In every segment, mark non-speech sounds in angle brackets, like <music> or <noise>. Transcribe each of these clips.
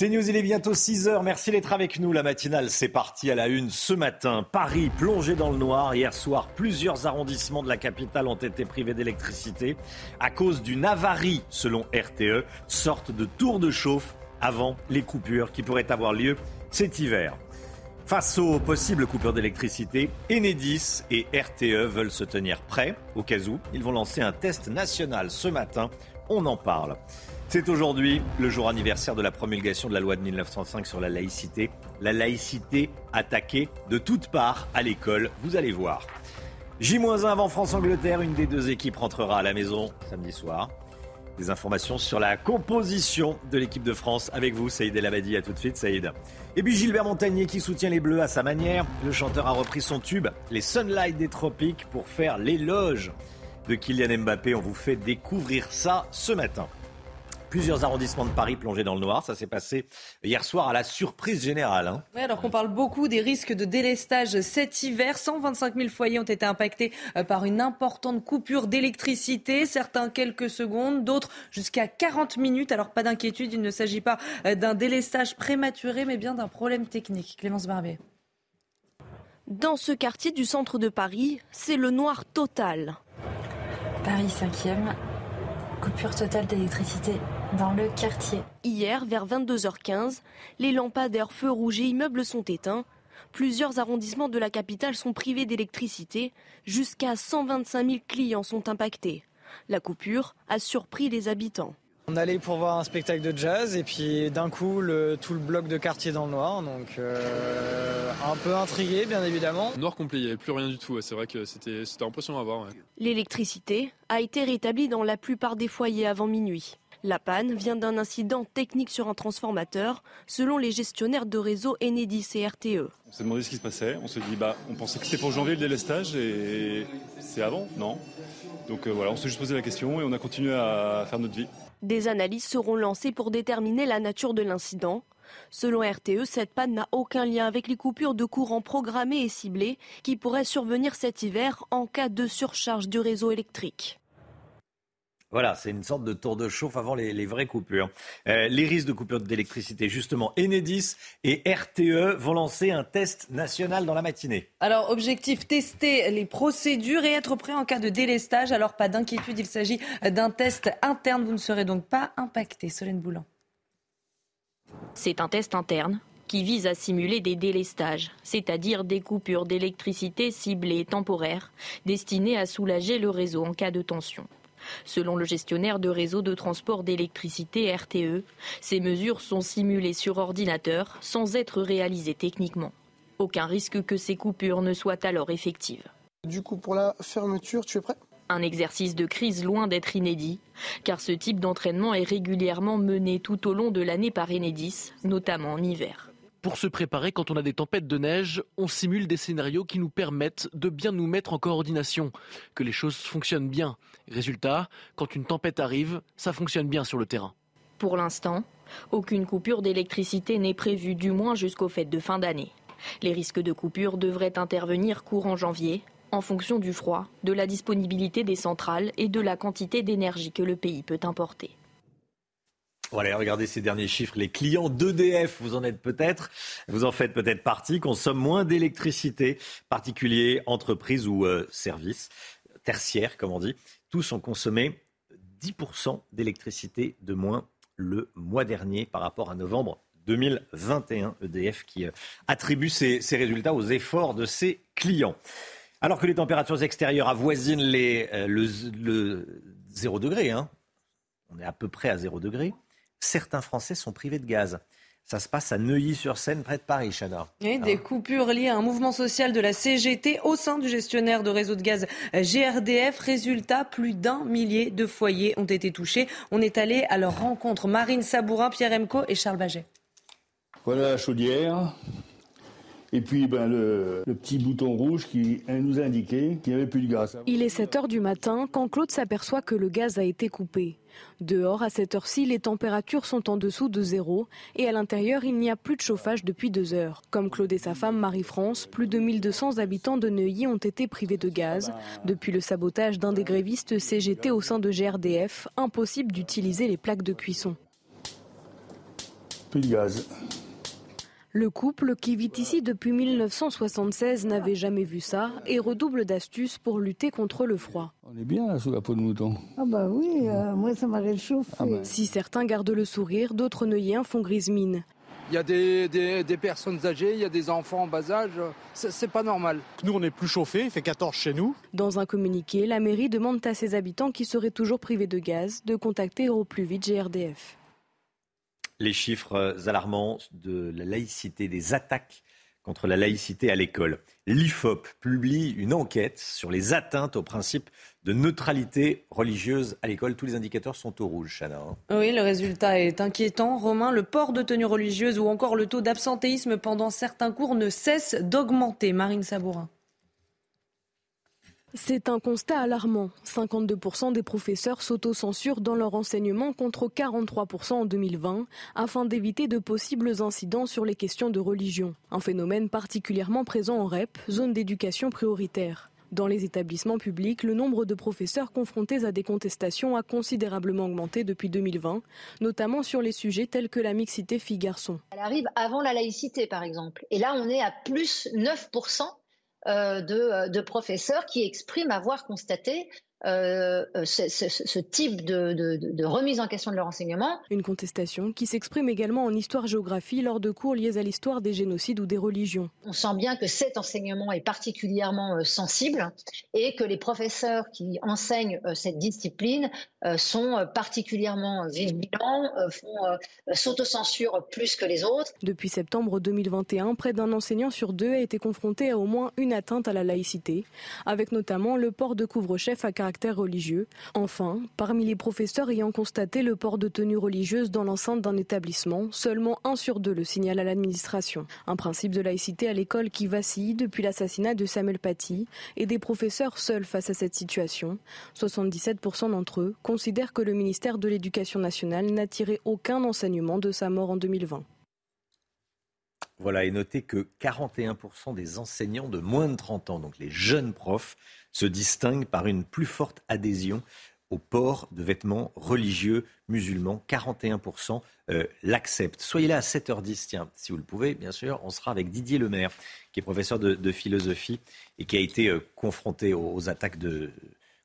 C'est News, il est bientôt 6h. Merci d'être avec nous. La matinale, c'est parti à la une ce matin. Paris plongé dans le noir. Hier soir, plusieurs arrondissements de la capitale ont été privés d'électricité à cause d'une avarie, selon RTE, sorte de tour de chauffe avant les coupures qui pourraient avoir lieu cet hiver. Face aux possibles coupures d'électricité, Enedis et RTE veulent se tenir prêts au cas où. Ils vont lancer un test national ce matin. On en parle. C'est aujourd'hui le jour anniversaire de la promulgation de la loi de 1905 sur la laïcité. La laïcité attaquée de toutes parts à l'école, vous allez voir. J-1 avant France-Angleterre, une des deux équipes rentrera à la maison samedi soir. Des informations sur la composition de l'équipe de France avec vous, Saïd El Abadi. À tout de suite, Saïd. Et puis Gilbert Montagnier qui soutient les Bleus à sa manière. Le chanteur a repris son tube, les Sunlight des Tropiques, pour faire l'éloge de Kylian Mbappé. On vous fait découvrir ça ce matin. Plusieurs arrondissements de Paris plongés dans le noir. Ça s'est passé hier soir à la surprise générale. Hein. Oui, alors qu'on parle beaucoup des risques de délestage cet hiver. 125 000 foyers ont été impactés euh, par une importante coupure d'électricité. Certains quelques secondes, d'autres jusqu'à 40 minutes. Alors pas d'inquiétude, il ne s'agit pas euh, d'un délestage prématuré, mais bien d'un problème technique. Clémence Barbier. Dans ce quartier du centre de Paris, c'est le noir total. Paris 5e, coupure totale d'électricité dans le quartier. Hier, vers 22h15, les lampadaires, feux rouges et immeubles sont éteints. Plusieurs arrondissements de la capitale sont privés d'électricité. Jusqu'à 125 000 clients sont impactés. La coupure a surpris les habitants. On allait pour voir un spectacle de jazz et puis d'un coup tout le bloc de quartier dans le noir, donc euh, un peu intrigué bien évidemment. Noir complet, il n'y avait plus rien du tout, c'est vrai que c'était impressionnant à voir. L'électricité a été rétablie dans la plupart des foyers avant minuit. La panne vient d'un incident technique sur un transformateur, selon les gestionnaires de réseau Enedis et RTE. On s'est demandé ce qui se passait. On s'est dit, bah, on pensait que c'était pour janvier le délestage et c'est avant, non? Donc euh, voilà, on s'est juste posé la question et on a continué à faire notre vie. Des analyses seront lancées pour déterminer la nature de l'incident. Selon RTE, cette panne n'a aucun lien avec les coupures de courant programmées et ciblées qui pourraient survenir cet hiver en cas de surcharge du réseau électrique. Voilà, c'est une sorte de tour de chauffe avant les, vraies coupures. Euh, les risques de coupure d'électricité, justement, Enedis et RTE vont lancer un test national dans la matinée. Alors, objectif, tester les procédures et être prêt en cas de délestage. Alors, pas d'inquiétude, il s'agit d'un test interne. Vous ne serez donc pas impacté. Solène Boulan. C'est un test interne qui vise à simuler des délestages, c'est-à-dire des coupures d'électricité ciblées temporaires, destinées à soulager le réseau en cas de tension. Selon le gestionnaire de réseau de transport d'électricité RTE, ces mesures sont simulées sur ordinateur sans être réalisées techniquement. Aucun risque que ces coupures ne soient alors effectives. Du coup, pour la fermeture, tu es prêt? Un exercice de crise loin d'être inédit, car ce type d'entraînement est régulièrement mené tout au long de l'année par Enedis, notamment en hiver. Pour se préparer quand on a des tempêtes de neige, on simule des scénarios qui nous permettent de bien nous mettre en coordination, que les choses fonctionnent bien. Résultat, quand une tempête arrive, ça fonctionne bien sur le terrain. Pour l'instant, aucune coupure d'électricité n'est prévue, du moins jusqu'aux fêtes de fin d'année. Les risques de coupure devraient intervenir courant janvier, en fonction du froid, de la disponibilité des centrales et de la quantité d'énergie que le pays peut importer. Voilà, regardez ces derniers chiffres. Les clients d'EDF, vous en êtes peut-être, vous en faites peut-être partie, consomment moins d'électricité, particuliers, entreprises ou euh, services tertiaires, comme on dit. Tous ont consommé 10% d'électricité de moins le mois dernier par rapport à novembre 2021. EDF qui euh, attribue ces, résultats aux efforts de ses clients. Alors que les températures extérieures avoisinent les, euh, le, 0 degré, hein. on est à peu près à 0 degré, certains Français sont privés de gaz. Ça se passe à Neuilly-sur-Seine, près de Paris, Chana. des hein coupures liées à un mouvement social de la CGT au sein du gestionnaire de réseau de gaz GRDF. Résultat, plus d'un millier de foyers ont été touchés. On est allé à leur rencontre. Marine Sabourin, Pierre Emco et Charles Baget. Voilà la chaudière. Et puis ben, le, petit bouton rouge qui nous a indiqué qu'il n'y avait plus de gaz. Il est 7 heures du matin quand Claude s'aperçoit que le gaz a été coupé. Dehors, à cette heure-ci, les températures sont en dessous de zéro et à l'intérieur, il n'y a plus de chauffage depuis deux heures. Comme Claude et sa femme Marie-France, plus de 1200 habitants de Neuilly ont été privés de gaz. Depuis le sabotage d'un des grévistes CGT au sein de GRDF, impossible d'utiliser les plaques de cuisson. plus de gaz. Le couple, qui vit ici depuis 1976, n'avait jamais vu ça et redouble d'astuces pour lutter contre le froid. On est bien là, sous la peau de mouton. Ah bah oui, euh, moi ça m'a réchauffé. Ah bah. Si certains gardent le sourire, d'autres neuilliens font grise mine. Il y a des, des- des personnes âgées, il y a des enfants en bas âge. C'est c'est pas normal. Nous, on est plus chauffé, il fait 14 chez nous. Dans un communiqué, la mairie demande à ses habitants qui seraient toujours privés de gaz de contacter au plus vite GRDF. Les chiffres euh, alarmants de la laïcité, des attaques contre la laïcité à l'école. L'IFOP publie une enquête sur les atteintes au principe de neutralité religieuse à l'école. Tous les indicateurs sont au rouge, Chana. hein. Oui, le résultat est inquiétant. Romain, le port de tenue religieuse ou encore le taux d'absentéisme pendant certains cours ne cesse d'augmenter. Marine Sabourin. C'est un constat alarmant. 52% des professeurs s'autocensurent dans leur enseignement contre 43% en 2020 afin d'éviter de possibles incidents sur les questions de religion. Un phénomène particulièrement présent en REP, zone d'éducation prioritaire. Dans les établissements publics, le nombre de professeurs confrontés à des contestations a considérablement augmenté depuis 2020, notamment sur les sujets tels que la mixité filles-garçons. Elle arrive avant la laïcité, par exemple. Et là, on est à plus 9% euh, de, euh, de professeurs qui expriment avoir constaté euh, ce, ce- ce type de, de- de- de remise en question de leur enseignement. Une contestation qui s'exprime également en histoire-géographie lors de cours liés à l'histoire des génocides ou des religions. On sent bien que cet enseignement est particulièrement euh, sensible et que les professeurs qui enseignent euh, cette discipline sont particulièrement vigilants, font s'autocensurent plus que les autres. Depuis septembre 2021, près d'un enseignant sur deux a été confronté à au moins une atteinte à la laïcité, avec notamment le port de couvre-chef à caractère Enfin, parmi les professeurs ayant constaté le port de tenue religieuse dans l'enceinte d'un établissement, seulement un sur deux le signale à l'administration. Un principe de laïcité à l'école qui vacille depuis l'assassinat de Samuel Paty et des professeurs seuls face à cette situation. 77% d'entre eux considèrent que le ministère de l'Éducation nationale n'a tiré aucun enseignement de sa mort en 2020. Voilà, et notez que 41% des enseignants de moins de 30 ans, donc les jeunes profs, se distinguent par une plus forte adhésion au port de vêtements religieux musulmans. 41% euh, l'acceptent. Soyez là à 7h10, tiens, si vous le pouvez, bien sûr. On sera avec Didier Lemaire, qui est professeur de, philosophie et qui a été euh, confronté aux, attaques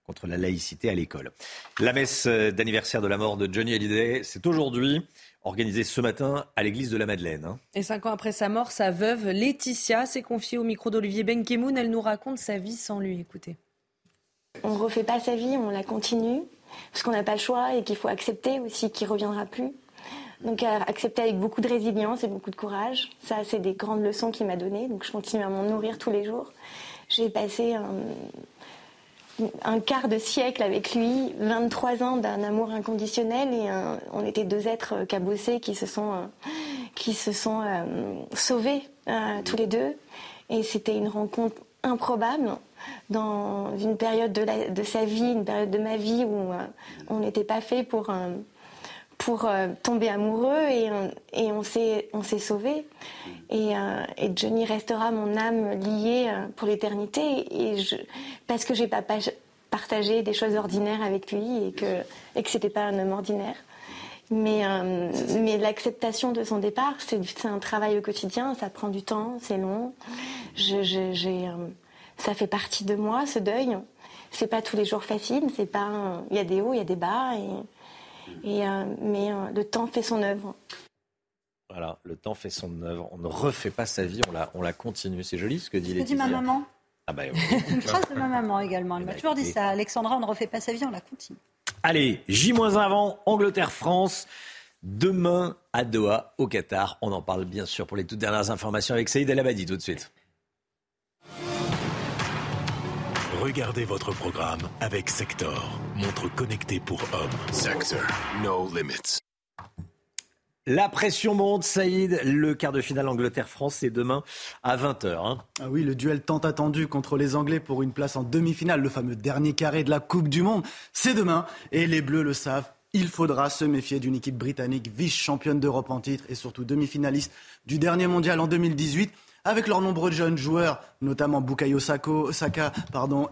contre la laïcité à l'école. La messe euh, d'anniversaire de la mort de Johnny Hallyday, c'est aujourd'hui, organisée ce matin à l'église de la Madeleine. hein. Et cinq ans après sa mort, sa veuve, Laetitia, s'est confiée au micro d'Olivier Benkemoun. Elle nous raconte sa vie sans lui. Écoutez. On refait pas sa vie, on la continue, parce qu'on n'a pas le choix et qu'il faut accepter aussi qu'il reviendra plus. Donc à accepter avec beaucoup de résilience et beaucoup de courage. Ça, c'est des grandes leçons qu'il m'a données. Donc je continue à m'en nourrir tous les jours. J'ai passé un, un quart de siècle avec lui, 23 ans d'un amour inconditionnel et on était deux êtres cabossés qui se sont, euh, qui se sont euh, sauvés euh, tous les deux. Et c'était une rencontre improbable dans une période de, sa vie, une période de ma vie où euh, on n'était pas fait pour, euh, pour euh, tomber amoureux et, on- et on s'est on s'est sauvés. Et, euh, et Johnny restera mon âme liée euh, pour l'éternité et je, parce que j'ai pas pa- partagé des choses ordinaires avec lui et que, et que c'était pas un homme ordinaire. Mais, euh, mais l'acceptation de son départ, c'est un travail au quotidien, ça prend du temps, c'est long. J'ai, ça fait partie de moi, ce deuil. C'est pas tous les jours facile, c'est pas, il y a des hauts, il y a des bas, et, et, euh, mais euh, le temps fait son œuvre. Voilà, le temps fait son œuvre. On ne refait pas sa vie, on la, on la continue. C'est joli ce que dit Ce que dit ma maman. Ah bah, <laughs> Une phrase de ma maman également. Elle m'a bah, toujours dit ça. Alexandra, on ne refait pas sa vie, on la continue. Allez, J-1 avant, Angleterre-France. Demain à Doha, au Qatar. On en parle bien sûr pour les toutes dernières informations avec Saïd El Abadi tout de suite. Regardez votre programme avec Sector, montre connectée pour hommes. Sector, no limits. La pression monte, Saïd. Le quart de finale Angleterre-France, c'est demain à 20h. Ah oui, le duel tant attendu contre les Anglais pour une place en demi-finale, le fameux dernier carré de la Coupe du Monde, c'est demain. Et les Bleus le savent, il faudra se méfier d'une équipe britannique vice-championne d'Europe en titre et surtout demi-finaliste du dernier mondial en 2018. Avec leurs nombreux jeunes joueurs, notamment Bukayo Saka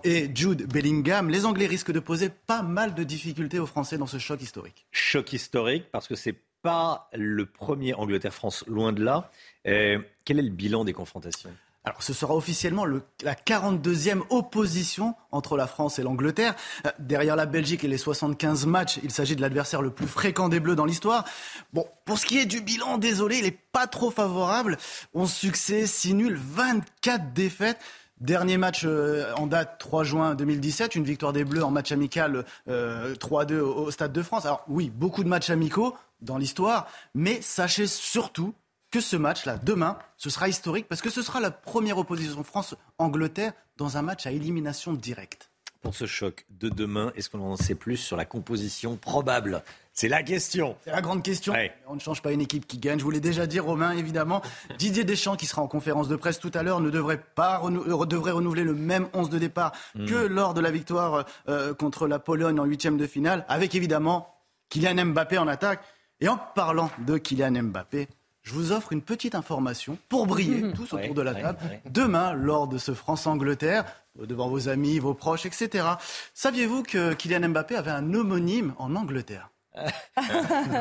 et Jude Bellingham, les Anglais risquent de poser pas mal de difficultés aux Français dans ce choc historique. Choc historique parce que c'est pas le premier Angleterre-France, loin de là. Euh, quel est le bilan des confrontations? Alors, ce sera officiellement le, la 42e opposition entre la France et l'Angleterre. Euh, derrière la Belgique et les 75 matchs, il s'agit de l'adversaire le plus fréquent des Bleus dans l'histoire. Bon, pour ce qui est du bilan, désolé, il n'est pas trop favorable. 11 succès, 6 nuls, 24 défaites. Dernier match euh, en date 3 juin 2017, une victoire des Bleus en match amical 3-2 au Stade de France. Alors oui, beaucoup de matchs amicaux dans l'histoire, mais sachez surtout que ce match-là, demain, ce sera historique parce que ce sera la première opposition France-Angleterre dans un match à élimination directe. Pour ce choc de demain, est-ce qu'on en sait plus sur la composition probable? C'est la question. C'est la grande question. On ne change pas une équipe qui gagne. Je vous l'ai déjà dit, Romain, évidemment. Didier Deschamps, qui sera en conférence de presse tout à l'heure, ne devrait pas euh, devrait renouveler le même 11 de départ hmm. que lors de la victoire euh, contre la Pologne en huitième de finale, avec évidemment Kylian Mbappé en attaque. Et en parlant de Kylian Mbappé, je vous offre une petite information pour briller <laughs> tous autour de la table. Demain, lors de ce France-Angleterre, devant vos amis, vos proches, etc. Saviez-vous que Kylian Mbappé avait un homonyme en Angleterre?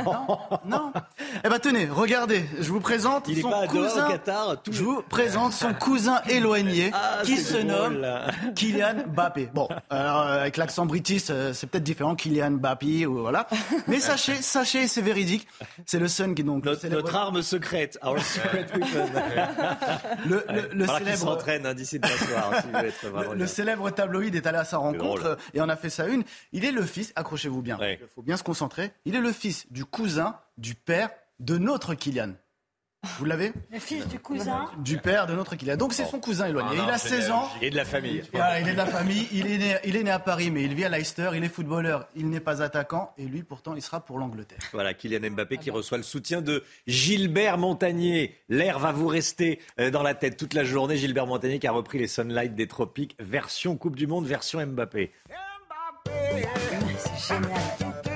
Non, non. Eh ben tenez, regardez, je vous présente Il son pas cousin. Au Qatar, Je vous présente son <laughs> cousin éloigné ah, qui se nomme Kylian Mbappé. Bon, alors euh, avec l'accent british, euh, c'est peut-être différent, Kylian Mbappé ou voilà. Mais sachez, sachez, c'est véridique. C'est le Sun qui donc notre, notre arme secrète, our secret <laughs> weapon. le, le, le célèbre s'entraîne hein, d'ici soir. Si le, le célèbre tabloïd est allé à sa rencontre et on a fait ça une. Il est le fils, accrochez-vous bien. Il faut bien se concentrer il est le fils du cousin du père de notre Kylian. Vous l'avez? Le fils du cousin? Du père de notre Kylian. Donc c'est son cousin éloigné. il a 16 ans. Et de la famille. il est de la famille. Il est, né, il est né à Paris, mais il vit à Leicester. Il est footballeur. Il n'est pas attaquant. Et lui, pourtant, il sera pour l'Angleterre. Voilà, Kylian Mbappé qui reçoit le soutien de Gilbert Montagnier. L'air va vous rester euh, dans la tête toute la journée. Gilbert Montagnier qui a repris les Sunlight des Tropiques, version Coupe du Monde, version Mbappé. C'est génial.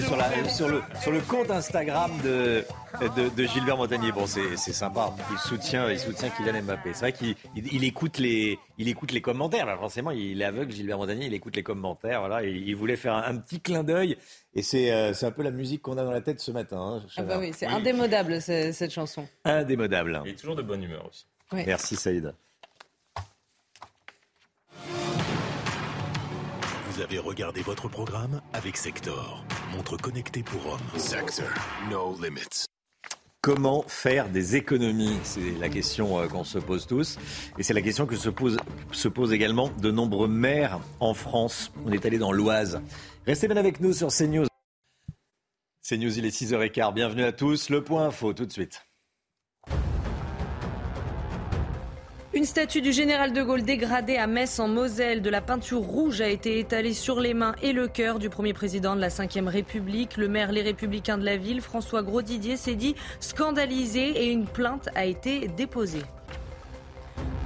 Sur, sur, le, sur le compte Instagram de, de, Gilbert Montagnier. Bon, c'est sympa. Il soutient, il soutient Kylian Mbappé. C'est vrai qu'il il, écoute les, il écoute les commentaires. forcément, il est aveugle, Gilbert Montagnier. Il écoute les commentaires. Voilà, il voulait faire un, petit clin d'œil. Et euh, c'est un peu la musique qu'on a dans la tête ce matin. Hein, ah bah oui, c'est indémodable cette chanson. Indémodable. Il est toujours de bonne humeur aussi. Merci Saïd. Vous avez regardé votre programme avec Sector, montre connectée pour hommes. Sector, no limits. Comment faire des économies? C'est la question euh, qu'on se pose tous. Et c'est la question que se pose, se pose également de nombreux maires en France. On est allé dans l'Oise. Restez bien avec nous sur CNews. CNews, il est 6h15. Bienvenue à tous. Le point info tout de suite. Une statue du général de Gaulle dégradée à Metz en Moselle. De la peinture rouge a été étalée sur les mains et le cœur du premier président de la Ve République. Le maire Les Républicains de la ville, François Grosdidier, s'est dit scandalisé et une plainte a été déposée.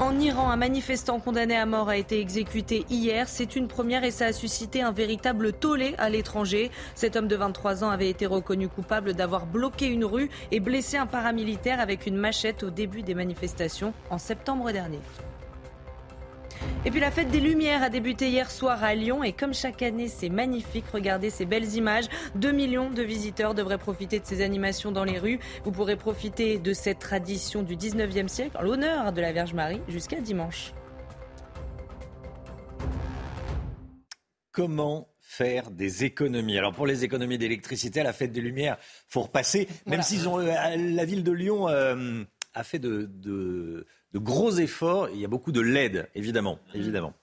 En Iran, un manifestant condamné à mort a été exécuté hier. C'est une première et ça a suscité un véritable tollé à l'étranger. Cet homme de 23 ans avait été reconnu coupable d'avoir bloqué une rue et blessé un paramilitaire avec une machette au début des manifestations en septembre dernier. Et puis la fête des Lumières a débuté hier soir à Lyon et comme chaque année c'est magnifique, regardez ces belles images. 2 millions de visiteurs devraient profiter de ces animations dans les rues. Vous pourrez profiter de cette tradition du 19e siècle en l'honneur de la Vierge Marie jusqu'à dimanche. Comment faire des économies? Alors pour les économies d'électricité à la fête des Lumières, faut repasser. Même s'ils ont euh, la ville de Lyon euh, a fait de, de gros efforts. Il y a beaucoup de LED, évidemment. Mhm. évidemment.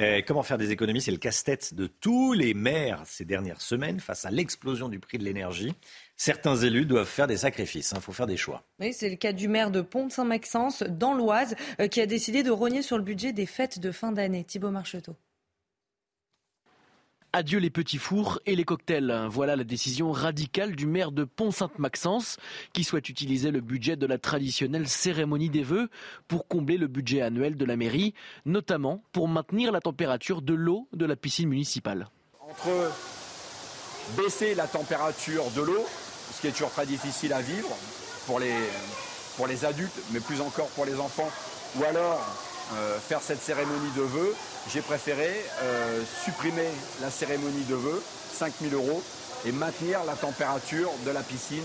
Euh, comment faire des économies C'est le casse-tête de tous les maires ces dernières semaines face à l'explosion du prix de l'énergie. Certains élus doivent faire des sacrifices. Il hein. faut faire des choix. Oui, c'est le cas du maire de Pont-Saint-Maxence, dans l'Oise, euh, qui a décidé de rogner sur le budget des fêtes de fin d'année. Thibault Marcheteau. Adieu les petits fours et les cocktails. Voilà la décision radicale du maire de Pont-Sainte-Maxence qui souhaite utiliser le budget de la traditionnelle cérémonie des vœux pour combler le budget annuel de la mairie, notamment pour maintenir la température de l'eau de la piscine municipale. entre baisser la température de l'eau, ce qui est toujours très difficile à vivre pour les, pour les adultes, mais plus encore pour les enfants, ou alors euh, faire cette cérémonie de vœux, j'ai préféré euh, supprimer la cérémonie de vœux, 5000 euros, et maintenir la température de la piscine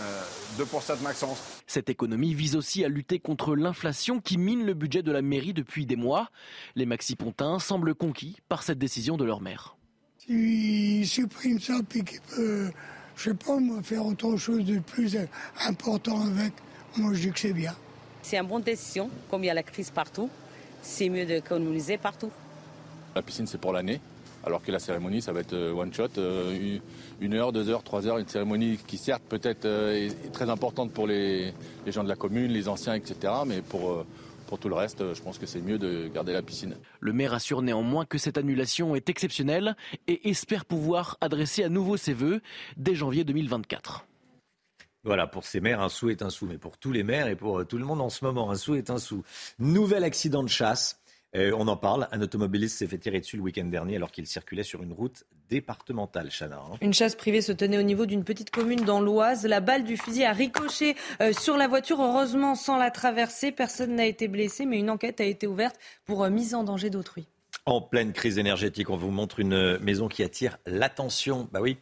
euh, de Pourçade Maxence. Cette économie vise aussi à lutter contre l'inflation qui mine le budget de la mairie depuis des mois. Les Maxi-Pontins semblent conquis par cette décision de leur maire. S'il supprime ça, puis qu'il peut, je sais pas, moi, faire autre chose de plus important avec, moi je dis que c'est bien. C'est une bonne décision, comme il y a la crise partout, c'est mieux d'économiser partout. La piscine, c'est pour l'année, alors que la cérémonie, ça va être euh, one shot, euh, une heure, deux heures, trois heures, une cérémonie qui certes peut-être euh, est très importante pour les, les gens de la commune, les anciens, etc., mais pour pour tout le reste, je pense que c'est mieux de garder la piscine. Le maire assure néanmoins que cette annulation est exceptionnelle et espère pouvoir adresser à nouveau ses vœux dès janvier 2024. Voilà, pour ces maires, un sou est un sou. Mais pour tous les maires et pour tout le monde en ce moment, un sou est un sou. Nouvel accident de chasse. Euh, on en parle. Un automobiliste s'est fait tirer dessus le week-end dernier alors qu'il circulait sur une route départementale, Chana. Hein. Une chasse privée se tenait au niveau d'une petite commune dans l'Oise. La balle du fusil a ricoché euh, sur la voiture, heureusement sans la traverser. Personne n'a été blessé, mais une enquête a été ouverte pour euh, mise en danger d'autrui. En pleine crise énergétique, on vous montre une maison qui attire l'attention. Bah oui,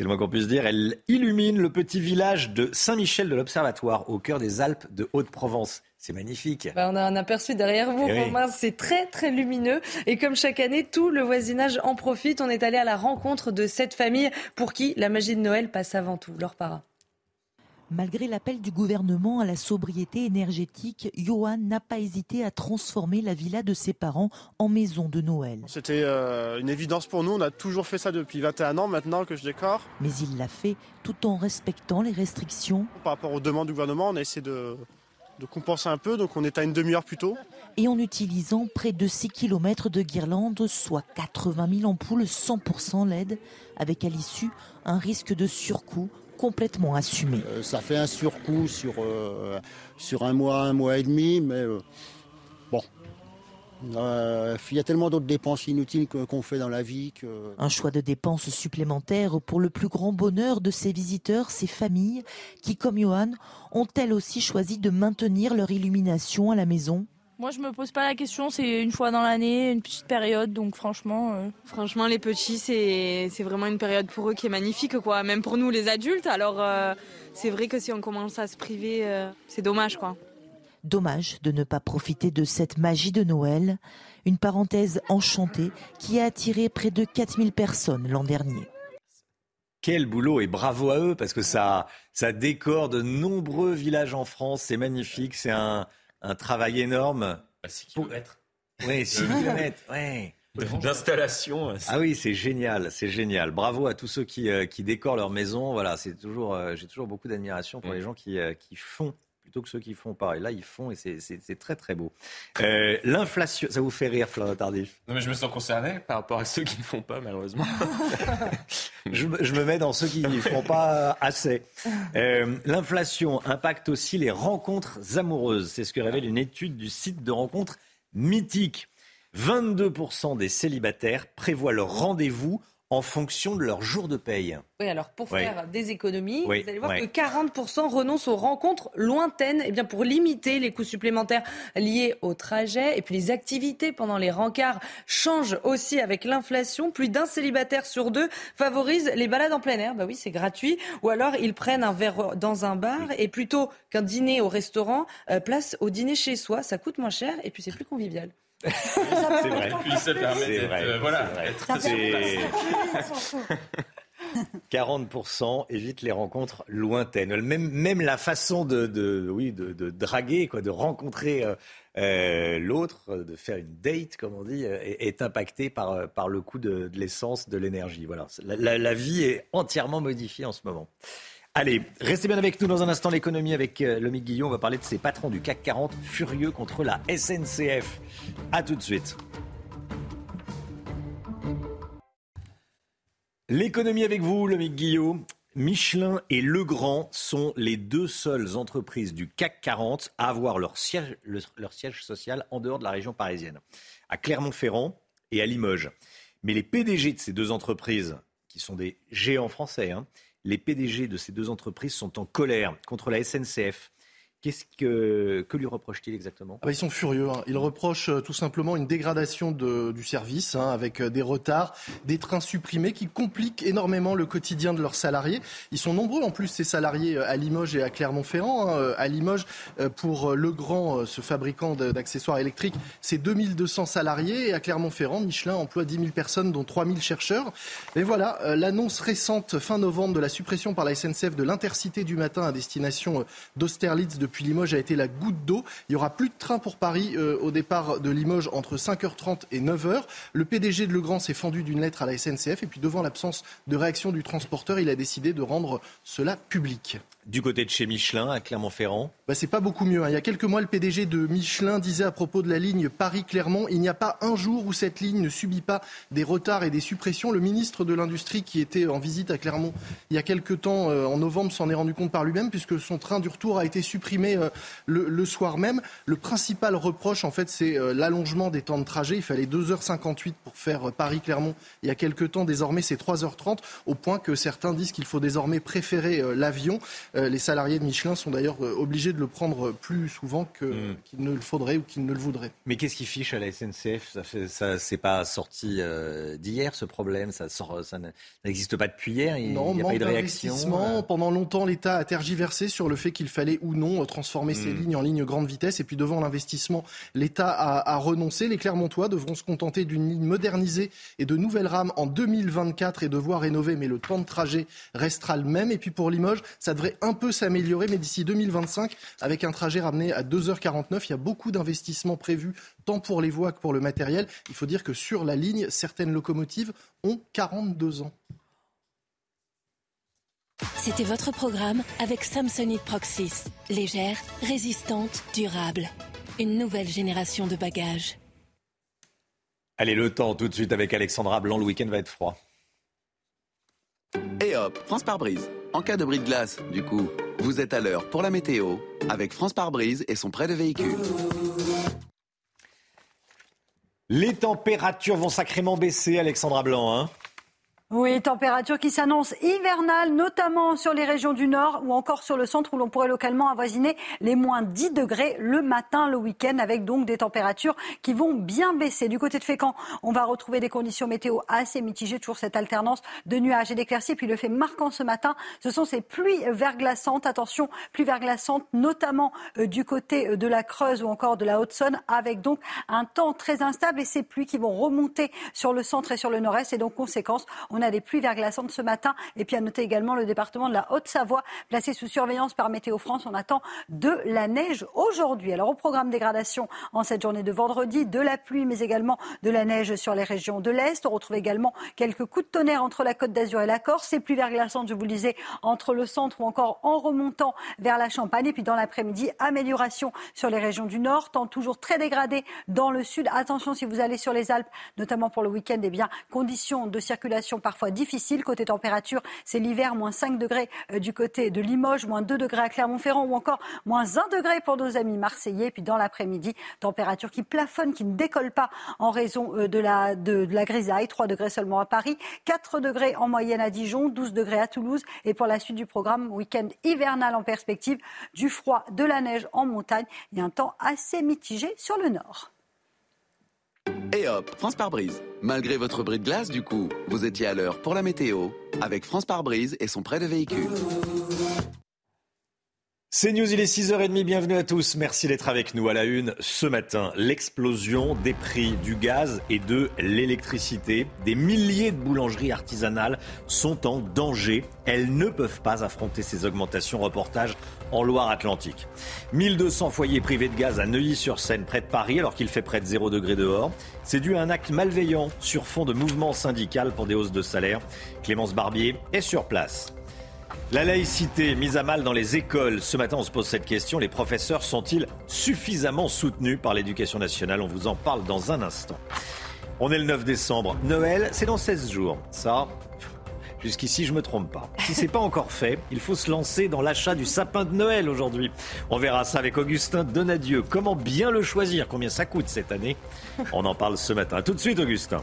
c'est le moins qu'on puisse dire. Elle illumine le petit village de Saint-Michel de l'Observatoire, au cœur des Alpes de Haute-Provence. C'est magnifique. Bah, on a un aperçu derrière vous, eh Romain. C'est très, très lumineux. Et comme chaque année, tout le voisinage en profite. On est allé à la rencontre de cette famille pour qui la magie de Noël passe avant tout. Leur para. Malgré l'appel du gouvernement à la sobriété énergétique, Johan n'a pas hésité à transformer la villa de ses parents en maison de Noël. C'était euh, une évidence pour nous, on a toujours fait ça depuis 21 ans maintenant que je décore. Mais il l'a fait tout en respectant les restrictions. Par rapport aux demandes du gouvernement, on a essayé de, de compenser un peu, donc on est à une demi-heure plus tôt. Et en utilisant près de 6 km de guirlandes, soit 80 000 ampoules 100% LED, avec à l'issue un risque de surcoût complètement assumé. Euh, ça fait un surcoût sur, euh, sur un mois, un mois et demi, mais euh, bon. Il y a tellement d'autres dépenses inutiles qu'on fait dans la vie que... Un choix de dépenses supplémentaires pour le plus grand bonheur de ses visiteurs, ses familles, qui, comme Johan, ont elles aussi choisi de maintenir leur illumination à la maison? Moi, je me pose pas la question. C'est une fois dans l'année, une petite période. Donc, franchement. Euh, franchement, les petits, c'est vraiment une période pour eux qui est magnifique, quoi. Même pour nous, les adultes. Alors, euh, c'est vrai que si on commence à se priver, euh, c'est dommage, quoi. Dommage de ne pas profiter de cette magie de Noël. Une parenthèse enchantée qui a attiré près de 4000 personnes l'an dernier. Quel boulot et bravo à eux parce que ça, ça décore de nombreux villages en France. C'est magnifique. C'est un un travail énorme. 6 km. Oui, <laughs> 6 km. Ouais. D'installation. Ah oui, c'est génial, c'est génial. Bravo à tous ceux qui, euh, qui décorent leur maison. Voilà, c'est toujours, euh, j'ai toujours beaucoup d'admiration pour mm. les gens qui, euh, qui font plutôt que ceux qui font pas. Et là, ils font et c'est très très beau. Euh, L'inflation, ça vous fait rire, Florent Tardif? Non, mais je me sens concerné par rapport à ceux qui ne font pas, malheureusement. <laughs> je, je, me mets dans ceux qui ne font pas assez. Euh, L'inflation impacte aussi les rencontres amoureuses. C'est ce que révèle une étude du site de rencontres mythique. 22% des célibataires prévoient leur rendez-vous en fonction de leur jour de paye. Oui, alors pour faire des économies, vous allez voir que 40% renoncent aux rencontres lointaines eh bien pour limiter les coûts supplémentaires liés au trajet. Et puis les activités pendant les rencarts changent aussi avec l'inflation. Plus d'un célibataire sur deux favorise les balades en plein air. Bah oui, c'est gratuit. Ou alors ils prennent un verre dans un bar et plutôt qu'un dîner au restaurant, euh, place au dîner chez soi. Ça coûte moins cher et puis c'est plus convivial c'est vrai. Puis ça permet d'être, euh, voilà, 40% <laughs> évite les rencontres lointaines. Même, même la façon de, de oui, de, de, draguer, quoi, de rencontrer euh, euh l'autre, de faire une date, comme on dit, est, est impactée par, par le coût de, de l'essence, de l'énergie. Voilà. La, la, la, vie est entièrement modifiée en ce moment. Allez, restez bien avec nous dans un instant l'économie avec euh, Lomique Guillon. On va parler de ces patrons du CAC 40 furieux contre la SNCF. A tout de suite. L'économie avec vous, Lomique Guillaume. Michelin et Legrand sont les deux seules entreprises du CAC 40 à avoir leur siège, leur siège social en dehors de la région parisienne, à Clermont-Ferrand et à Limoges. Mais les PDG de ces deux entreprises, qui sont des géants français, hein, les PDG de ces deux entreprises sont en colère contre la SNCF Qu'est-ce que, que lui reproche-t-il exactement? Ah bah, Ils sont furieux. Hein. Ils reprochent euh, tout simplement une dégradation du service hein, avec euh, des retards, des trains supprimés qui compliquent énormément le quotidien de leurs salariés. Ils sont nombreux en plus ces salariés euh, à Limoges et à Clermont-Ferrand. Hein. À Limoges, pour Legrand, ce fabricant d'accessoires électriques, c'est 2200 salariés et à Clermont-Ferrand, Michelin emploie 10 000 personnes dont 3 000 chercheurs. Et voilà, l'annonce récente fin novembre de la suppression par la SNCF de l'intercité du matin à destination d'Austerlitz de depuis Limoges a été la goutte d'eau. Il y aura plus de train pour Paris euh, au départ de Limoges entre 5h30 et 9h. Le PDG de Legrand s'est fendu d'une lettre à la SNCF et puis devant l'absence de réaction du transporteur, il a décidé de rendre cela public. Du côté de chez Michelin, à Clermont-Ferrand bah, C'est pas beaucoup mieux. Hein. Il y a quelques mois, le PDG de Michelin disait à propos de la ligne Paris-Clermont il n'y a pas un jour où cette ligne ne subit pas des retards et des suppressions. Le ministre de l'Industrie, qui était en visite à Clermont il y a quelques temps, euh, en novembre, s'en est rendu compte par lui-même, puisque son train du retour a été supprimé euh, le, soir même. Le principal reproche, en fait, c'est euh, l'allongement des temps de trajet. Il fallait 2h58 pour faire Paris-Clermont il y a quelques temps. Désormais, c'est 3h30, au point que certains disent qu'il faut désormais préférer l'avion. Euh, les salariés de Michelin sont d'ailleurs euh, obligés de le prendre plus souvent hmm. qu'il ne le faudrait ou qu'il ne le voudrait. Mais qu'est-ce qui fiche à la SNCF Ça, c'est pas sorti euh, d'hier ce problème? Ça, ça n'existe pas depuis hier? Il non, n'y a pas eu de réaction. Pendant longtemps, l'État a tergiversé sur le fait qu'il fallait ou non transformer ces hmm. lignes en lignes grande vitesse. Et puis devant l'investissement, l'État a, a renoncé. Les Clermontois devront se contenter d'une ligne modernisée et de nouvelles rames en 2024 et devoir rénover. Mais le temps de trajet restera le même. Et puis pour Limoges, ça devrait un peu s'améliorer, mais d'ici 2025, avec un trajet ramené à 2h49, il y a beaucoup d'investissements prévus, tant pour les voies que pour le matériel. Il faut dire que sur la ligne, certaines locomotives ont 42 ans. C'était votre programme avec Samsonite Proxys. Légère, résistante, durable. Une nouvelle génération de bagages. Allez, le temps tout de suite avec Alexandra Blanc. Le week-end va être froid. Et hop, France par brise. En cas de bris de glace, du coup, vous êtes à l'heure pour la météo avec France par brise et son prêt de véhicule. Les températures vont sacrément baisser, Alexandra Blanc. Hein oui, température qui s'annonce hivernale, notamment sur les régions du nord ou encore sur le centre où l'on pourrait localement avoisiner les moins 10 degrés le matin, le week-end, avec donc des températures qui vont bien baisser. Du côté de Fécamp, on va retrouver des conditions météo assez mitigées, toujours cette alternance de nuages et d'éclaircies. Puis le fait marquant ce matin, ce sont ces pluies verglaçantes. Attention, pluies verglaçantes, notamment euh, du côté euh, de la Creuse ou encore de la Haute-Saône, avec donc un temps très instable et ces pluies qui vont remonter sur le centre et sur le nord-est. Et donc, conséquence, on on a des pluies verglaçantes ce matin. Et puis à noter également le département de la Haute-Savoie, placé sous surveillance par Météo France. On attend de la neige aujourd'hui. Alors au programme dégradation en cette journée de vendredi, de la pluie, mais également de la neige sur les régions de l'Est. On retrouve également quelques coups de tonnerre entre la Côte d'Azur et la Corse. Ces pluies verglaçantes, je vous le disais, entre le centre ou encore en remontant vers la Champagne. Et puis dans l'après-midi, amélioration sur les régions du Nord, temps toujours très dégradé dans le Sud. Attention si vous allez sur les Alpes, notamment pour le week-end, eh bien, conditions de circulation parfois difficile. Côté température, c'est l'hiver, moins 5 degrés euh, du côté de Limoges, moins 2 degrés à Clermont-Ferrand ou encore moins 1 degré pour nos amis marseillais. Puis dans l'après-midi, température qui plafonne, qui ne décolle pas en raison euh, de la, de, grisaille. 3 degrés seulement à Paris, 4 degrés en moyenne à Dijon, 12 degrés à Toulouse. Et pour la suite du programme, week-end hivernal en perspective, du froid, de la neige en montagne et un temps assez mitigé sur le nord. Et hop, France par brise. Malgré votre bris de glace, du coup, vous étiez à l'heure pour la météo avec France par brise et son prêt de véhicule. C'est News, il est 6h30, bienvenue à tous. Merci d'être avec nous à la une ce matin. L'explosion des prix du gaz et de l'électricité. Des milliers de boulangeries artisanales sont en danger. Elles ne peuvent pas affronter ces augmentations. Reportage en Loire-Atlantique. 1200 foyers privés de gaz à Neuilly-sur-Seine, près de Paris, alors qu'il fait près de 0 degré dehors. C'est dû à un acte malveillant sur fond de mouvement syndical pour des hausses de salaire. Clémence Barbier est sur place. La laïcité mise à mal dans les écoles. Ce matin, on se pose cette question. Les professeurs sont-ils suffisamment soutenus par l'éducation nationale? On vous en parle dans un instant. On est le 9 décembre. Noël, c'est dans 16 jours. Ça, Jusqu'ici, je me trompe pas. Si c'est pas encore fait, il faut se lancer dans l'achat du sapin de Noël aujourd'hui. On verra ça avec Augustin Donadieu. Comment bien le choisir? Combien ça coûte cette année? On en parle ce matin. Tout de suite, Augustin.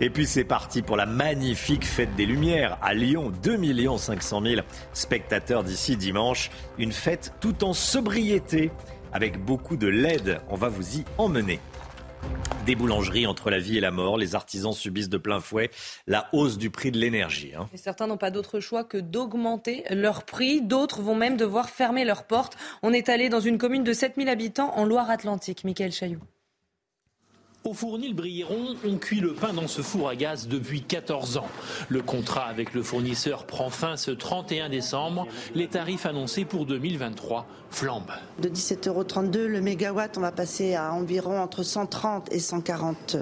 Et puis c'est parti pour la magnifique fête des Lumières à Lyon. 2 500 000 spectateurs d'ici dimanche. Une fête tout en sobriété avec beaucoup de LED. On va vous y emmener. Des boulangeries entre la vie et la mort. Les artisans subissent de plein fouet la hausse du prix de l'énergie. Hein. certains n'ont pas d'autre choix que d'augmenter leur prix. D'autres vont même devoir fermer leurs portes. On est allé dans une commune de 7000 habitants en Loire-Atlantique. Michael Chailloux. Au fournil Brilleron, on cuit le pain dans ce four à gaz depuis 14 ans. Le contrat avec le fournisseur prend fin ce 31 décembre. Les tarifs annoncés pour 2023 flambent. De 17,32 euros le mégawatt, on va passer à environ entre 130 et 140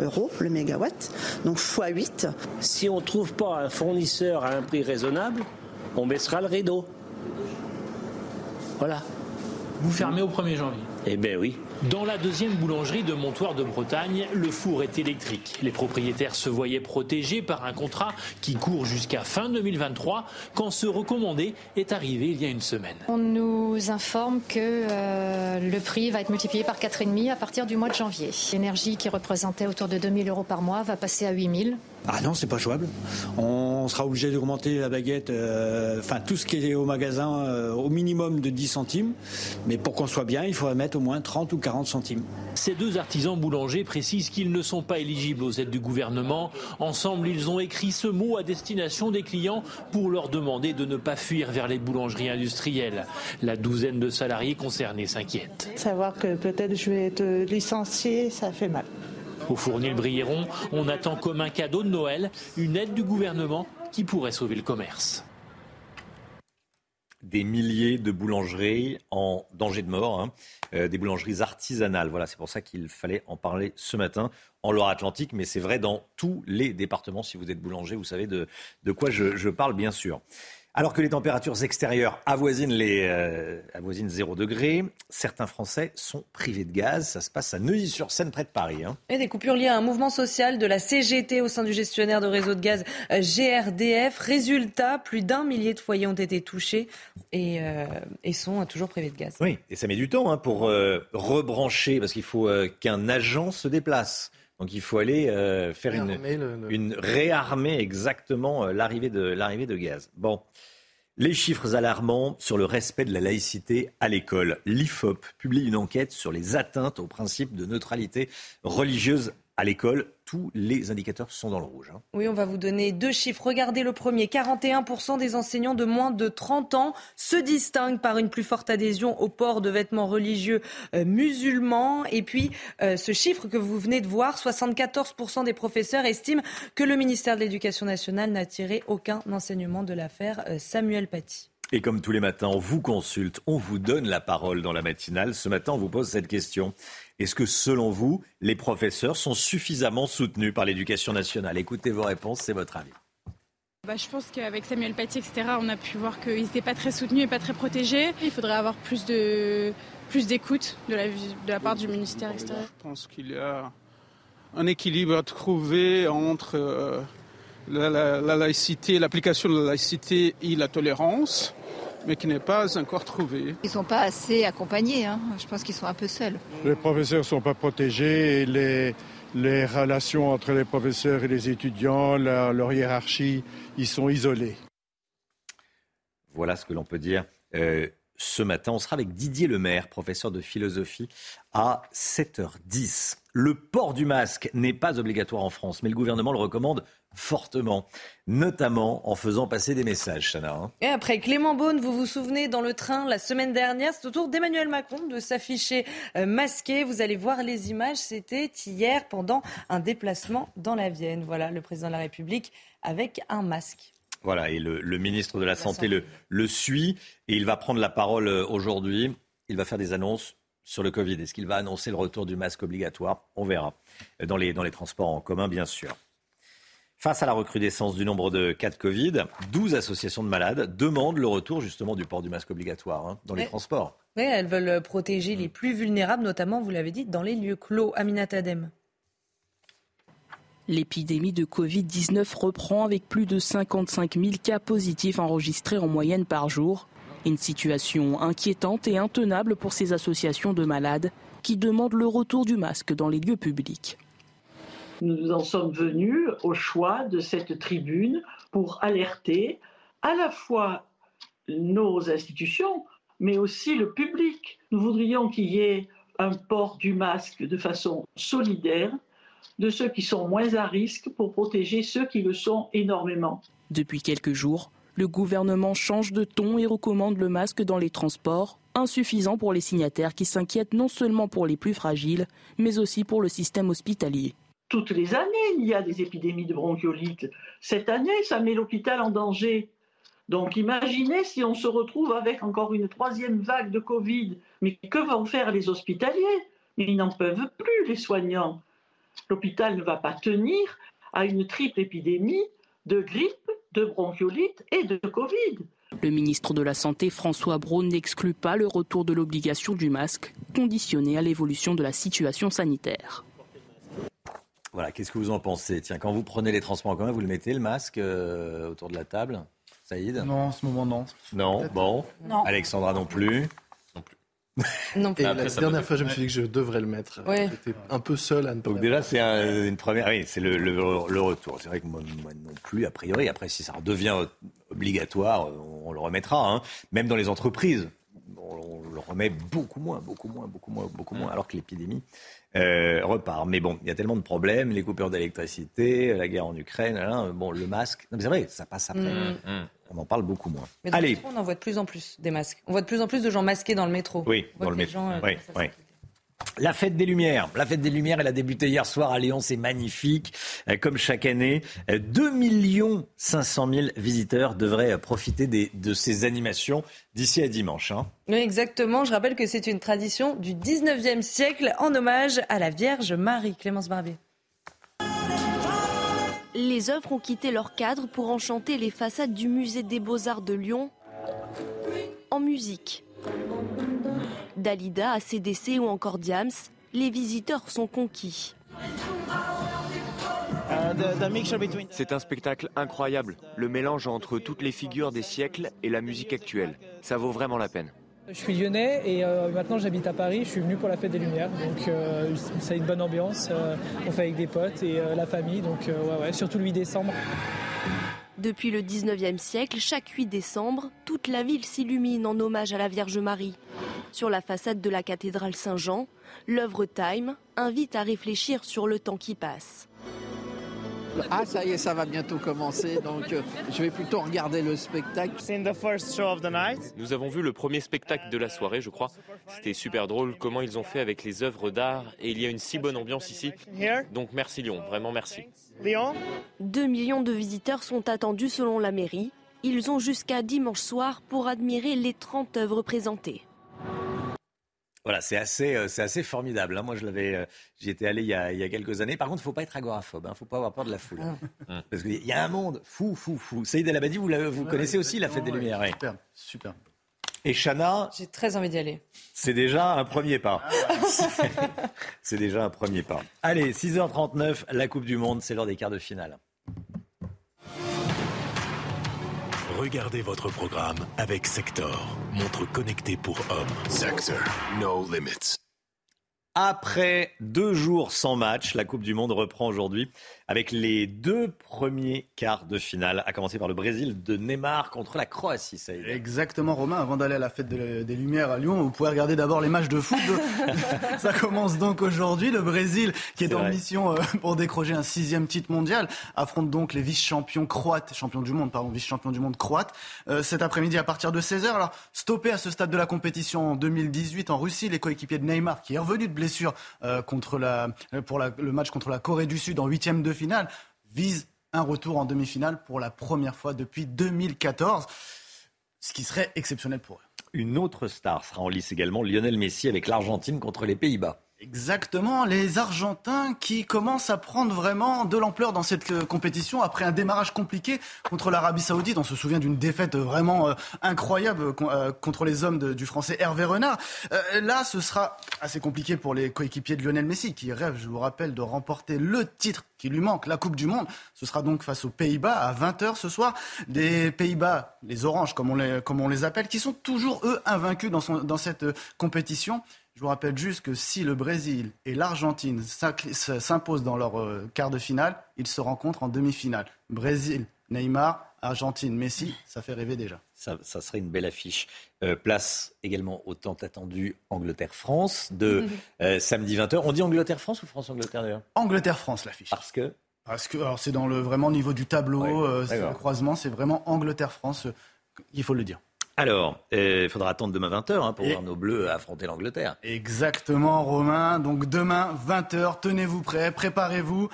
euros le mégawatt, donc x8. Si on ne trouve pas un fournisseur à un prix raisonnable, on baissera le rideau. Voilà. Vous fermez au 1er janvier Eh bien oui. Dans la deuxième boulangerie de Montoire de Bretagne, le four est électrique. Les propriétaires se voyaient protégés par un contrat qui court jusqu'à fin 2023 quand ce recommandé est arrivé il y a une semaine. On nous informe que euh, le prix va être multiplié par 4,5 à partir du mois de janvier. L'énergie qui représentait autour de 2000 euros par mois va passer à 8000. Ah non, c'est pas jouable. On sera obligé d'augmenter la baguette, euh, enfin tout ce qui est au magasin, euh, au minimum de 10 centimes. Mais pour qu'on soit bien, il faudrait mettre au moins 30 ou 40 centimes. Ces deux artisans boulangers précisent qu'ils ne sont pas éligibles aux aides du gouvernement. Ensemble, ils ont écrit ce mot à destination des clients pour leur demander de ne pas fuir vers les boulangeries industrielles. La douzaine de salariés concernés s'inquiètent. Savoir que peut-être je vais être licencié, ça fait mal. Au Fournil Brilleron, on attend comme un cadeau de Noël une aide du gouvernement qui pourrait sauver le commerce. Des milliers de boulangeries en danger de mort, hein. euh, des boulangeries artisanales. Voilà, c'est pour ça qu'il fallait en parler ce matin en Loire-Atlantique, mais c'est vrai dans tous les départements. Si vous êtes boulanger, vous savez de, de quoi je, je parle, bien sûr. Alors que les températures extérieures avoisinent, les, euh, avoisinent 0 degré, certains Français sont privés de gaz. Ça se passe à Neuilly-sur-Seine, près de Paris. Hein. Et des coupures liées à un mouvement social de la CGT au sein du gestionnaire de réseau de gaz euh, GRDF. Résultat, plus d'un millier de foyers ont été touchés et, euh, et, sont toujours privés de gaz. Oui, et ça met du temps hein, pour rebrancher, parce qu'il faut qu'un agent se déplace. Donc il faut aller faire une, une réarmer exactement l'arrivée de, l'arrivée de gaz. Bon. Les chiffres alarmants sur le respect de la laïcité à l'école. L'IFOP publie une enquête sur les atteintes au principe de neutralité religieuse à l'école, tous les indicateurs sont dans le rouge. Hein. Oui, on va vous donner deux chiffres. Regardez le premier. 41% des enseignants de moins de 30 ans se distinguent par une plus forte adhésion au port de vêtements religieux euh, musulmans. Et puis, euh, ce chiffre que vous venez de voir, 74% des professeurs estiment que le ministère de l'Éducation nationale n'a tiré aucun enseignement de l'affaire euh, Samuel Paty. Et comme tous les matins, on vous consulte, on vous donne la parole dans la matinale. Ce matin, on vous pose cette question. Est-ce que, selon vous, les professeurs sont suffisamment soutenus par l'éducation nationale? Écoutez vos réponses, c'est votre avis. Bah, je pense qu'avec Samuel Paty, etc., on a pu voir qu'ils n'étaient pas très soutenus et pas très protégés. Il faudrait avoir plus de plus d'écoute de la, de la part du ministère, etc. Je pense qu'il y a un équilibre à trouver entre euh, la, la laïcité, l'application de la laïcité et la tolérance mais qui n'est pas encore trouvé. Ils ne sont pas assez accompagnés, hein. je pense qu'ils sont un peu seuls. Les professeurs ne sont pas protégés et les, les relations entre les professeurs et les étudiants, leur, leur hiérarchie, ils sont isolés. Voilà ce que l'on peut dire. Euh, ce matin, on sera avec Didier Lemaire, professeur de philosophie, à 7h10. Le port du masque n'est pas obligatoire en France, mais le gouvernement le recommande fortement, notamment en faisant passer des messages, Chana. Hein. Et après Clément Beaune, vous vous souvenez, dans le train la semaine dernière, c'est au tour d'Emmanuel Macron de s'afficher euh, masqué. Vous allez voir les images, c'était hier pendant un déplacement dans la Vienne. Voilà, le président de la République avec un masque. Voilà, et le, ministre de la, Santé, Le, le suit et il va prendre la parole euh, aujourd'hui. Il va faire des annonces sur le Covid. Est-ce qu'il va annoncer le retour du masque obligatoire? On verra. Dans les, dans les transports en commun, bien sûr. Face à la recrudescence du nombre de cas de Covid, 12 associations de malades demandent le retour justement du port du masque obligatoire hein, dans les transports. Oui, elles veulent protéger les plus vulnérables, notamment, vous l'avez dit, dans les lieux clos. Aminat Adem. L'épidémie de Covid-19 reprend avec plus de 55 000 cas positifs enregistrés en moyenne par jour. Une situation inquiétante et intenable pour ces associations de malades qui demandent le retour du masque dans les lieux publics. Nous en sommes venus au choix de cette tribune pour alerter à la fois nos institutions, mais aussi le public. Nous voudrions qu'il y ait un port du masque de façon solidaire de ceux qui sont moins à risque pour protéger ceux qui le sont énormément. Depuis quelques jours, le gouvernement change de ton et recommande le masque dans les transports, insuffisant pour les signataires qui s'inquiètent non seulement pour les plus fragiles, mais aussi pour le système hospitalier. Toutes les années, il y a des épidémies de bronchiolite. Cette année, ça met l'hôpital en danger. Donc imaginez si on se retrouve avec encore une troisième vague de Covid. Mais que vont faire les hospitaliers? Ils n'en peuvent plus, les soignants. L'hôpital ne va pas tenir à une triple épidémie de grippe, de bronchiolite et de Covid. Le ministre de la Santé, François Braun, n'exclut pas le retour de l'obligation du masque, conditionné à l'évolution de la situation sanitaire. Voilà, qu'est-ce que vous en pensez? Tiens, quand vous prenez les transports en commun, vous le mettez le masque euh, autour de la table? Saïd? Non, en ce moment, non. Non, bon. Non. Alexandra non plus. Non plus. <laughs> Et Après, la ça dernière peut- fois, je me suis dit que je devrais le mettre. Ouais. J'étais un peu seul à ne pas Donc déjà, c'est un- une première. Oui, c'est le, le- le retour. C'est vrai que moi, moi non plus, a priori. Après, si ça redevient obligatoire, on, le remettra. hein. Même dans les entreprises, on, on le remet beaucoup moins, beaucoup moins, beaucoup moins, beaucoup moins. Alors que l'épidémie euh, repart. Mais bon, il y a tellement de problèmes, les coupures d'électricité, la guerre en Ukraine. bon, le masque. Non, mais c'est vrai, ça passe après. Mm. On en parle beaucoup moins. Mais dans le métro, on en voit de plus en plus des masques. On voit de plus en plus de gens masqués dans le métro. Oui, On voit dans le métro. gens, euh, Oui, oui. La fête des Lumières. La fête des Lumières, elle a débuté hier soir à Lyon. C'est magnifique. Euh, Comme chaque année, euh, 2 500 000 visiteurs devraient euh, profiter des- de ces animations d'ici à dimanche. hein. Oui, exactement. Je rappelle que c'est une tradition du 19e siècle en hommage à la Vierge Marie. Clémence Barbier. Les œuvres ont quitté leur cadre pour enchanter les façades du musée des beaux-arts de Lyon en musique. Dalida, ACDC ou encore Diams, les visiteurs sont conquis. C'est un spectacle incroyable, le mélange entre toutes les figures des siècles et la musique actuelle. Ça vaut vraiment la peine. Je suis lyonnais et euh, maintenant j'habite à Paris. Je suis venu pour la fête des Lumières, donc euh, c'est une bonne ambiance. euh, on fait avec des potes et euh, la famille, donc euh, ouais, ouais, surtout le 8 décembre. Depuis le 19e siècle, chaque 8 décembre, toute la ville s'illumine en hommage à la Vierge Marie. Sur la façade de la cathédrale Saint-Jean, l'œuvre Time invite à réfléchir sur le temps qui passe. Ah, ça y est, ça va bientôt commencer, donc euh, je vais plutôt regarder le spectacle. Nous avons vu le premier spectacle de la soirée, je crois. C'était super drôle comment ils ont fait avec les œuvres d'art et il y a une si bonne ambiance ici. Donc merci Lyon, vraiment merci. 2 millions de visiteurs sont attendus selon la mairie. Ils ont jusqu'à dimanche soir pour admirer les 30 œuvres présentées. Voilà, c'est assez, euh, c'est assez formidable. hein. Moi, je l'avais, euh, j'y étais allé il y, a, il y a quelques années. Par contre, il faut pas être agoraphobe. Il ne faut pas avoir peur de la foule. hein. Parce qu'il y a un monde fou, fou, fou. Saïd El Abadi, vous, vous connaissez aussi la fête des Lumières. ouais. Super, super. Et Chana, J'ai très envie d'y aller. c'est déjà un premier pas. <laughs> c'est déjà un premier pas. Allez, 6h39, la Coupe du Monde, c'est l'heure des quarts de finale. Regardez votre programme avec Sector, montre connectée pour hommes. Sector, no limits. Après deux jours sans match, la Coupe du Monde reprend aujourd'hui avec les deux premiers quarts de finale, à commencer par le Brésil de Neymar contre la Croatie. Ça. Exactement, Romain. Avant d'aller à la fête de- des Lumières à Lyon, vous pouvez regarder d'abord les matchs de foot. <laughs> Ça commence donc aujourd'hui. Le Brésil, qui est, en vrai. mission euh, pour décrocher un sixième titre mondial, affronte donc les vice-champions croates, champions du monde, pardon, vice-champions du monde croates, euh, cet après-midi à partir de 16h. Alors, stoppé à ce stade de la compétition en 2018 en Russie, les coéquipiers de Neymar, qui est revenu de blessure euh, contre la, pour la- le match contre la Corée du Sud en huitième de finale, visent un retour en demi-finale pour la première fois depuis 2014 ce qui serait exceptionnel pour eux. Une autre star sera en lice également, Lionel Messi avec l'Argentine contre les Pays-Bas. Exactement, les Argentins qui commencent à prendre vraiment de l'ampleur dans cette euh, compétition après un démarrage compliqué contre l'Arabie Saoudite. On se souvient d'une défaite vraiment euh, incroyable euh, contre les hommes du Français Hervé Renard. là, ce sera assez compliqué pour les coéquipiers de Lionel Messi qui rêvent, je vous rappelle, de remporter le titre qui lui manque, la Coupe du Monde. Ce sera donc face aux Pays-Bas à 20h ce soir. Des Pays-Bas, les Oranges comme on les, appelle, qui sont toujours eux invaincus dans cette compétition. Je vous rappelle juste que si le Brésil et l'Argentine s'imposent dans leur euh, quart de finale, ils se rencontrent en demi-finale. Brésil, Neymar, Argentine, Messi, ça fait rêver déjà. Ça, serait une belle affiche. Euh, place également au tant attendu Angleterre-France de <laughs> euh, samedi 20h. On dit Angleterre-France ou France-Angleterre d'ailleurs? Angleterre-France l'affiche. Parce que? Parce que c'est dans le vraiment niveau du tableau, le croisement, c'est vraiment Angleterre-France, il faut le dire. Alors, euh, il faudra attendre demain 20h hein, pour voir nos Bleus affronter l'Angleterre. Exactement, Romain. Donc demain 20h, tenez-vous prêts, préparez-vous.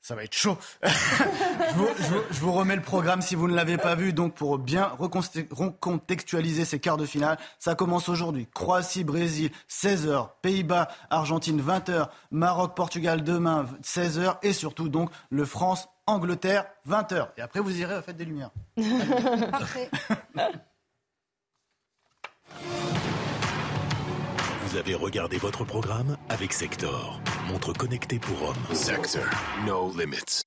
Ça va être chaud. <laughs> je, vous, remets le programme si vous ne l'avez pas vu. Donc pour bien recontextualiser ces quarts de finale, ça commence aujourd'hui. Croatie, Brésil, 16h. Pays-Bas, Argentine, 20h. Maroc, Portugal, demain, 16h. Et surtout donc le France, Angleterre, 20h. Et après vous irez à la fête des Lumières. <laughs> <laughs> Parfait. Vous avez regardé votre programme avec Sector, montre connectée pour hommes. Sector, no limits.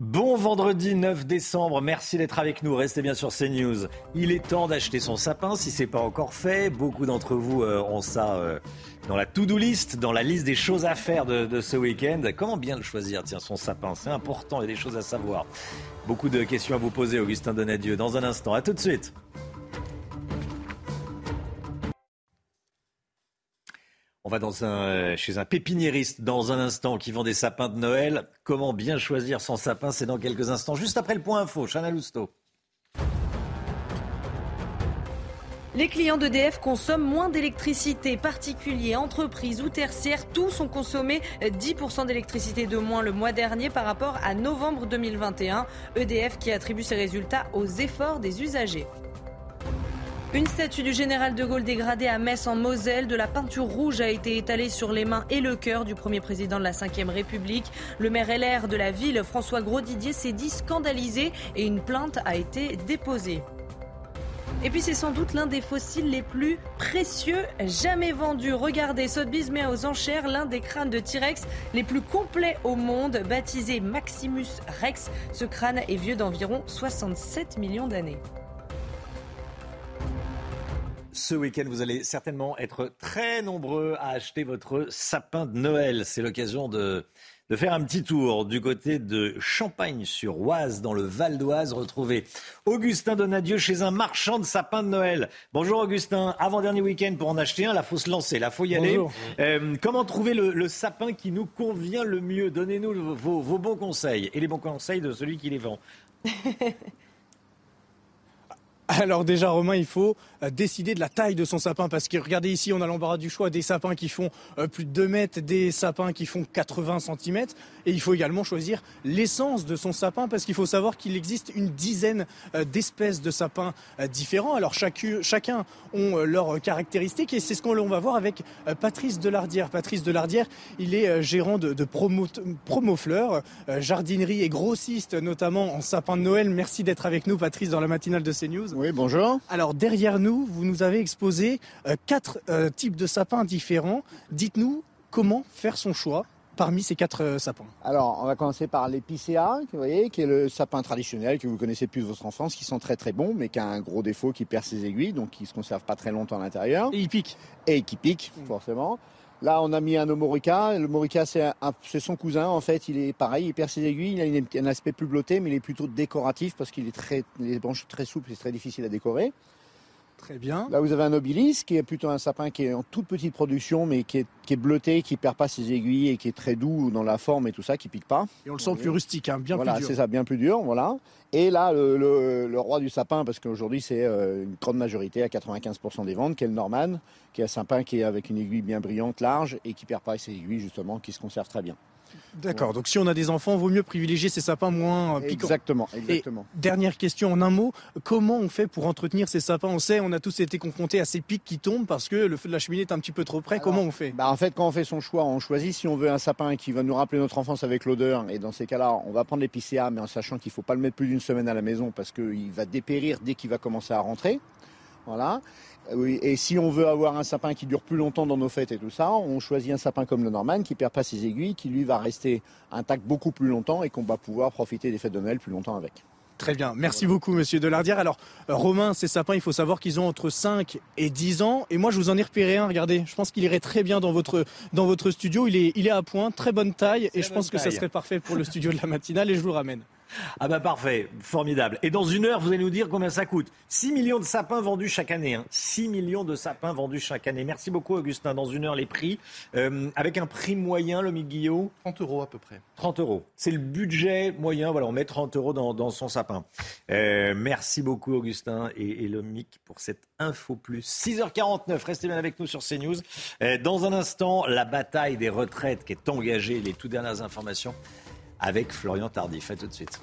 Bon vendredi 9 décembre, merci d'être avec nous. Restez bien sur CNews. Il est temps d'acheter son sapin si ce n'est pas encore fait. Beaucoup d'entre vous euh, ont ça euh, dans la to-do list, dans la liste des choses à faire de, de ce week-end. Comment bien le choisir, tiens, son sapin? C'est important, il y a des choses à savoir. Beaucoup de questions à vous poser, Augustin Donadieu, dans un instant. À tout de suite. On va dans euh, chez un pépiniériste dans un instant qui vend des sapins de Noël. Comment bien choisir son sapin C'est dans quelques instants, juste après le point info. Chana Lousteau. Les clients d'EDF consomment moins d'électricité. Particuliers, entreprises ou tertiaires, tous ont consommé 10% d'électricité de moins le mois dernier par rapport à novembre 2021. EDF qui attribue ses résultats aux efforts des usagers. Une statue du général de Gaulle dégradée à Metz en Moselle. De la peinture rouge a été étalée sur les mains et le cœur du premier président de la Ve République. Le maire LR de la ville, François Grosdidier, s'est dit scandalisé et une plainte a été déposée. Et puis c'est sans doute l'un des fossiles les plus précieux jamais vendus. Regardez, Sotheby's met aux enchères l'un des crânes de T-Rex les plus complets au monde, baptisé Maximus Rex. Ce crâne est vieux d'environ 67 millions d'années. Ce week-end, vous allez certainement être très nombreux à acheter votre sapin de Noël. C'est l'occasion de, faire un petit tour du côté de Champagne-sur-Oise, dans le Val d'Oise. Retrouver Augustin Donadieu chez un marchand de sapins de Noël. Bonjour Augustin. Avant-dernier week-end pour en acheter un, la faut se lancer, la faut y aller. Euh, comment trouver le, sapin qui nous convient le mieux? Donnez-nous vos, vos bons conseils et les bons conseils de celui qui les vend. <laughs> Alors déjà Romain, il faut euh, décider de la taille de son sapin parce que regardez ici, on a l'embarras du choix des sapins qui font euh, plus de 2 mètres, des sapins qui font 80 cm et il faut également choisir l'essence de son sapin parce qu'il faut savoir qu'il existe une dizaine euh, d'espèces de sapins différents. Alors chacun ont leurs caractéristiques et c'est ce qu'on va voir avec Patrice Delardière. Patrice Delardière, il est gérant de, promo, promo fleurs, jardinerie et grossiste notamment en sapin de Noël. Merci d'être avec nous Patrice dans la matinale de CNews. Oui, bonjour. Alors derrière nous, vous nous avez exposé euh, quatre euh, types de sapins différents. Dites-nous comment faire son choix parmi ces quatre euh, sapins Alors, on va commencer par l'épicéa, vous voyez, qui est le sapin traditionnel que vous connaissez plus de votre enfance, qui sent très très bon, mais qui a un gros défaut qui perd ses aiguilles, donc qui se conserve pas très longtemps à l'intérieur. Et il pique. Et qui pique, forcément. Là, on a mis un omorica. Le morica, c'est son cousin. En fait, il est pareil, il perd ses aiguilles. Il a un aspect plus bleuté, mais il est plutôt décoratif parce qu'il est très, les branches très souples et très difficile à décorer. Très bien. Là, vous avez un obilis qui est plutôt un sapin qui est en toute petite production, mais qui est, qui est bleuté, qui perd pas ses aiguilles et qui est très doux dans la forme et tout ça, qui pique pas. Et on le sent plus rustique, hein, bien plus dur. Voilà, c'est ça, bien plus dur, voilà. Et là, le, roi du sapin, parce qu'aujourd'hui c'est euh, une grande majorité, à 95% des ventes, qui est le Norman, qui est un sapin qui est avec une aiguille bien brillante, large, et qui perd pas ses aiguilles justement, qui se conserve très bien. D'accord, donc si on a des enfants, vaut mieux privilégier ces sapins moins euh, piquants. Exactement, exactement. Et dernière question en un mot, comment on fait pour entretenir ces sapins? On sait, on a tous été confrontés à ces pics qui tombent parce que le feu de la cheminée est un petit peu trop près. comment on fait? bah En fait, quand on fait son choix, on choisit si on veut un sapin qui va nous rappeler notre enfance avec l'odeur. Et dans ces cas-là, on va prendre l'épicéa, mais en sachant qu'il ne faut pas le mettre plus d'une semaine à la maison parce qu'il va dépérir dès qu'il va commencer à rentrer. Voilà. Oui, et si on veut avoir un sapin qui dure plus longtemps dans nos fêtes et tout ça, on choisit un sapin comme le Norman qui perd pas ses aiguilles, qui lui va rester intact beaucoup plus longtemps et qu'on va pouvoir profiter des fêtes de Noël plus longtemps avec. Très bien, merci beaucoup Monsieur Delardière. Alors euh, Romain, ces sapins, il faut savoir qu'ils ont entre 5 et 10 ans. Et moi je vous en ai repéré un, regardez, je pense qu'il irait très bien dans votre, dans votre studio. Il est, il est à point, très bonne taille, et je pense que ça serait parfait pour le studio de la matinale et je vous le ramène. Ah bah parfait, formidable. Et dans une heure, vous allez nous dire combien ça coûte. 6 millions de sapins vendus chaque année. Hein. 6 millions de sapins vendus chaque année. Merci beaucoup Augustin. Dans une heure, les prix. Euh, avec un prix moyen, le Guillaume 30 euros à peu près. 30 euros. C'est le budget moyen. Voilà, on met 30 euros dans, son sapin. Euh, merci beaucoup Augustin et, et pour cette info plus. 6h49, restez bien avec nous sur CNews. Euh, dans un instant, la bataille des retraites qui est engagée, les toutes dernières informations avec Florian Tardif. À tout de suite.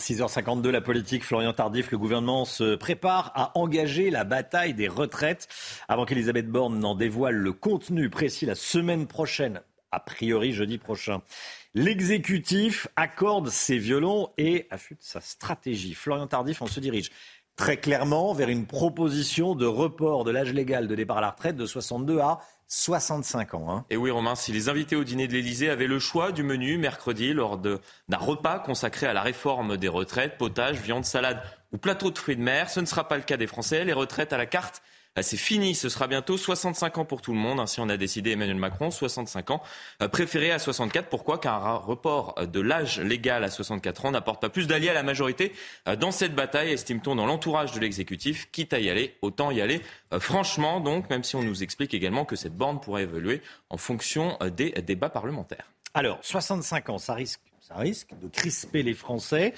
6h52, la politique, Florian Tardif, le gouvernement se prépare à engager la bataille des retraites avant qu'Elisabeth Borne n'en dévoile le contenu précis la semaine prochaine, a priori jeudi prochain. L'exécutif accorde ses violons et affûte sa stratégie. Florian Tardif, on se dirige très clairement vers une proposition de report de l'âge légal de départ à la retraite de 62 à 65 ans. Hein. Et oui, Romain, si les invités au dîner de l'Elysée avaient le choix du menu mercredi lors d'un repas consacré à la réforme des retraites, potage, viande, salade ou plateau de fruits de mer, ce ne sera pas le cas des Français. Les retraites à la carte c'est fini, ce sera bientôt 65 ans pour tout le monde. Ainsi on a décidé Emmanuel Macron, 65 ans, euh, préféré à 64. Pourquoi? Car un report de l'âge légal à 64 ans n'apporte pas plus d'alliés à la majorité euh, dans cette bataille, estime-t-on dans l'entourage de l'exécutif. Quitte à y aller, autant y aller euh, franchement, donc, même si on nous explique également que cette borne pourrait évoluer en fonction des débats parlementaires. Alors, 65 ans, ça risque ça risque de crisper les Français.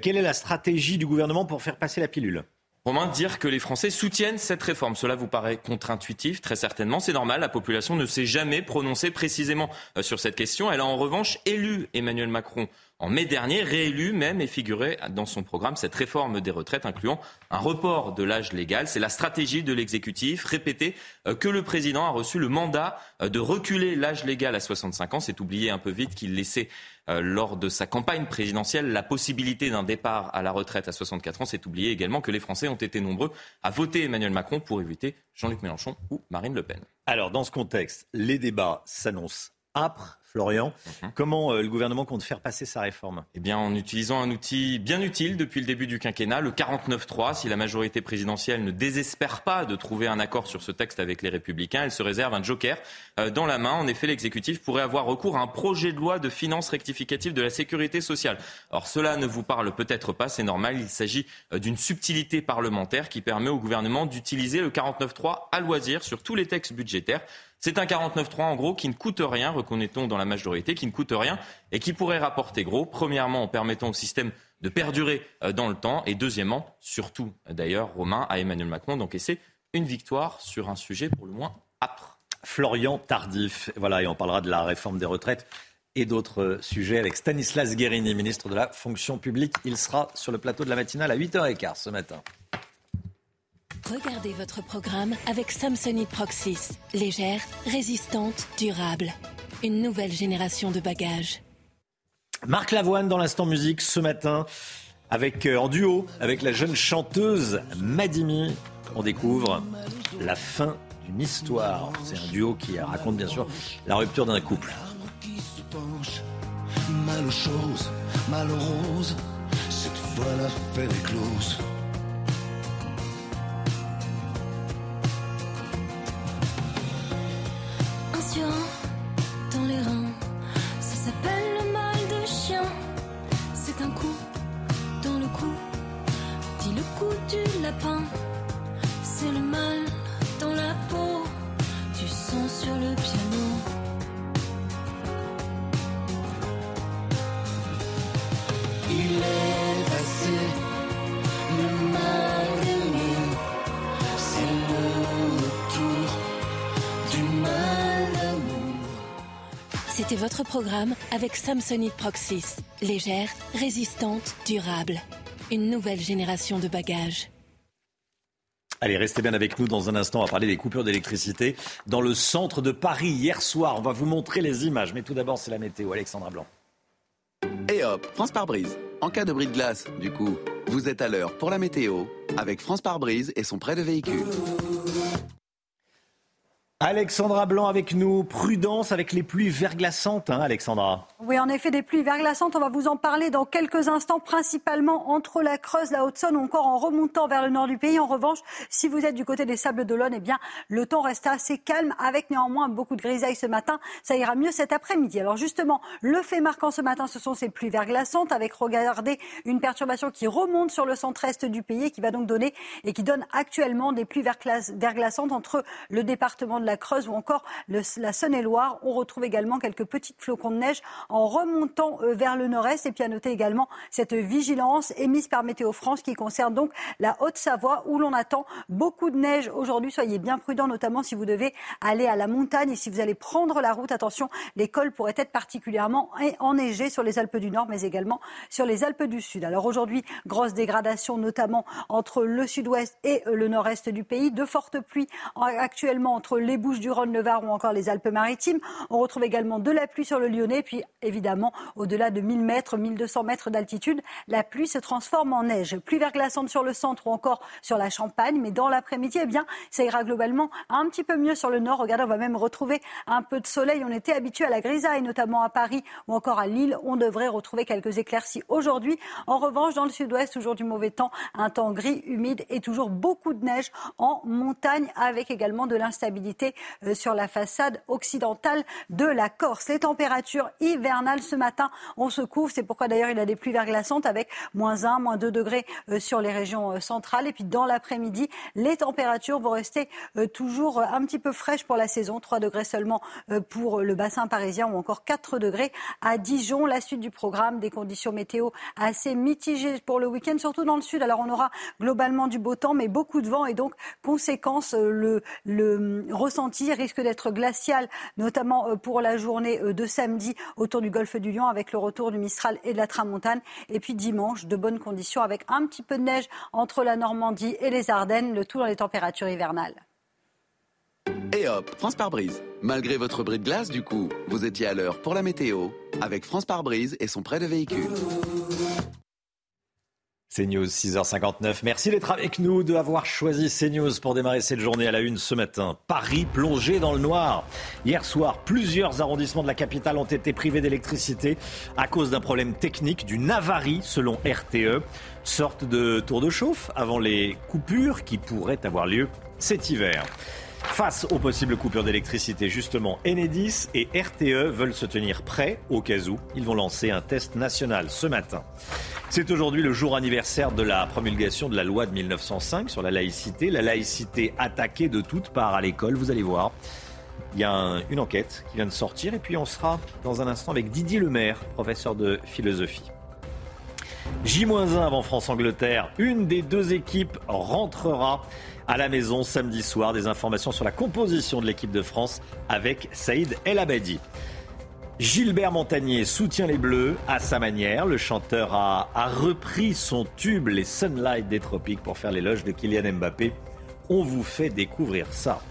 quelle est la stratégie du gouvernement pour faire passer la pilule? Romain, dire que les Français soutiennent cette réforme, cela vous paraît contre-intuitif, très certainement. C'est normal, la population ne s'est jamais prononcée précisément euh, sur cette question. Elle a en revanche élu Emmanuel Macron en mai dernier, réélu même et figuré dans son programme cette réforme des retraites incluant un report de l'âge légal. C'est la stratégie de l'exécutif, répéter euh, que le président a reçu le mandat euh, de reculer l'âge légal à 65 ans. C'est oublié un peu vite qu'il laissait euh, lors de sa campagne présidentielle la possibilité d'un départ à la retraite à 64 ans. C'est oublié également que les Français ont été nombreux à voter Emmanuel Macron pour éviter Jean-Luc Mélenchon ou Marine Le Pen. Alors, dans ce contexte, les débats s'annoncent âpres Florian. Mhm. Comment euh, le gouvernement compte faire passer sa réforme? Eh bien, en utilisant un outil bien utile depuis le début du quinquennat, le 49-3. Si la majorité présidentielle ne désespère pas de trouver un accord sur ce texte avec les Républicains, elle se réserve un joker euh, dans la main. En effet, l'exécutif pourrait avoir recours à un projet de loi de finances rectificative de la sécurité sociale. Alors, cela ne vous parle peut-être pas, c'est normal. Il s'agit euh, d'une subtilité parlementaire qui permet au gouvernement d'utiliser le 49-3 à loisir sur tous les textes budgétaires. C'est un 49-3 en gros qui ne coûte rien, reconnaît-on dans la majorité, qui ne coûte rien et qui pourrait rapporter gros. Premièrement, en permettant au système de perdurer euh, dans le temps et deuxièmement, surtout d'ailleurs, Romain, à Emmanuel Macron d'encaisser une victoire sur un sujet pour le moins âpre. Florian Tardif, voilà, et on parlera de la réforme des retraites et d'autres sujets avec Stanislas Guérini, ministre de la fonction publique. Il sera sur le plateau de la matinale à 8h15 ce matin. Regardez votre programme avec Samsonite Proxys. Légère, résistante, durable. Une nouvelle génération de bagages. Marc Lavoine dans l'instant musique ce matin, avec, euh, en duo avec la jeune chanteuse Madimi. On découvre la fin d'une histoire. C'est un duo qui raconte bien sûr la rupture d'un couple. Mal aux choses, mal aux roses, cette fois l'affaire est close. C'était votre programme avec Samsonite Proxys. Légère, résistante, durable. Une nouvelle génération de bagages. Allez, restez bien avec nous dans un instant. On va parler des coupures d'électricité dans le centre de Paris hier soir. On va vous montrer les images. Mais tout d'abord, c'est la météo. Alexandra Blanc. Et hop, France par brise. En cas de bris de glace, du coup, vous êtes à l'heure pour la météo avec France par brise et son prêt de véhicule. Alexandra Blanc avec nous. Prudence avec les pluies verglaçantes, hein, Alexandra. Oui, en effet, des pluies verglaçantes. On va vous en parler dans quelques instants, principalement entre la Creuse, la Haute-Saône ou encore en remontant vers le nord du pays. En revanche, si vous êtes du côté des Sables d'Olonne, eh bien, le temps reste assez calme avec néanmoins beaucoup de grisailles ce matin. Ça ira mieux cet après-midi. Alors justement, le fait marquant ce matin, ce sont ces pluies verglaçantes avec, regardez, une perturbation qui remonte sur le centre-est du pays et qui va donc donner et qui donne actuellement des pluies verglaçantes entre le département de la Creuse ou encore la Saône-et-Loire. On retrouve également quelques petites flocons de neige en remontant euh, vers le nord-est. Et puis à noter également cette vigilance émise par Météo France qui concerne donc la Haute-Savoie où l'on attend beaucoup de neige aujourd'hui. Soyez bien prudents, notamment si vous devez aller à la montagne et si vous allez prendre la route. Attention, les cols pourraient être particulièrement enneigés sur les Alpes du Nord, mais également sur les Alpes du Sud. Alors aujourd'hui, grosse dégradation, notamment entre le sud-ouest et le nord-est du pays. De fortes pluies actuellement entre les Bouches du Rhône, le Var ou encore les Alpes-Maritimes. On retrouve également de la pluie sur le Lyonnais, puis évidemment au-delà de 1000 mètres, 1200 mètres d'altitude, la pluie se transforme en neige. Pluie verglaçante sur le centre ou encore sur la Champagne, mais dans l'après-midi, eh bien, ça ira globalement un petit peu mieux sur le nord. Regardez, on va même retrouver un peu de soleil. On était habitué à la grisaille, notamment à Paris ou encore à Lille. On devrait retrouver quelques éclaircies aujourd'hui. En revanche, dans le sud-ouest, toujours du mauvais temps, un temps gris, humide et toujours beaucoup de neige en montagne avec également de l'instabilité euh, sur la façade occidentale de la Corse. Les températures hivernales ce matin, on se couvre. C'est pourquoi d'ailleurs il y a des pluies verglaçantes avec moins 1, moins 2 degrés euh, sur les régions euh, centrales. Et puis dans l'après-midi, les températures vont rester toujours un petit peu fraîches pour la saison. 3 degrés seulement pour le bassin parisien ou encore 4 degrés à Dijon. La suite du programme, des conditions météo assez mitigées pour le week-end, surtout dans le sud. Alors on aura globalement du beau temps, mais beaucoup de vent et donc conséquence, le, le ressenti risque d'être glacial, notamment euh, pour la journée euh, de samedi autour du golfe du Lion avec le retour du Mistral et de la Tramontane. Et puis dimanche, de bonnes conditions avec un petit peu de neige entre la Normandie et les Ardennes, le tout dans les températures hivernales. Et hop, France par brise. Malgré votre bris de glace, du coup, vous étiez à l'heure pour la météo avec France par brise et son prêt de véhicule. CNews, 6h59. Merci d'être avec nous, d'avoir choisi CNews pour démarrer cette journée à la une ce matin. Paris plongé dans le noir. Hier soir, plusieurs arrondissements de la capitale ont été privés d'électricité à cause d'un problème technique, d'une avarie selon RTE. Sorte de tour de chauffe avant les coupures qui pourraient avoir lieu cet hiver. Face aux possibles coupures d'électricité, justement, Enedis et RTE veulent se tenir prêts au cas où. Ils vont lancer un test national ce matin. C'est aujourd'hui le jour anniversaire de la promulgation de la loi de 1905 sur la laïcité. La laïcité attaquée de toutes parts à l'école, vous allez voir. Il y a une enquête qui vient de sortir et puis on sera dans un instant avec Didier Lemaire, professeur de philosophie. J-1 avant France-Angleterre, une des deux équipes rentrera à la maison samedi soir. Des informations sur la composition de l'équipe de France avec Saïd El Abadi. Gilbert Montagnier soutient les Bleus à sa manière. Le chanteur a, repris son tube Les Sunlight des Tropiques pour faire l'éloge de Kylian Mbappé. On vous fait découvrir ça.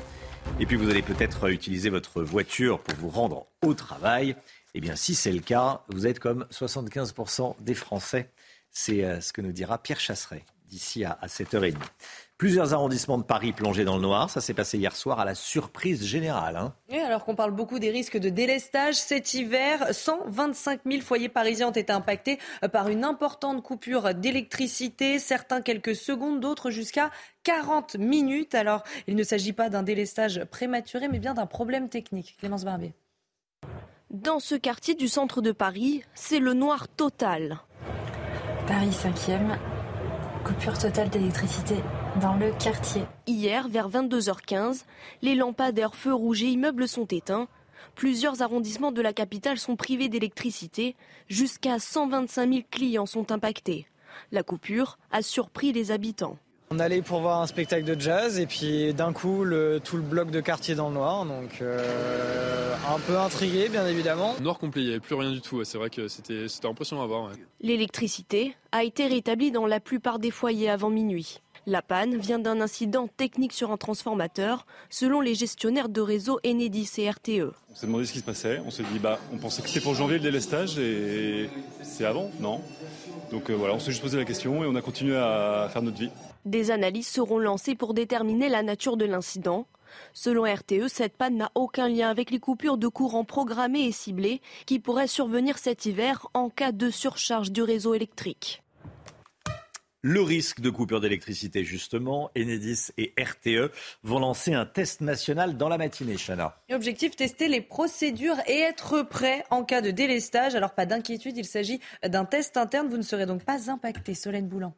Et puis vous allez peut-être utiliser votre voiture pour vous rendre au travail. Eh bien si c'est le cas, vous êtes comme 75% des Français. C'est euh, ce que nous dira Pierre Chasseret d'ici à 7h30. Plusieurs arrondissements de Paris plongés dans le noir. Ça s'est passé hier soir à la surprise générale. Hein. Et alors qu'on parle beaucoup des risques de délestage cet hiver, 125 000 foyers parisiens ont été impactés par une importante coupure d'électricité. Certains quelques secondes, d'autres jusqu'à 40 minutes. Alors, il ne s'agit pas d'un délestage prématuré, mais bien d'un problème technique. Clémence Barbier. Dans ce quartier du centre de Paris, c'est le noir total. Paris 5e, coupure totale d'électricité dans le quartier. Hier, vers 22h15, les lampadaires feux rouges et immeubles sont éteints. Plusieurs arrondissements de la capitale sont privés d'électricité. Jusqu'à 125 000 clients sont impactés. La coupure a surpris les habitants. On allait pour voir un spectacle de jazz et puis d'un coup le, tout le bloc de quartier dans le noir, donc euh, un peu intrigué bien évidemment. Noir complet, il n'y avait plus rien du tout, c'est vrai que c'était impressionnant à voir. L'électricité a été rétablie dans la plupart des foyers avant minuit. La panne vient d'un incident technique sur un transformateur, selon les gestionnaires de réseau Enedis et RTE. On s'est demandé ce qui se passait, on s'est dit bah on pensait que c'était pour janvier le délestage et c'est avant, non? Donc euh, voilà, on s'est juste posé la question et on a continué à faire notre vie. Des analyses seront lancées pour déterminer la nature de l'incident. Selon RTE, cette panne n'a aucun lien avec les coupures de courant programmées et ciblées qui pourraient survenir cet hiver en cas de surcharge du réseau électrique. Le risque de coupure d'électricité, justement, Enedis et RTE vont lancer un test national dans la matinée, Chana. Objectif, tester les procédures et être prêt en cas de délestage. Alors pas d'inquiétude, il s'agit d'un test interne. Vous ne serez donc pas impacté, Solène Boulan.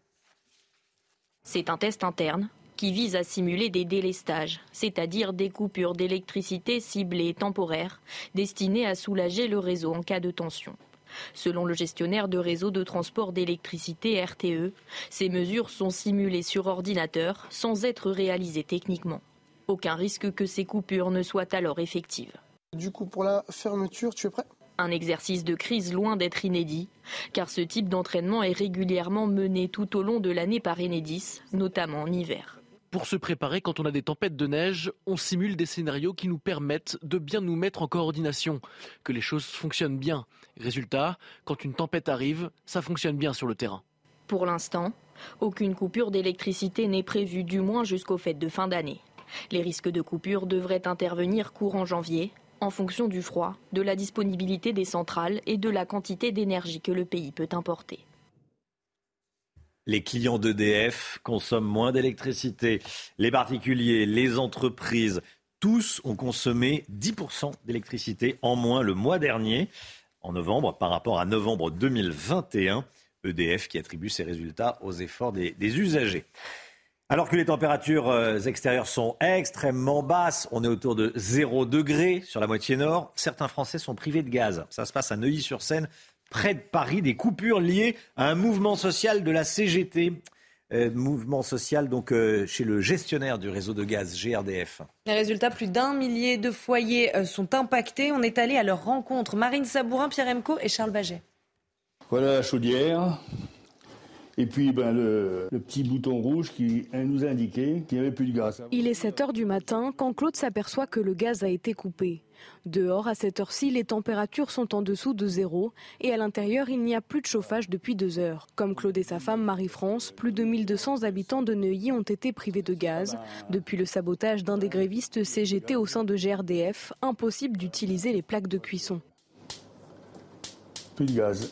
C'est un test interne qui vise à simuler des délestages, c'est-à-dire des coupures d'électricité ciblées temporaires, destinées à soulager le réseau en cas de tension. Selon le gestionnaire de réseau de transport d'électricité RTE, ces mesures sont simulées sur ordinateur sans être réalisées techniquement. Aucun risque que ces coupures ne soient alors effectives. Du coup, pour la fermeture, tu es prêt? Un exercice de crise loin d'être inédit, car ce type d'entraînement est régulièrement mené tout au long de l'année par Enedis, notamment en hiver. Pour se préparer quand on a des tempêtes de neige, on simule des scénarios qui nous permettent de bien nous mettre en coordination, que les choses fonctionnent bien. Résultat, quand une tempête arrive, ça fonctionne bien sur le terrain. Pour l'instant, aucune coupure d'électricité n'est prévue, du moins jusqu'aux fêtes de fin d'année. Les risques de coupure devraient intervenir courant janvier, en fonction du froid, de la disponibilité des centrales et de la quantité d'énergie que le pays peut importer. Les clients d'EDF consomment moins d'électricité. Les particuliers, les entreprises, tous ont consommé 10% d'électricité en moins le mois dernier, en novembre, par rapport à novembre 2021. EDF qui attribue ses résultats aux efforts des, des usagers. Alors que les températures euh, extérieures sont extrêmement basses, on est autour de 0 degré sur la moitié nord, certains Français sont privés de gaz. Ça se passe à Neuilly-sur-Seine, près de Paris, des coupures liées à un mouvement social de la CGT. Euh, mouvement social donc euh, chez le gestionnaire du réseau de gaz GRDF. Les résultats, plus d'un millier de foyers sont impactés. On est allé à leur rencontre. Marine Sabourin, Pierre Emco et Charles Baget. Voilà la chaudière. Et puis ben, le, petit bouton rouge qui nous a indiqué qu'il n'y avait plus de gaz. Il est 7 heures du matin quand Claude s'aperçoit que le gaz a été coupé. Dehors, à cette heure-ci, les températures sont en dessous de zéro et à l'intérieur, il n'y a plus de chauffage depuis deux heures. Comme Claude et sa femme Marie-France, plus de 1200 habitants de Neuilly ont été privés de gaz. Depuis le sabotage d'un des grévistes CGT au sein de GRDF, impossible d'utiliser les plaques de cuisson. Plus de gaz.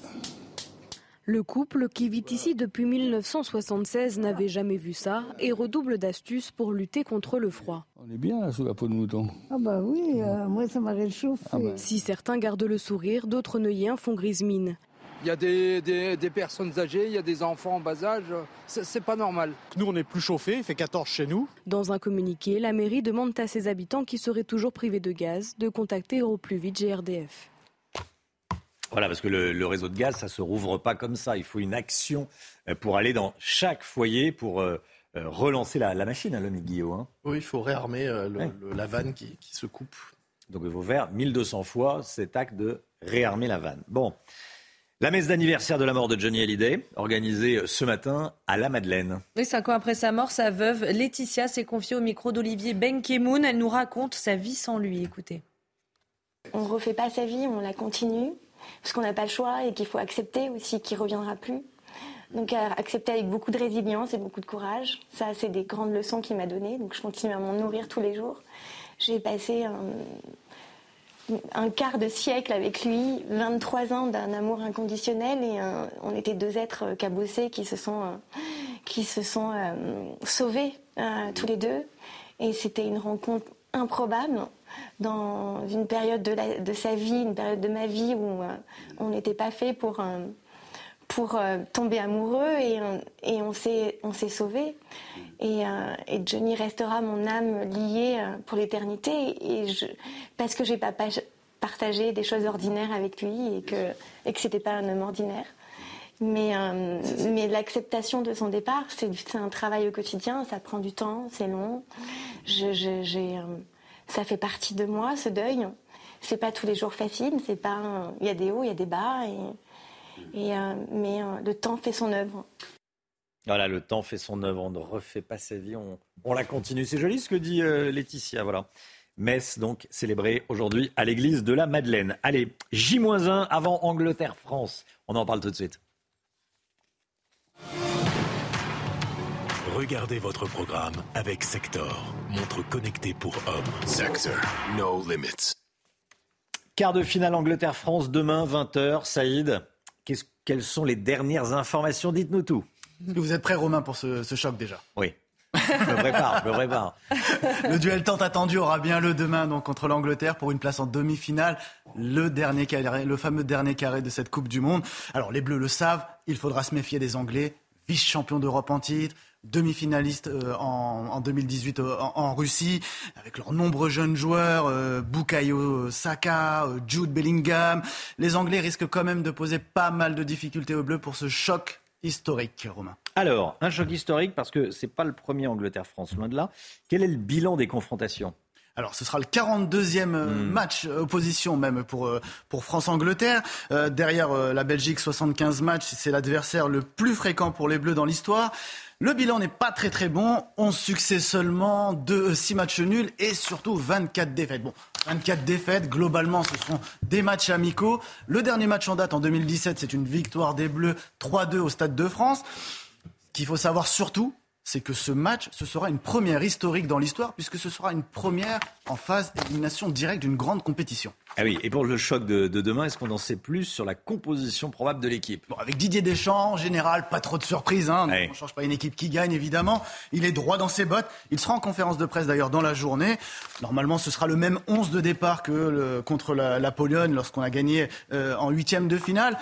Le couple, qui vit ici depuis 1976, n'avait jamais vu ça et redouble d'astuces pour lutter contre le froid. On est bien sous la peau de mouton. Ah bah oui, euh, moi ça m'a réchauffé. Ah bah. Si certains gardent le sourire, d'autres Neuilliens font grise mine. Il y a des, des, personnes âgées, il y a des enfants en bas âge, c'est pas normal. Nous, on est plus chauffé, il fait 14 chez nous. Dans un communiqué, la mairie demande à ses habitants qui seraient toujours privés de gaz de contacter au plus vite GRDF. Voilà, parce que le, réseau de gaz, ça se rouvre pas comme ça. Il faut une action euh, pour aller dans chaque foyer pour euh, euh, relancer la, machine, hein, l'homme Guillaume. Hein. Oui, il faut réarmer la vanne qui, se coupe. Donc il faut faire 1200 fois cet acte de réarmer la vanne. Bon. La messe d'anniversaire de la mort de Johnny Hallyday, organisée ce matin à la Madeleine. Oui, cinq ans après sa mort, sa veuve Laetitia s'est confiée au micro d'Olivier Benkemoun. Elle nous raconte sa vie sans lui. Écoutez. On ne refait pas sa vie, on la continue parce qu'on n'a pas le choix et qu'il faut accepter aussi qu'il ne reviendra plus. Donc accepter avec beaucoup de résilience et beaucoup de courage. Ça, c'est des grandes leçons qu'il m'a données. Donc je continue à m'en nourrir tous les jours. J'ai passé un, quart de siècle avec lui, 23 ans d'un amour inconditionnel et on était deux êtres cabossés qui se sont, qui se sont euh, sauvés euh, tous les deux. Et c'était une rencontre improbable dans une période de, sa vie, une période de ma vie où euh, on n'était pas fait pour, euh, pour euh, tomber amoureux et, et on s'est sauvé. Et, et, Johnny restera mon âme liée pour l'éternité et parce que j'ai pas partagé des choses ordinaires avec lui et que, et que c'était pas un homme ordinaire. Mais, euh, mais l'acceptation de son départ, c'est un travail au quotidien, ça prend du temps, c'est long. Je, ça fait partie de moi, ce deuil. C'est pas tous les jours facile, c'est pas. Il y a des hauts, il y a des bas, et, et mais le temps fait son œuvre. Voilà, le temps fait son œuvre, on ne refait pas sa vie, on, on la continue. C'est joli ce que dit Laetitia, voilà. Metz, donc, célébré aujourd'hui à l'église de la Madeleine. Allez, J-1 avant Angleterre-France. On en parle tout de suite. Regardez votre programme avec Sector, montre connectée pour hommes. Sector, no limits. Quart de finale Angleterre-France demain, 20h. Saïd, quelles sont les dernières informations? Dites-nous tout. Vous êtes prêt, Romain, pour ce, ce choc déjà? Oui. Je me prépare, je me prépare. <laughs> Le duel tant attendu aura bien lieu demain donc contre l'Angleterre pour une place en demi-finale, le dernier carré, le fameux dernier carré de cette Coupe du Monde. Alors les Bleus le savent, il faudra se méfier des Anglais, vice-champion d'Europe en titre, demi-finaliste euh, en, 2018 euh, en, Russie, avec leurs nombreux jeunes joueurs, euh, Bukayo Saka, Jude Bellingham. Les Anglais risquent quand même de poser pas mal de difficultés aux Bleus pour ce choc historique, Romain. Alors, un choc historique parce que ce n'est pas le premier Angleterre-France, loin de là. Quel est le bilan des confrontations? Alors, ce sera le 42e euh, hmm. match euh, opposition même pour, euh, pour France-Angleterre. derrière la Belgique, 75 matchs, c'est l'adversaire le plus fréquent pour les Bleus dans l'histoire. Le bilan n'est pas très très bon. 11 succès seulement, 2, 6 matchs nuls et surtout 24 défaites. Bon, 24 défaites, globalement, ce sont des matchs amicaux. Le dernier match en date en 2017, c'est une victoire des Bleus 3-2 au Stade de France. Ce qu'il faut savoir surtout, c'est que ce match, ce sera une première historique dans l'histoire, puisque ce sera une première en phase d'élimination directe d'une grande compétition. Ah oui, et pour le choc de, demain, est-ce qu'on en sait plus sur la composition probable de l'équipe? Bon, Avec Didier Deschamps, en général, pas trop de surprises. Hein, On ne change pas une équipe qui gagne, évidemment. Il est droit dans ses bottes. Il sera en conférence de presse, d'ailleurs, dans la journée. Normalement, ce sera le même 11 de départ que contre la, Pologne lorsqu'on a gagné euh, en huitième de finale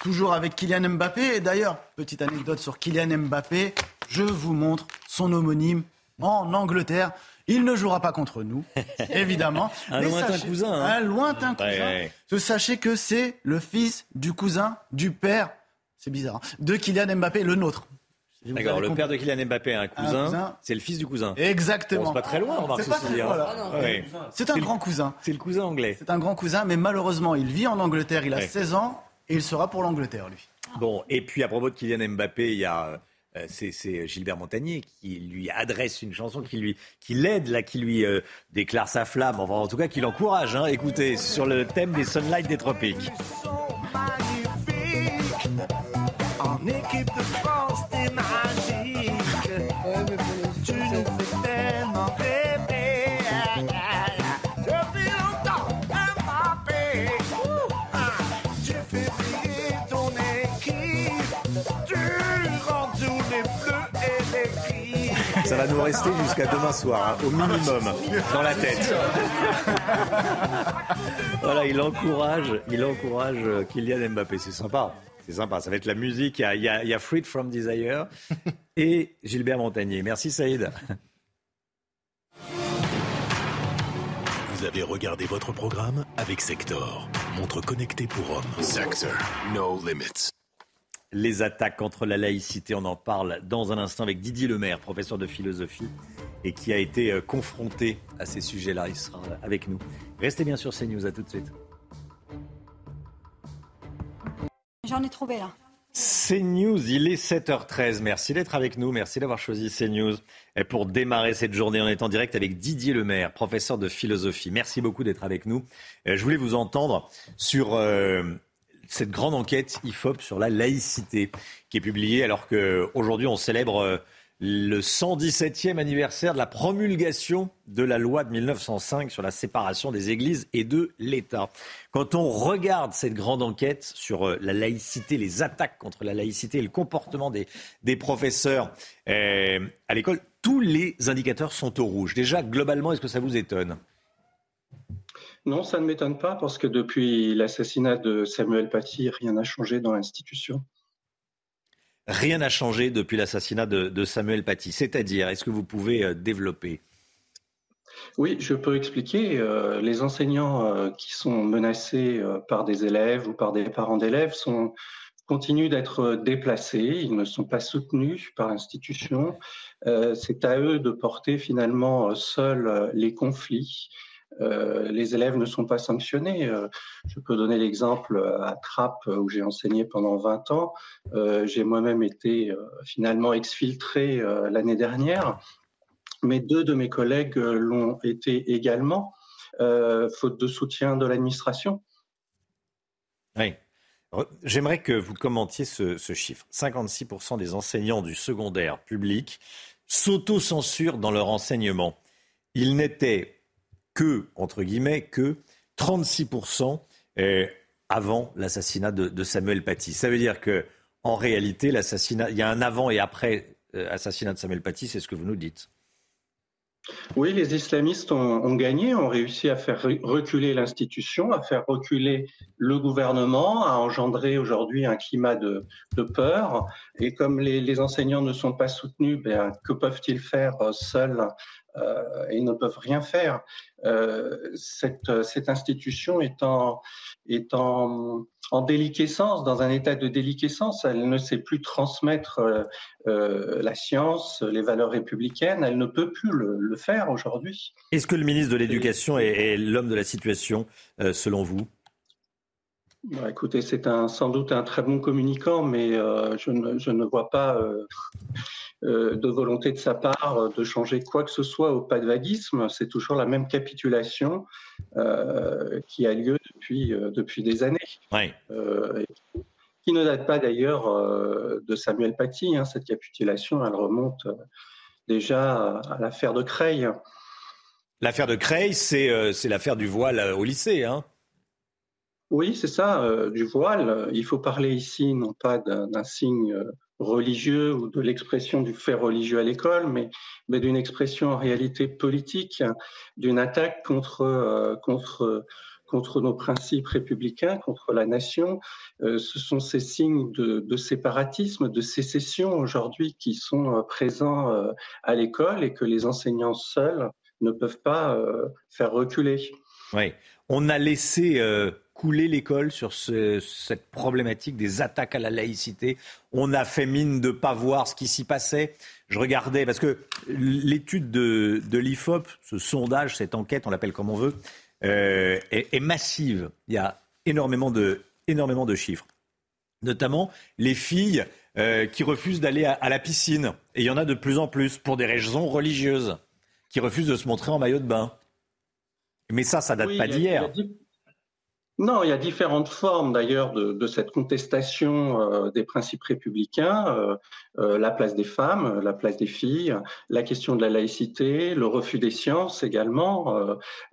toujours avec Kylian Mbappé. Et d'ailleurs, petite anecdote sur Kylian Mbappé, je vous montre son homonyme en Angleterre. Il ne jouera pas contre nous, <laughs> évidemment. un, lointain cousin, hein. un lointain cousin. Sachez que c'est le fils du cousin du père, c'est bizarre, hein, de Kylian Mbappé, le nôtre. D'accord, le père de Kylian Mbappé a un cousin, c'est le fils du cousin. Exactement. c'est pas très loin, on va hein. C'est un grand cousin. C'est le cousin anglais. C'est un grand cousin, mais malheureusement, il vit en Angleterre, il a 16 ans, et il sera pour l'Angleterre, lui. Bon, et puis à propos de Kylian Mbappé, il y a euh, c'est Gilbert Montagnier qui lui adresse une chanson, qui lui, qui l'aide là, qui lui euh, déclare sa flamme, enfin en tout cas qui l'encourage. Hein. Écoutez, sur le thème des Sunlight des tropiques. Ça va nous rester jusqu'à demain soir, hein, au minimum, dans la tête. voilà, il encourage, il encourage euh, Kylian Mbappé. C'est sympa. C'est sympa. Ça va être la musique. Il y a, il y a Freed from Desire <laughs> et Gilbert Montagnier. Merci Saïd. Vous avez regardé votre programme avec Sector, montre connectée pour hommes. Sector, no limits les attaques contre la laïcité. On en parle dans un instant avec Didier Lemaire, professeur de philosophie, et qui a été euh, confronté à ces sujets-là. Il sera avec nous. Restez bien sur CNews, à tout de suite. J'en ai trouvé là. CNews, il est 7h13. Merci d'être avec nous. Merci d'avoir choisi CNews et pour démarrer cette journée en étant direct avec Didier Lemaire, professeur de philosophie. Merci beaucoup d'être avec nous. Euh, je voulais vous entendre sur euh, cette grande enquête IFOP sur la laïcité qui est publiée alors qu'aujourd'hui on célèbre euh, le 117e anniversaire de la promulgation de la loi de 1905 sur la séparation des églises et de l'État. Quand on regarde cette grande enquête sur euh, la laïcité, les attaques contre la laïcité et le comportement des, des professeurs euh, à l'école, tous les indicateurs sont au rouge. Déjà, globalement, est-ce que ça vous étonne? Non, ça ne m'étonne pas parce que depuis l'assassinat de Samuel Paty, rien n'a changé dans l'institution. Rien n'a changé depuis l'assassinat de, Samuel Paty. C'est-à-dire, est-ce que vous pouvez euh, développer? Oui, je peux expliquer. Euh, les enseignants euh, qui sont menacés par des élèves ou par des parents d'élèves sont continuent d'être déplacés, ils ne sont pas soutenus par l'institution. C'est à eux de porter finalement seuls les conflits. Euh, les élèves ne sont pas sanctionnés. Euh, je peux donner l'exemple à Trappes où j'ai enseigné pendant 20 ans. j'ai moi-même été finalement exfiltré l'année dernière, mais deux de mes collègues l'ont été également, faute de soutien de l'administration. Oui. J'aimerais que vous commentiez ce, chiffre. 56% des enseignants du secondaire public s'auto-censurent dans leur enseignement. Il n'était que, entre guillemets, que 36% euh, avant l'assassinat de, Samuel Paty. Ça veut dire que, en réalité, l'assassinat, il y a un avant et après euh, assassinat de Samuel Paty, c'est ce que vous nous dites. Oui, les islamistes ont, gagné, ont réussi à faire reculer l'institution, à faire reculer le gouvernement, à engendrer aujourd'hui un climat de, peur. Et comme les, enseignants ne sont pas soutenus, ben, que peuvent-ils faire euh, seuls euh, Ils ne peuvent rien faire. Euh, cette, cette, institution est en, est en, en, déliquescence, dans un état de déliquescence. Elle ne sait plus transmettre euh, euh, la science, les valeurs républicaines. Elle ne peut plus le, le faire aujourd'hui. Est-ce que le ministre de l'Éducation est, l'homme de la situation, selon vous? Bah, écoutez, c'est sans doute un très bon communicant, mais je ne, je, ne, vois pas euh, de volonté de sa part euh, de changer quoi que ce soit au pas de vaguisme. C'est toujours la même capitulation euh, qui a lieu depuis, depuis des années. qui ne date pas d'ailleurs de Samuel Paty. Hein. Cette capitulation, elle remonte déjà à l'affaire de Creil. L'affaire de Creil, c'est l'affaire du voile au lycée. Hein oui, c'est ça, du voile. Il faut parler ici non pas d'un signe religieux ou de l'expression du fait religieux à l'école, mais, d'une expression en réalité politique, d'une attaque contre, euh, contre, contre nos principes républicains, contre la nation. Euh, ce sont ces signes de, de, séparatisme, de sécession aujourd'hui qui sont euh, présents à l'école et que les enseignants seuls ne peuvent pas faire reculer. Oui, on a laissé couler l'école sur cette problématique des attaques à la laïcité. On a fait mine de ne pas voir ce qui s'y passait. Je regardais, parce que l'étude de, l'IFOP, ce sondage, cette enquête, on l'appelle comme on veut, euh, est, massive. Il y a énormément de, énormément de chiffres. Notamment les filles euh, qui refusent d'aller à, la piscine. Et il y en a de plus en plus pour des raisons religieuses, qui refusent de se montrer en maillot de bain. Mais ça, ça date pas d'hier. Non, il y a différentes formes d'ailleurs de, cette contestation euh, des principes républicains, euh, euh, la place des femmes, la place des filles, la question de la laïcité, le refus des sciences également,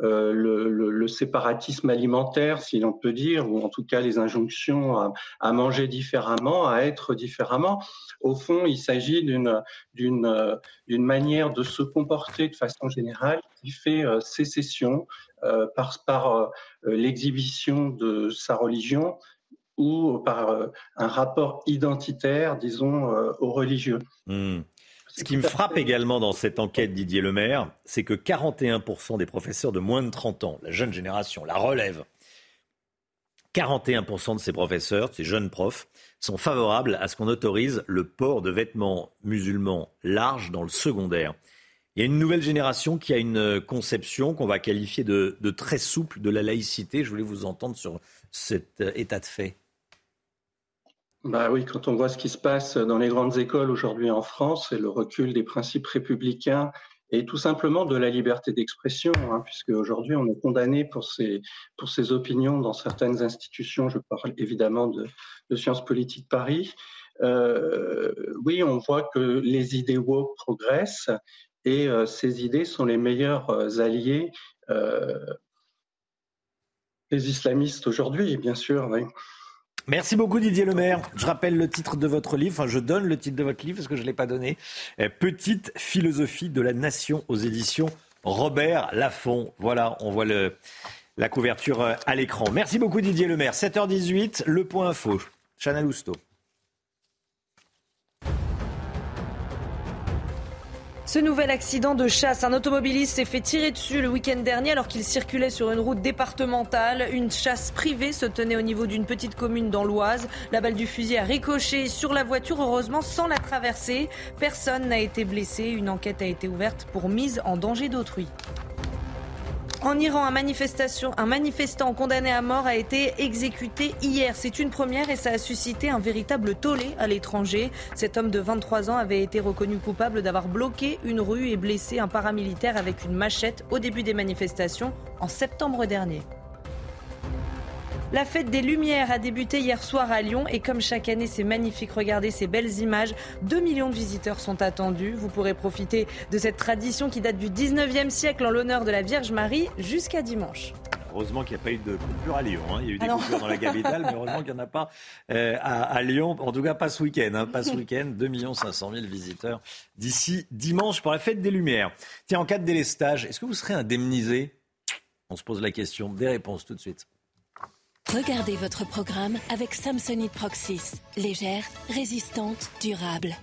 le, séparatisme alimentaire, si l'on peut dire, ou en tout cas les injonctions à, à, manger différemment, à être différemment. Au fond, il s'agit d'une manière de se comporter de façon générale qui fait sécession, euh, par, par euh, l'exhibition de sa religion ou par euh, un rapport identitaire, disons, aux religieux. Hmm. Ce qui me frappe également dans cette enquête, Didier Lemaire, c'est que 41% des professeurs de moins de 30 ans, la jeune génération, la relève, 41% de ces professeurs, ces jeunes profs, sont favorables à ce qu'on autorise le port de vêtements musulmans larges dans le secondaire. Il y a une nouvelle génération qui a une euh, conception qu'on va qualifier de, très souple de la laïcité. Je voulais vous entendre sur cet euh, état de fait. Bah oui, quand on voit ce qui se passe dans les grandes écoles aujourd'hui en France et le recul des principes républicains et tout simplement de la liberté d'expression, hein, puisque aujourd'hui on est condamné pour ses, opinions dans certaines institutions. Je parle évidemment de, Sciences Politiques Paris. Euh, oui, on voit que les idéaux progressent et euh, ces idées sont les meilleurs euh, alliés euh, des islamistes aujourd'hui, bien sûr. Merci beaucoup Didier Lemaire. Je rappelle le titre de votre livre, enfin je donne le titre de votre livre parce que je ne l'ai pas donné. Petite philosophie de la nation aux éditions Robert Laffont. Voilà, on voit le, la couverture à l'écran. Merci beaucoup Didier Lemaire. 7h18, le point info. Chana Lousteau. Ce nouvel accident de chasse, un automobiliste s'est fait tirer dessus le week-end dernier alors qu'il circulait sur une route départementale. Une chasse privée se tenait au niveau d'une petite commune dans l'Oise. La balle du fusil a ricoché sur la voiture, heureusement sans la traverser. Personne n'a été blessé. Une enquête a été ouverte pour mise en danger d'autrui. En Iran, un, manifestant condamné à mort a été exécuté hier. C'est une première et ça a suscité un véritable tollé à l'étranger. Cet homme de 23 ans avait été reconnu coupable d'avoir bloqué une rue et blessé un paramilitaire avec une machette au début des manifestations en septembre dernier. La fête des Lumières a débuté hier soir à Lyon et comme chaque année c'est magnifique, regardez ces belles images. 2 millions de visiteurs sont attendus. Vous pourrez profiter de cette tradition qui date du 19e siècle en l'honneur de la Vierge Marie jusqu'à dimanche. Heureusement qu'il n'y a pas eu de coupure à Lyon. Hein. Il y a eu des coupures dans la capitale, mais heureusement qu'il n'y en a pas euh, à, Lyon. En tout cas, pas ce week-end. Hein. Pas ce <laughs> week-end. 2 500 000 visiteurs d'ici dimanche pour la fête des Lumières. Tiens, en cas de délestage, est-ce que vous serez indemnisé? On se pose la question. Des réponses tout de suite. Regardez votre programme avec Samsonite Proxys. Légère, résistante, durable.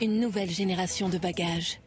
Une nouvelle génération de bagages.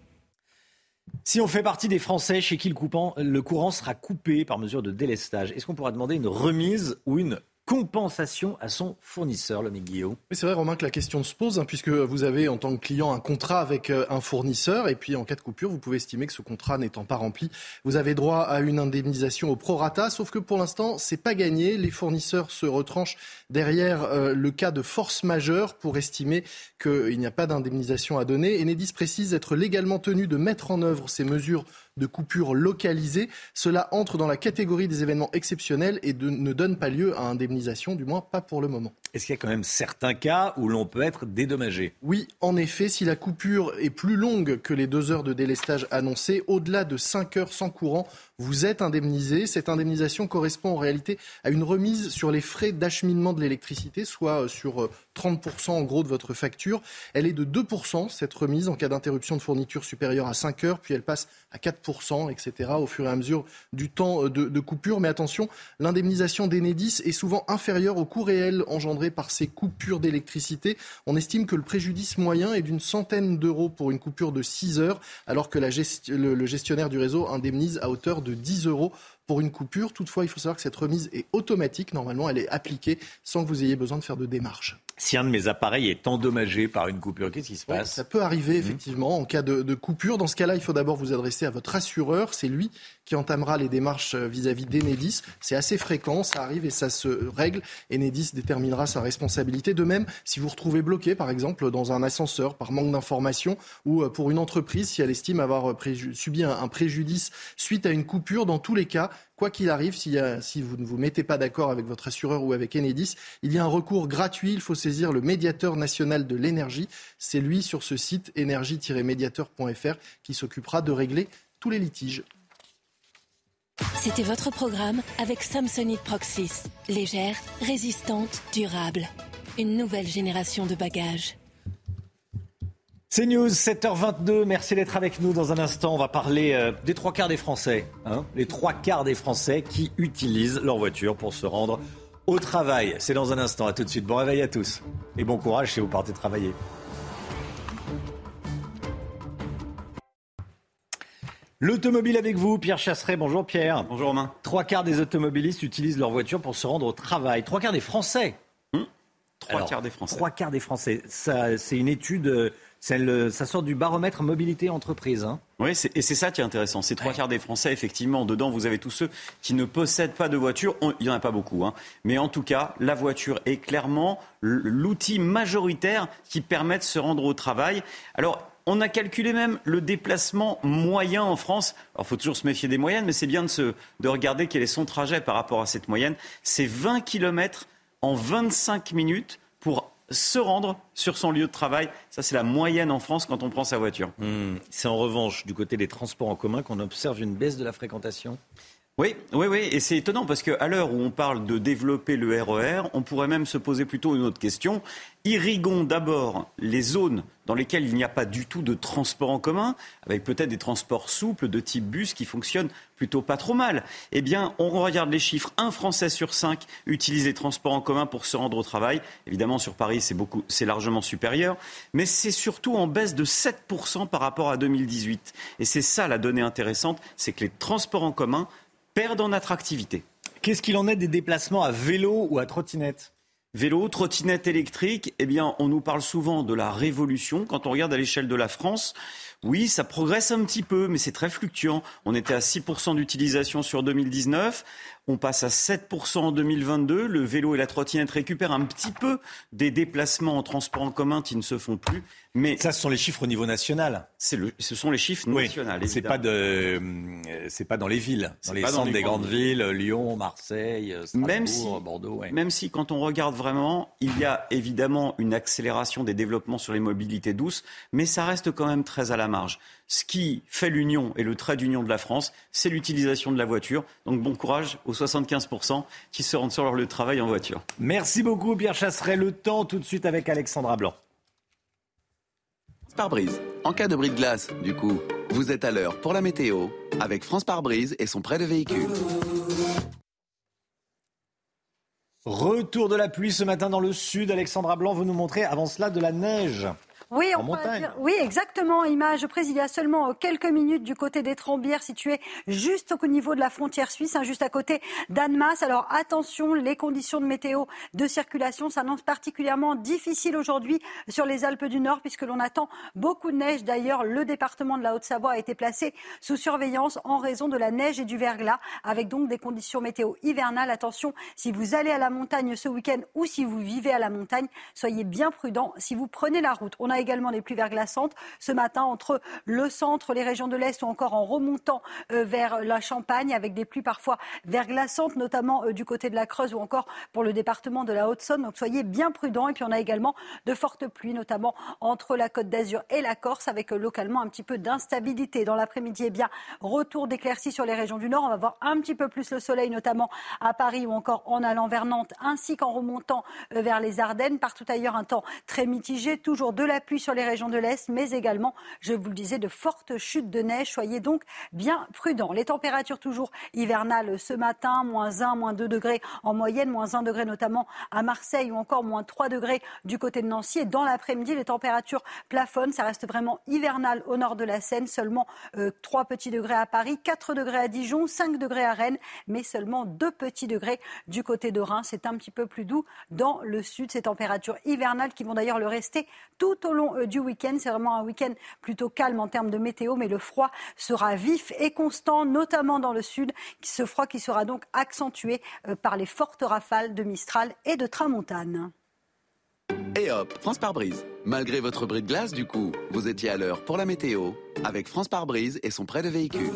Si on fait partie des Français chez qui le, le courant sera coupé par mesure de délestage, est-ce qu'on pourra demander une remise ou une compensation à son fournisseur, le Guillaume. Oui, c'est vrai, Romain, que la question se pose, hein, puisque vous avez en tant que client un contrat avec euh, un fournisseur, et puis en cas de coupure, vous pouvez estimer que ce contrat n'étant pas rempli, vous avez droit à une indemnisation au prorata, sauf que pour l'instant, c'est pas gagné. Les fournisseurs se retranchent derrière euh, le cas de force majeure pour estimer qu'il n'y a pas d'indemnisation à donner. Enedis précise être légalement tenu de mettre en œuvre ces mesures de coupures localisées. Cela entre dans la catégorie des événements exceptionnels et ne donne pas lieu à indemnisation, du moins pas pour le moment. Est-ce qu'il y a quand même certains cas où l'on peut être dédommagé? Oui, en effet, si la coupure est plus longue que les deux heures de délestage annoncées, au-delà de 5 heures sans courant, vous êtes indemnisé. Cette indemnisation correspond en réalité à une remise sur les frais d'acheminement de l'électricité, soit euh, sur 30% euh, en gros de votre facture. Elle est de 2%, cette remise, en cas d'interruption de fourniture supérieure à 5 heures, puis elle passe à 4%, etc., au fur et à mesure du temps euh, de, coupure. Mais attention, l'indemnisation d'Enedis est souvent inférieure au coût réel engendré par ces coupures d'électricité. On estime que le préjudice moyen est d'une centaine d'euros pour une coupure de 6 heures, alors que le gestionnaire du réseau indemnise à hauteur de 10 euros pour une coupure. Toutefois, il faut savoir que cette remise est automatique. Normalement, elle est appliquée sans que vous ayez besoin de faire de démarche. Si un de mes appareils est endommagé par une coupure, qu'est-ce qui se passe Ça peut arriver mmh. effectivement en cas de, coupure. Dans ce cas-là, il faut d'abord vous adresser à votre assureur. C'est lui qui entamera les démarches euh, vis-à-vis d'Enedis. C'est assez fréquent, ça arrive et ça se règle. Enedis déterminera sa responsabilité. De même, si vous retrouvez bloqué, par exemple, dans un ascenseur par manque d'information ou euh, pour une entreprise, si elle estime avoir euh, subi un préjudice suite à une coupure, dans tous les cas, Quoi qu'il arrive, si, vous ne vous mettez pas d'accord avec votre assureur ou avec Enedis, il y a un recours gratuit. Il faut saisir le médiateur national de l'énergie. C'est lui sur ce site énergie-médiateur.fr qui s'occupera de régler tous les litiges. C'était votre programme avec Samsonite Proxys. Légère, résistante, durable. Une nouvelle génération de bagages. C'est News, 7h22. Merci d'être avec nous. Dans un instant, on va parler euh, des trois quarts des Français. Hein, les trois quarts des Français qui utilisent leur voiture pour se rendre au travail. C'est dans un instant. À tout de suite. Bon réveil à tous. Et bon courage si vous partez travailler. L'automobile avec vous, Pierre Chasseret. Bonjour Pierre. Bonjour Romain. Trois quarts des automobilistes utilisent leur voiture pour se rendre au travail. Trois quarts des Français. Hum. Trois quarts des Français. Trois quarts des Français. c'est une étude ça sort du baromètre mobilité entreprise. Hein. Oui, et c'est ça qui est intéressant. C'est trois quarts des Français, effectivement. Dedans, vous avez tous ceux qui ne possèdent pas de voiture. Il n'y en a pas beaucoup. Hein. Mais en tout cas, la voiture est clairement l'outil majoritaire qui permet de se rendre au travail. Alors, on a calculé même le déplacement moyen en France. Alors, il faut toujours se méfier des moyennes, mais c'est bien de, se, de regarder quel est son trajet par rapport à cette moyenne. C'est 20 km en 25 minutes pour se rendre sur son lieu de travail. Ça, c'est la moyenne en France quand on prend sa voiture. Hmm. C'est en revanche du côté des transports en commun qu'on observe une baisse de la fréquentation Oui, oui, oui, et c'est étonnant parce qu'à l'heure où on parle de développer le RER, e on pourrait même se poser plutôt une autre question. Irriguons d'abord les zones dans lesquelles il n'y a pas du tout de transport en commun, avec peut-être des transports souples de type bus qui fonctionnent plutôt pas trop mal. Eh bien, on regarde les chiffres. Un Français sur cinq utilise les transports en commun pour se rendre au travail. Évidemment, sur Paris, c'est beaucoup, c'est largement supérieur, mais c'est surtout en baisse de 7% par rapport à 2018. Et c'est ça la donnée intéressante, c'est que les transports en commun perdent en attractivité. Qu'est-ce qu'il en est des déplacements à vélo ou à trottinette? Vélo, trottinette électrique, eh bien, on nous parle souvent de la révolution. Quand on regarde à l'échelle de la France, oui, ça progresse un petit peu, mais c'est très fluctuant. On était à 6% d'utilisation sur 2019. On passe à 7% en 2022. Le vélo et la trottinette récupèrent un petit peu des déplacements en transport en commun qui ne se font plus. Mais ça, ce sont les chiffres au niveau national. Le, ce sont les chiffres nationaux. C'est pas de, euh, c'est pas dans les villes, dans les centres des grandes villes, Lyon, Marseille, Strasbourg, même si, Bordeaux. Même si, quand on regarde vraiment, il y a évidemment une accélération des développements sur les mobilités douces, mais ça reste quand même très à la marge. Ce qui fait l'union et le trait d'union de la France, c'est l'utilisation de la voiture. Donc bon courage aux 75% qui se rendent sur leur lieu de travail en voiture. Merci beaucoup Pierre Chasseret. Le temps tout de suite avec Alexandra Blanc pare-brise. En cas de bris de glace, du coup, vous êtes à l'heure pour la météo avec France Pare-brise et son prêt de véhicule. Retour de la pluie ce matin dans le sud. Alexandra Blanc, vous nous montrez avant cela de la neige. Oui, on oui, exactement. Image prise il y a seulement euh, quelques minutes du côté des Trembières, situées juste au niveau de la frontière suisse, hein, juste à côté d'Annemasse. Alors attention, les conditions de météo de circulation s'annoncent particulièrement difficiles aujourd'hui sur les Alpes du Nord, puisque l'on attend beaucoup de neige. D'ailleurs, le département de la Haute-Savoie a été placé sous surveillance en raison de la neige et du verglas, avec donc des conditions météo hivernales. Attention, si vous allez à la montagne ce week-end ou si vous vivez à la montagne, soyez bien prudents si vous prenez la route. On a également des pluies verglaçantes ce matin entre le centre, les régions de l'Est ou encore en remontant euh, vers la Champagne avec des pluies parfois verglaçantes, notamment euh, du côté de la Creuse ou encore pour le département de la Haute-Saône. Donc soyez bien prudents. Et puis on a également de fortes pluies, notamment entre la Côte d'Azur et la Corse, avec euh, localement un petit peu d'instabilité. Dans l'après-midi, eh bien, retour d'éclaircies sur les régions du Nord. On va voir un petit peu plus le soleil, notamment à Paris ou encore en allant vers Nantes, ainsi qu'en remontant vers les Ardennes. Partout ailleurs, un temps très mitigé, toujours de la sur les régions de l'Est, mais également, je vous le disais, de fortes chutes de neige. Soyez donc bien prudents. Les températures toujours hivernales ce matin, moins 1, moins 2 degrés en moyenne, moins 1 degré notamment à Marseille ou encore moins 3 degrés du côté de Nancy. Et dans l'après-midi, les températures plafonnent. Ça reste vraiment hivernal au nord de la Seine. Seulement 3 euh, petits degrés à Paris, 4 degrés à Dijon, 5 degrés à Rennes, mais seulement 2 petits degrés du côté de Reims. C'est un petit peu plus doux dans le sud. Ces températures hivernales qui vont d'ailleurs le rester tout au long euh, du week-end. C'est vraiment un week-end plutôt calme en termes de météo, mais le froid sera vif et constant, notamment dans le sud. Ce froid qui sera donc accentué euh, par les fortes rafales de Mistral et de Tramontane. Et hop, France par brise. Malgré votre bris de glace, du coup, vous étiez à l'heure pour la météo avec France par brise et son prêt de véhicule.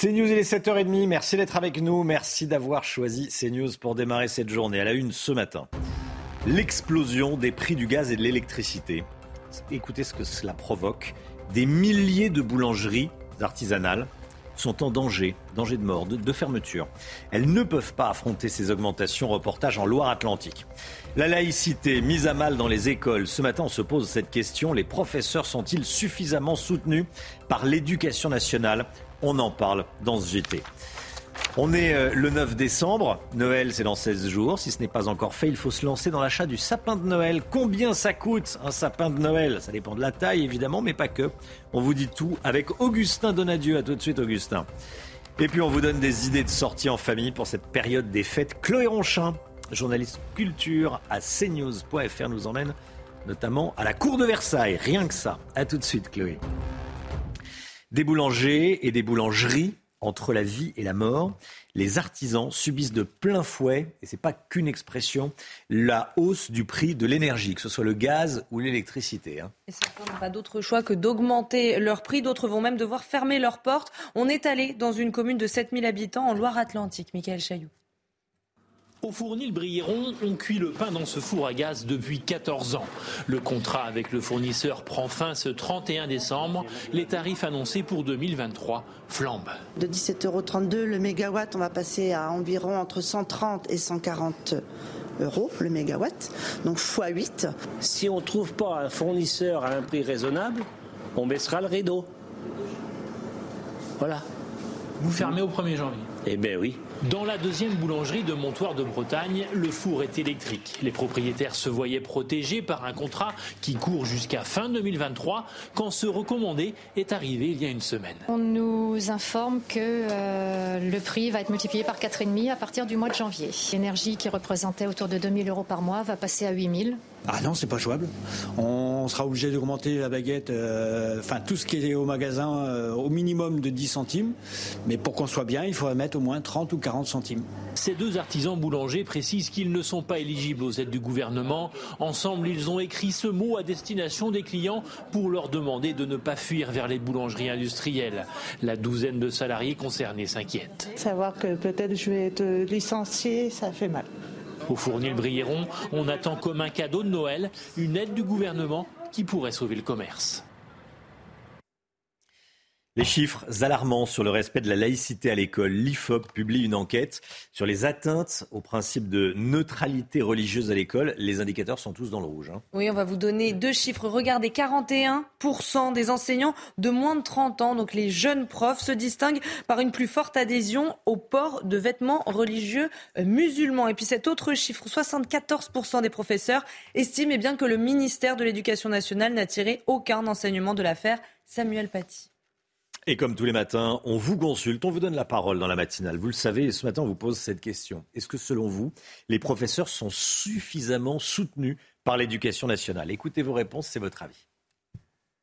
CNews, il est 7h30. Merci d'être avec nous. Merci d'avoir choisi CNews pour démarrer cette journée. À la une ce matin l'explosion des prix du gaz et de l'électricité. Écoutez ce que cela provoque. Des milliers de boulangeries artisanales sont en danger, danger de mort, de, fermeture. Elles ne peuvent pas affronter ces augmentations. Reportage en Loire-Atlantique. La laïcité mise à mal dans les écoles. Ce matin, on se pose cette question. Les professeurs sont-ils suffisamment soutenus par l'éducation nationale? On en parle dans ce JT. On est euh, le 9 décembre. Noël, c'est dans 16 jours. Si ce n'est pas encore fait, il faut se lancer dans l'achat du sapin de Noël. Combien ça coûte un sapin de Noël? Ça dépend de la taille, évidemment, mais pas que. On vous dit tout avec Augustin Donadieu. À tout de suite, Augustin. Et puis, on vous donne des idées de sortie en famille pour cette période des fêtes. Chloé Ronchin, journaliste culture à cnews.fr, nous emmène notamment à la cour de Versailles. Rien que ça. À tout de suite, Chloé. Des boulangers et des boulangeries entre la vie et la mort. Les artisans subissent de plein fouet, et ce n'est pas qu'une expression, la hausse du prix de l'énergie, que ce soit le gaz ou l'électricité. Hein. Et certains n'ont pas d'autre choix que d'augmenter leur prix. D'autres vont même devoir fermer leurs portes. On est allé dans une commune de 7000 habitants en Loire-Atlantique. Michael Chailloux. Au fournil Brilleron, on cuit le pain dans ce four à gaz depuis 14 ans. Le contrat avec le fournisseur prend fin ce 31 décembre. Les tarifs annoncés pour 2023 flambent. De 17,32 euros le mégawatt, on va passer à environ entre 130 et 140 euros le mégawatt, donc x8. Si on ne trouve pas un fournisseur à un prix raisonnable, on baissera le rideau. Voilà. Vous fermez au 1er janvier Eh bien oui. Dans la deuxième boulangerie de Montoire de Bretagne, le four est électrique. Les propriétaires se voyaient protégés par un contrat qui court jusqu'à fin 2023 quand ce recommandé est arrivé il y a une semaine. On nous informe que euh, le prix va être multiplié par 4,5 à partir du mois de janvier. L'énergie qui représentait autour de 2000 euros par mois va passer à 8000. Ah non, c'est pas jouable. On sera obligé d'augmenter la baguette, euh, enfin tout ce qui est au magasin, euh, au minimum de 10 centimes. Mais pour qu'on soit bien, il faudrait mettre au moins 30 ou 40 centimes. Ces deux artisans boulangers précisent qu'ils ne sont pas éligibles aux aides du gouvernement. Ensemble, ils ont écrit ce mot à destination des clients pour leur demander de ne pas fuir vers les boulangeries industrielles. La douzaine de salariés concernés s'inquiètent. Savoir que peut-être je vais être licencié, ça fait mal. Au Fournil Brilleron, on attend comme un cadeau de Noël une aide du gouvernement qui pourrait sauver le commerce. Les chiffres alarmants sur le respect de la laïcité à l'école. L'IFOP publie une enquête sur les atteintes au principe de neutralité religieuse à l'école. Les indicateurs sont tous dans le rouge. Hein. Oui, on va vous donner deux chiffres. Regardez, 41% des enseignants de moins de 30 ans, donc les jeunes profs, se distinguent par une plus forte adhésion au port de vêtements religieux euh, musulmans. Et puis cet autre chiffre, 74% des professeurs estiment eh bien, que le ministère de l'Éducation nationale n'a tiré aucun enseignement de l'affaire. Samuel Paty. Et comme tous les matins, on vous consulte, on vous donne la parole dans la matinale. Vous le savez, et ce matin, on vous pose cette question. Est-ce que selon vous, les professeurs sont suffisamment soutenus par l'éducation nationale? Écoutez vos réponses, c'est votre avis.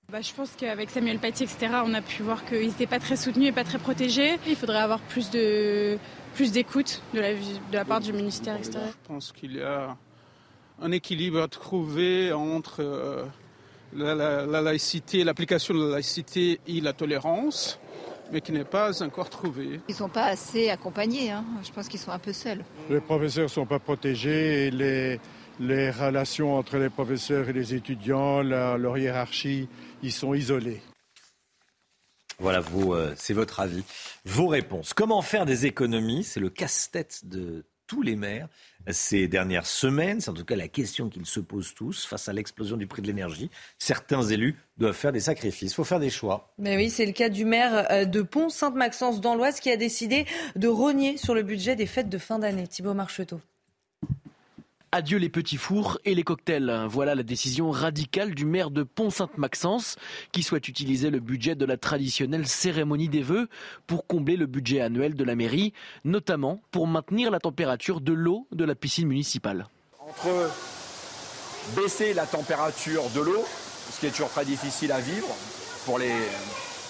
Bah, je pense qu'avec Samuel Paty, etc., on a pu voir qu'ils n'étaient pas très soutenus et pas très protégés. Il faudrait avoir plus de plus d'écoute de la, de la part du ministère, etc. Je pense qu'il y a un équilibre à trouver entre... Euh, la, laïcité, l'application de la laïcité et la tolérance, mais qui n'est pas encore trouvée. Ils ne sont pas assez accompagnés, hein. je pense qu'ils sont un peu seuls. Les professeurs ne sont pas protégés et les, les relations entre les professeurs et les étudiants, leur hiérarchie, ils sont isolés. Voilà, euh, c'est votre avis. Vos réponses. Comment faire des économies? C'est le casse-tête de tous les maires ces dernières semaines. C'est en tout cas la question qu'ils se posent tous face à l'explosion du prix de l'énergie. Certains élus doivent faire des sacrifices. Il faut faire des choix. Mais oui, c'est le cas du maire euh, de Pont-Sainte-Maxence dans l'Oise qui a décidé de rogner sur le budget des fêtes de fin d'année. Thibaut Marcheteau. Adieu les petits fours et les cocktails. Voilà la décision radicale du maire de Pont-Sainte-Maxence qui souhaite utiliser le budget de la traditionnelle cérémonie des vœux pour combler le budget annuel de la mairie, notamment pour maintenir la température de l'eau de la piscine municipale. Entre baisser la température de l'eau, ce qui est toujours très difficile à vivre pour les,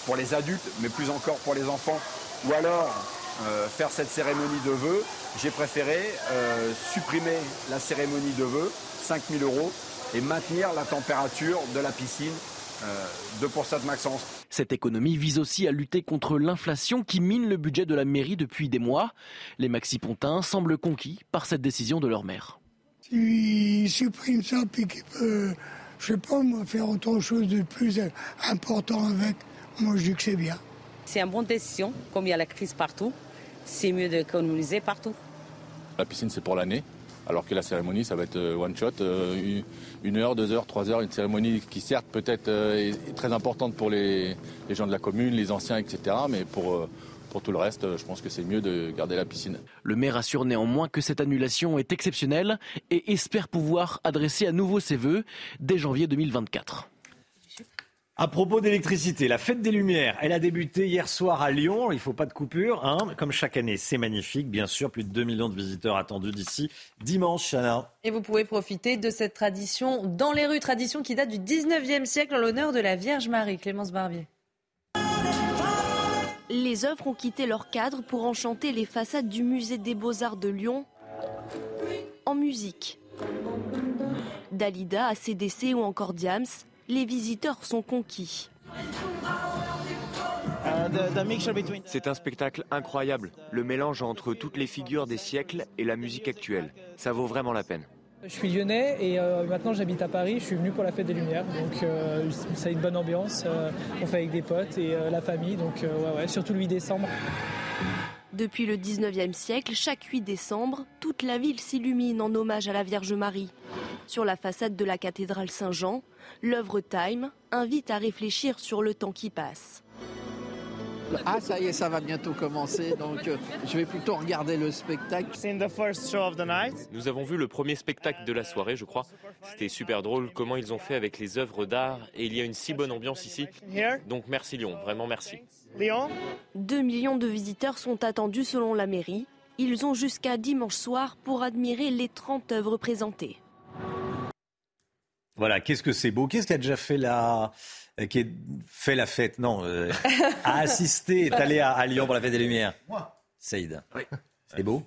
pour les adultes, mais plus encore pour les enfants, ou alors euh, faire cette cérémonie de vœux, j'ai préféré euh, supprimer la cérémonie de vœux, 5000 euros, et maintenir la température de la piscine euh, de pour Maxence. Cette économie vise aussi à lutter contre l'inflation qui mine le budget de la mairie depuis des mois. Les Maxi-Pontins semblent conquis par cette décision de leur maire. S'il supprime ça, puis qu'il peut, je sais pas, faire autre chose de plus important avec, moi je dis que c'est bien. C'est une bonne décision, comme il y a la crise partout c'est mieux d'économiser partout. La piscine, c'est pour l'année, alors que la cérémonie, ça va être euh, one shot, euh, une heure, deux heures, trois heures, une cérémonie qui certes peut-être euh, est très importante pour les, gens de la commune, les anciens, etc. Mais pour, pour tout le reste, je pense que c'est mieux de garder la piscine. Le maire assure néanmoins que cette annulation est exceptionnelle et espère pouvoir adresser à nouveau ses vœux dès janvier 2024. À propos d'électricité, la fête des Lumières, elle a débuté hier soir à Lyon. Il ne faut pas de coupure, hein. comme chaque année. C'est magnifique, bien sûr. Plus de 2 millions de visiteurs attendus d'ici dimanche, Chana. Et vous pouvez profiter de cette tradition dans les rues, tradition qui date du 19e siècle en l'honneur de la Vierge Marie. Clémence Barbier. Les œuvres ont quitté leur cadre pour enchanter les façades du musée des beaux-arts de Lyon en musique. Dalida, ACDC ou encore Diams les visiteurs sont conquis. Euh, C'est un spectacle incroyable, le mélange entre toutes les figures des siècles et la musique actuelle. Ça vaut vraiment la peine. Je suis lyonnais et euh, maintenant j'habite à Paris. Je suis venu pour la fête des Lumières, donc euh, ça a une bonne ambiance. Euh, on fait avec des potes et la famille, donc ouais, ouais, surtout le 8 décembre. Depuis le 19e siècle, chaque 8 décembre, toute la ville s'illumine en hommage à la Vierge Marie. Sur la façade de la cathédrale Saint-Jean, l'œuvre Time invite à réfléchir sur le temps qui passe. Ah, ça y est, ça va bientôt commencer, donc euh, je vais plutôt regarder le spectacle. Nous avons vu le premier spectacle de la soirée, je crois. C'était super drôle comment ils ont fait avec les œuvres d'art et il y a une si bonne ambiance ici. Donc merci Lyon, vraiment merci. Lyon 2 millions de visiteurs sont attendus selon la mairie. Ils ont jusqu'à dimanche soir pour admirer les 30 œuvres présentées. Voilà, qu'est-ce que c'est beau? Qu'est-ce qui a déjà fait la, qui a fait la fête? Non, euh, <laughs> a assisté, est allé à, Lyon pour la fête des Lumières. Moi. Saïd. Oui. C'est beau?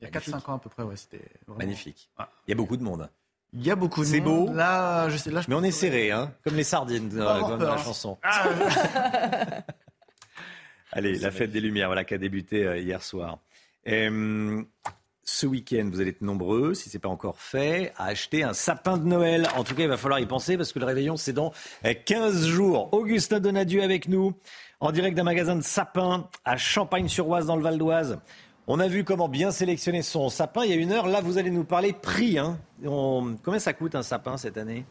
Il y a 4-5 ans à peu près, ouais, c'était magnifique. Il y a beaucoup de monde. Il y a beaucoup de monde. C'est beau? Là, je sais, là, Mais on est serré, hein, comme les sardines dans, la chanson. Ah. <laughs> Allez, la fête des Lumières, voilà, qui a débuté euh, hier soir. Et, ce week-end, vous allez être nombreux, si ce n'est pas encore fait, à acheter un sapin de Noël. En tout cas, il va falloir y penser parce que le réveillon, c'est dans 15 jours. Augustin Donadieu avec nous, en direct d'un magasin de sapins à Champagne-sur-Oise, dans le Val d'Oise. On a vu comment bien sélectionner son sapin il y a une heure. Là, vous allez nous parler prix. Hein. Combien ça coûte un sapin cette année?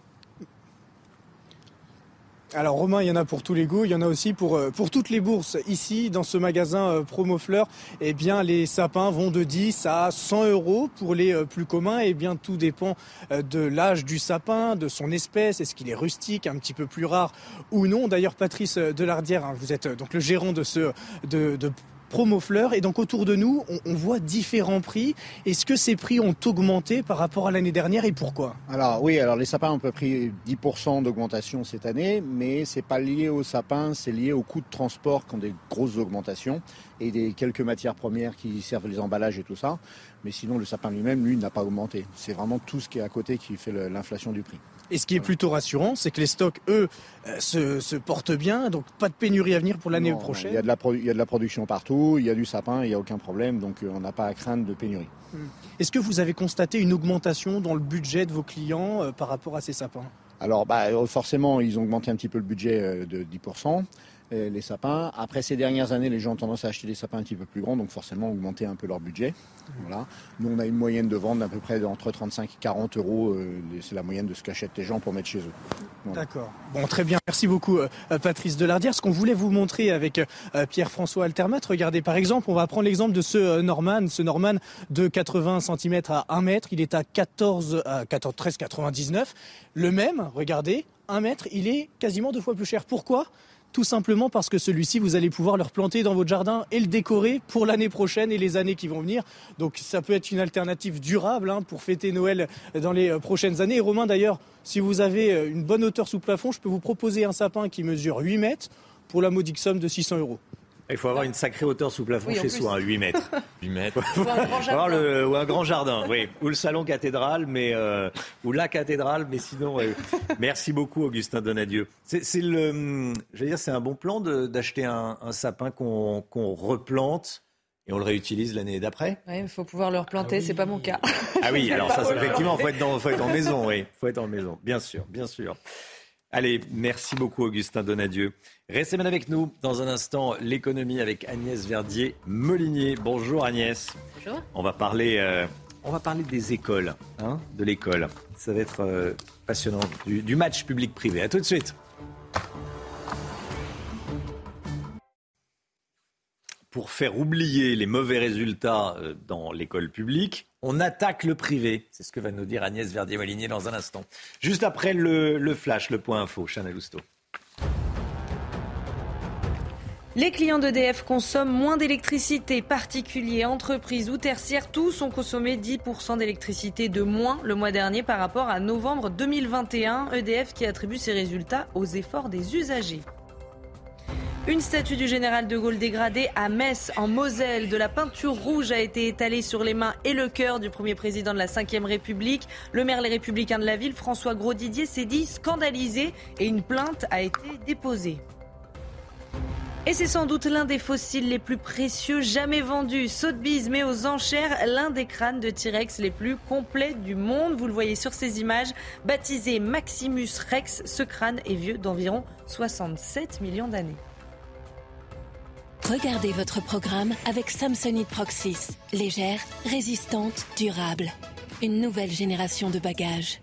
Alors Romain, il y en a pour tous les goûts, il y en a aussi pour, euh, pour toutes les bourses. Ici, dans ce magasin euh, Promo Fleurs, eh bien, les sapins vont de 10 à 100 euros pour les euh, plus communs. Eh bien, tout dépend de l'âge du sapin, de son espèce. Est-ce qu'il est rustique, un petit peu plus rare ou non? D'ailleurs, Patrice Delardière, hein, vous êtes donc le gérant de ce de, de promo fleurs. Et donc autour de nous, on, voit différents prix. Est-ce que ces prix ont augmenté par rapport à l'année dernière et pourquoi? Alors oui, alors les sapins ont peu pris 10% d'augmentation cette année, mais c'est pas lié aux sapins, c'est lié aux coûts de transport qui ont des grosses augmentations et des quelques matières premières qui servent les emballages et tout ça. Mais sinon, le sapin lui-même, lui, n'a pas augmenté. C'est vraiment tout ce qui est à côté qui fait l'inflation du prix. Et ce qui est plutôt rassurant, c'est que les stocks, eux, euh, se, portent bien, donc pas de pénurie à venir pour l'année prochaine. Il y, a de la il y a de la production partout, il y a du sapin, il n'y a aucun problème, donc euh, on n'a pas à craindre de pénurie. Hmm. Est-ce que vous avez constaté une augmentation dans le budget de vos clients euh, par rapport à ces sapins? Alors bah, forcément, ils ont augmenté un petit peu le budget de 10% les sapins. Après ces dernières années, les gens ont tendance à acheter des sapins un petit peu plus grands, donc forcément augmenter un peu leur budget. Voilà. Nous, on a une moyenne de vente d'à peu près entre 35 et 40 euros. Euh, c'est la moyenne de ce qu'achètent les gens pour mettre chez eux. D'accord. Bon, très bien. Merci beaucoup, euh, Patrice Delardière. Ce qu'on voulait vous montrer avec euh, Pierre-François Altermat, regardez par exemple, on va prendre l'exemple de ce Norman, ce Norman de 80 cm à 1 mètre. Il est à 14, à 14 13,99. Le même, regardez, 1 mètre, il est quasiment deux fois plus cher. Pourquoi? Tout simplement parce que celui-ci, vous allez pouvoir le replanter dans votre jardin et le décorer pour l'année prochaine et les années qui vont venir. Donc ça peut être une alternative durable hein, pour fêter Noël dans les euh, prochaines années. Et Romain, d'ailleurs, si vous avez euh, une bonne hauteur sous plafond, je peux vous proposer un sapin qui mesure 8 mètres pour la modique somme de 600 euros. Il faut avoir une sacrée hauteur sous plafond chez soi, 8 mètres. <laughs> 8 mètres. Ou un grand jardin. ou un grand jardin, oui. Ou le salon cathédrale, mais euh, ou la cathédrale, mais sinon. Merci beaucoup, Augustin Donadieu. C'est le, dire, c'est un bon plan d'acheter un, sapin qu'on replante. Et on le réutilise l'année d'après? Oui, il faut pouvoir le replanter, ah c'est pas mon cas. Ah oui, <laughs> alors ça, effectivement, il faut, être dans, faut être en maison, oui. Il faut être en maison, bien sûr, bien sûr. Allez, merci beaucoup Augustin Donadieu. Restez bien avec nous. Dans un instant, l'économie avec Agnès Verdier-Molinier. Bonjour Agnès. Bonjour. On va parler, euh, on va parler des écoles, hein, de l'école. Ça va être euh, passionnant, du, du match public-privé. À tout de suite. pour faire oublier les mauvais résultats euh, dans l'école publique, on attaque le privé. C'est ce que va nous dire Agnès Verdier-Molinier dans un instant. Juste après le, flash, le point info, Chanel Lousteau. Les clients d'EDF consomment moins d'électricité, particuliers, entreprises ou tertiaires, tous ont consommé 10% d'électricité de moins le mois dernier par rapport à novembre 2021. EDF qui attribue ses résultats aux efforts des usagers. Une statue du général de Gaulle dégradée à Metz, en Moselle. De la peinture rouge a été étalée sur les mains et le cœur du premier président de la Ve République. Le maire Les Républicains de la ville, François Grosdidier, s'est dit scandalisé et une plainte a été déposée. Et c'est sans doute l'un des fossiles les plus précieux jamais vendus. Sotheby's met aux enchères l'un des crânes de T-Rex les plus complets du monde. Vous le voyez sur ces images. Baptisé Maximus Rex, ce crâne est vieux d'environ 67 millions d'années. Regardez votre programme avec Samsonite Proxys. Légère, résistante, durable. Une nouvelle génération de bagages.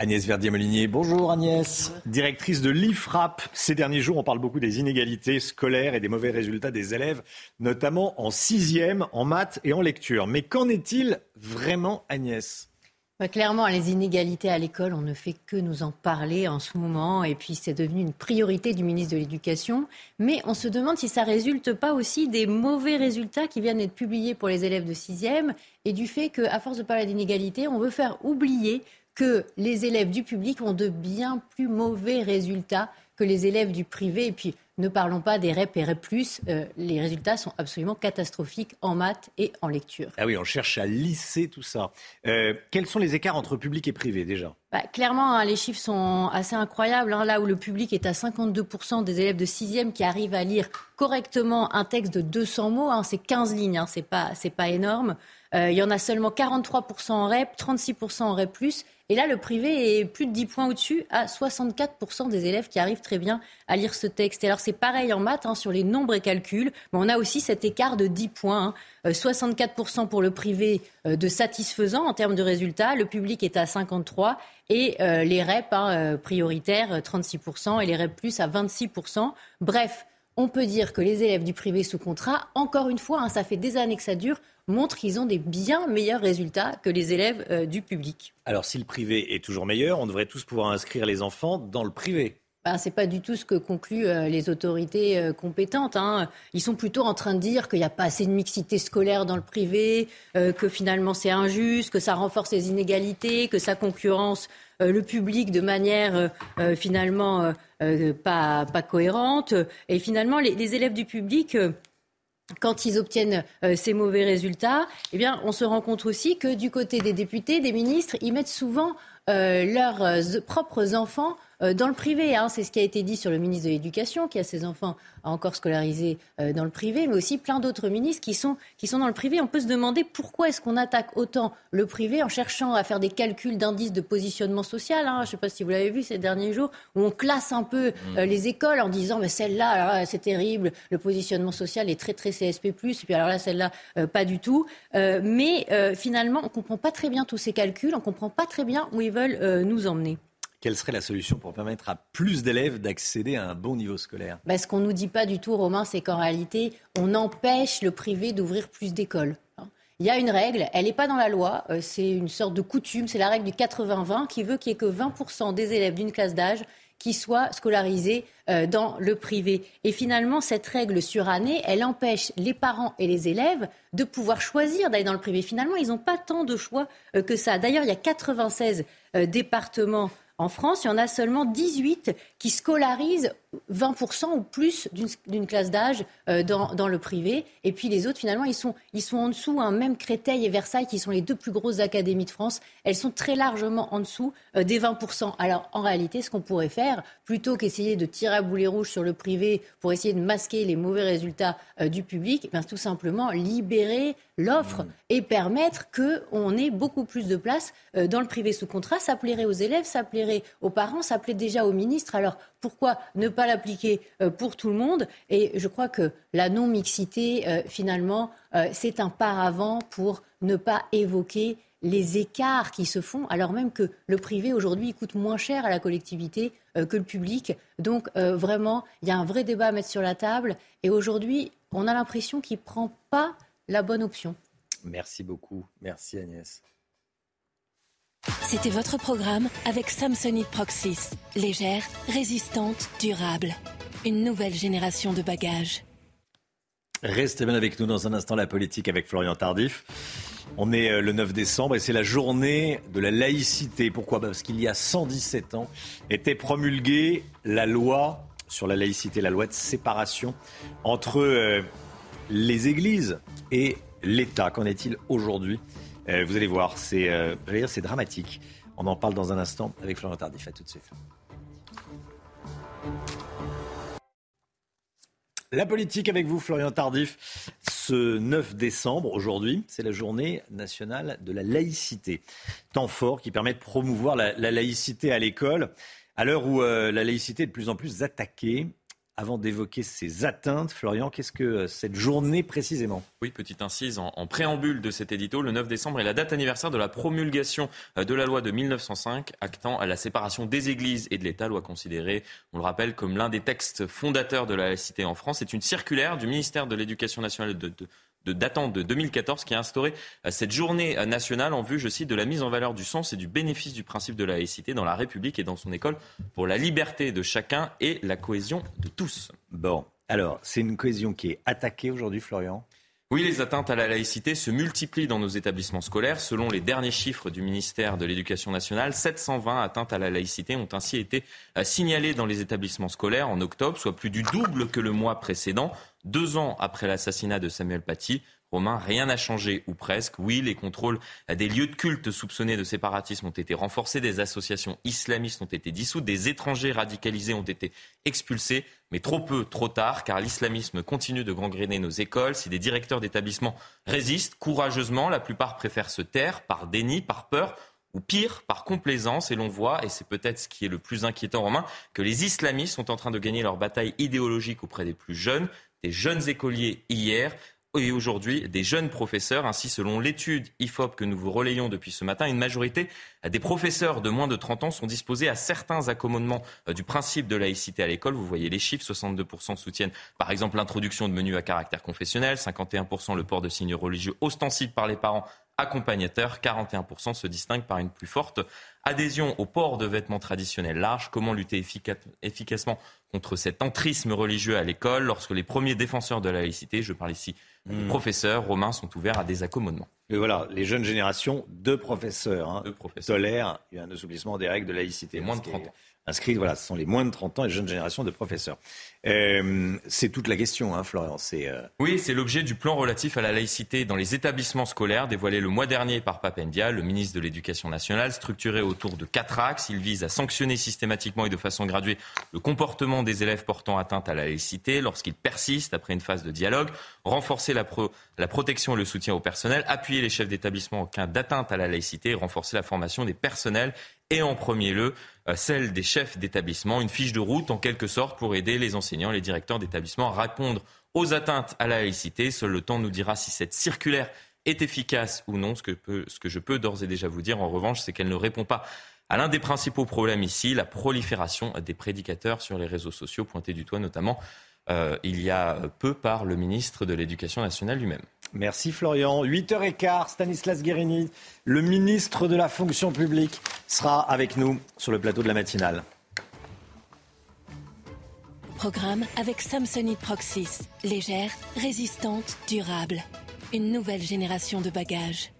Agnès Verdier-Molinier, bonjour Agnès, directrice de l'IFRAP. Ces derniers jours, on parle beaucoup des inégalités scolaires et des mauvais résultats des élèves, notamment en sixième, en maths et en lecture. Mais qu'en est-il vraiment Agnès? Bah, clairement, les inégalités à l'école, on ne fait que nous en parler en ce moment, et puis c'est devenu une priorité du ministre de l'Éducation. Mais on se demande si ça résulte pas aussi des mauvais résultats qui viennent d'être publiés pour les élèves de sixième, et du fait qu'à force de parler d'inégalités, on veut faire oublier que les élèves du public ont de bien plus mauvais résultats que les élèves du privé. Et puis, ne parlons pas des REP et REP+, euh, les résultats sont absolument catastrophiques en maths et en lecture. Ah oui, on cherche à lisser tout ça. Euh, quels sont les écarts entre public et privé déjà? Bah, Clairement, hein, les chiffres sont assez incroyables. Hein. là où le public est à 52% des élèves de 6e qui arrivent à lire correctement un texte de 200 mots, hein, c'est 15 lignes, c'est pas, pas énorme. Euh, il y en a seulement 43% en REP, 36% en REP+, et là, le privé est plus de 10 points au-dessus, à 64% des élèves qui arrivent très bien à lire ce texte. Et alors, c'est pareil en maths, hein, sur les nombres et calculs, mais on a aussi cet écart de 10 points. 64% hein. euh, pour le privé euh, de satisfaisant en termes de résultats, le public est à 53% et euh, les REP hein, prioritaires 36% et les REP plus à 26%. Bref, on peut dire que les élèves du privé sous contrat, encore une fois, ça fait des années que ça dure, montrent qu'ils ont des bien meilleurs résultats que les élèves euh, du public. Alors si le privé est toujours meilleur, on devrait tous pouvoir inscrire les enfants dans le privé. Ben, ce n'est pas du tout ce que concluent euh, les autorités euh, compétentes. Hein. Ils sont plutôt en train de dire qu'il n'y a pas assez de mixité scolaire dans le privé, que finalement c'est injuste, que ça renforce les inégalités, que ça concurrence le public de manière finalement pas, pas, cohérente. Et finalement, les, élèves du public quand ils obtiennent euh, ces mauvais résultats, eh bien, on se rend compte aussi que du côté des députés, des ministres, ils mettent souvent euh, leurs euh, propres enfants euh, dans le privé. Hein. C'est ce qui a été dit sur le ministre de l'Éducation, qui a ses enfants encore scolarisés dans le privé, mais aussi plein d'autres ministres qui sont, qui sont dans le privé. On peut se demander pourquoi est-ce qu'on attaque autant le privé en cherchant à faire des calculs d'indices de positionnement social. Hein. Je ne sais pas si vous l'avez vu ces derniers jours, où on classe un peu mmh. les écoles en disant mais celle-là, c'est terrible, le positionnement social est très très CSP+, et puis alors là, celle-là, pas du tout. mais finalement, on ne comprend pas très bien tous ces calculs, on ne comprend pas très bien où ils veulent nous emmener. Quelle serait la solution pour permettre à plus d'élèves d'accéder à un bon niveau scolaire? Bah, Ce qu'on ne nous dit pas du tout, Romain, c'est qu'en réalité, on empêche le privé d'ouvrir plus d'écoles. Hein. Il y a une règle, elle n'est pas dans la loi, euh, c'est une sorte de coutume, c'est la règle du 80-20 qui veut qu'il n'y ait que 20% des élèves d'une classe d'âge qui soient scolarisés euh, dans le privé. Et finalement, cette règle sur année, elle empêche les parents et les élèves de pouvoir choisir d'aller dans le privé. Finalement, ils n'ont pas tant de choix euh, que ça. D'ailleurs, il y a 96 départements en France, il y en a seulement 18 qui scolarisent 20% ou plus d'une classe d'âge euh, dans, le privé. Et puis les autres, finalement, ils sont, ils sont en dessous. Hein. Même Créteil et Versailles, qui sont les deux plus grosses académies de France, elles sont très largement en dessous euh, des 20%. Alors en réalité, ce qu'on pourrait faire, plutôt qu'essayer de tirer à boulet rouge sur le privé pour essayer de masquer les mauvais résultats euh, du public, eh tout simplement libérer l'offre mmh. et permettre qu'on ait beaucoup plus de place dans le privé sous contrat. Ça plairait aux élèves, ça plairait aux parents, ça plaît déjà aux ministres. Alors pourquoi ne pas l'appliquer euh, pour tout le monde Et je crois que la non-mixité, euh, finalement, euh, c'est un paravent pour ne pas évoquer les écarts qui se font, alors même que le privé aujourd'hui coûte moins cher à la collectivité que le public. Donc vraiment, il y a un vrai débat à mettre sur la table. Et aujourd'hui, on a l'impression qu'il ne prend pas la bonne option. Merci beaucoup. Merci Agnès. C'était votre programme avec Samsonite Proxys. Légère, résistante, durable. Une nouvelle génération de bagages. Restez bien avec nous dans un instant la politique avec Florian Tardif. On est euh, le 9 décembre et c'est la journée de la laïcité. Pourquoi? Parce qu'il y a 117 ans était promulguée la loi sur la laïcité, la loi de séparation entre euh, les églises et l'État. Qu'en est-il aujourd'hui? Euh, vous allez voir, c'est euh, c'est dramatique. On en parle dans un instant avec Florent Tardif. À tout de suite. La politique avec vous, Florian Tardif. Ce 9 décembre, aujourd'hui, c'est la journée nationale de la laïcité. Temps fort qui permet de promouvoir la, laïcité à l'école. À l'heure où euh, la laïcité est de plus en plus attaquée, avant d'évoquer ces atteintes, Florian, qu'est-ce que euh, cette journée précisément? Oui, petite incise en, préambule de cet édito, le 9 décembre est la date anniversaire de la promulgation euh, de la loi de 1905 actant à la séparation des églises et de l'État, loi considérée, on le rappelle, comme l'un des textes fondateurs de la laïcité en France. C'est une circulaire du ministère de l'Éducation nationale de, datant de 2014 qui a instauré euh, cette journée euh, nationale en vue, je cite, de la mise en valeur du sens et du bénéfice du principe de la laïcité dans la République et dans son école pour la liberté de chacun et la cohésion de tous. Bon, alors c'est une cohésion qui est attaquée aujourd'hui, Florian? Oui, les atteintes à la laïcité se multiplient dans nos établissements scolaires. Selon les derniers chiffres du ministère de l'Éducation nationale, 720 atteintes à la laïcité ont ainsi été euh, signalées dans les établissements scolaires en octobre, soit plus du double que le mois précédent. Deux ans après l'assassinat de Samuel Paty, Romain, rien n'a changé, ou presque. Oui, les contrôles des lieux de culte soupçonnés de séparatisme ont été renforcés, des associations islamistes ont été dissoutes, des étrangers radicalisés ont été expulsés, mais trop peu, trop tard, car l'islamisme continue de gangréner nos écoles. Si des directeurs d'établissements résistent courageusement, la plupart préfèrent se taire par déni, par peur ou pire, par complaisance. Et l'on voit, et c'est peut-être ce qui est le plus inquiétant, Romain, que les islamistes sont en train de gagner leur bataille idéologique auprès des plus jeunes des jeunes écoliers hier et aujourd'hui des jeunes professeurs. Ainsi, selon l'étude IFOP que nous vous relayons depuis ce matin, une majorité des professeurs de moins de 30 ans sont disposés à certains accommodements euh, du principe de laïcité à l'école. Vous voyez les chiffres, 62% soutiennent par exemple l'introduction de menus à caractère confessionnel, 51% le port de signes religieux ostensibles par les parents accompagnateurs, 41% se distinguent par une plus forte adhésion au port de vêtements traditionnels larges. Comment lutter efficacement contre cet entrisme religieux à l'école? Lorsque les premiers défenseurs de la laïcité, je parle ici des hmm. professeurs romains, sont ouverts à des accommodements Et voilà, les jeunes générations de professeurs, hein, tolèrent un assouplissement des règles de laïcité. moins de 30 ans inscrits, voilà, ce sont les moins de 30 ans et jeunes générations de professeurs. Euh, c'est toute la question, hein, Florian. Euh, oui, c'est l'objet du plan relatif à la laïcité dans les établissements scolaires dévoilé le mois dernier par Papendia, le ministre de l'Éducation nationale, structuré autour de quatre axes. Il vise à sanctionner systématiquement et de façon graduée le comportement des élèves portant atteinte à la laïcité lorsqu'ils persistent après une phase de dialogue, renforcer la, protection et le soutien au personnel, appuyer les chefs d'établissement en cas d'atteinte à la laïcité, renforcer la formation des personnels et en premier lieu celle des chefs d'établissement, une fiche de route en quelque sorte pour aider les enseignants, les directeurs d'établissement à répondre aux atteintes à la laïcité. Seul le temps nous dira si cette circulaire est efficace ou non. Ce que, ce que je peux d'ores et déjà vous dire, en revanche, c'est qu'elle ne répond pas à l'un des principaux problèmes ici, la prolifération des prédicateurs sur les réseaux sociaux, pointés du doigt notamment euh, il y a peu par le ministre de l'Éducation nationale lui-même. Merci Florian. 8h15, Stanislas Guérini, le ministre de la fonction publique, sera avec nous sur le plateau de la matinale. Programme avec Samsonite Proxys. Légère, résistante, durable. Une nouvelle génération de bagages.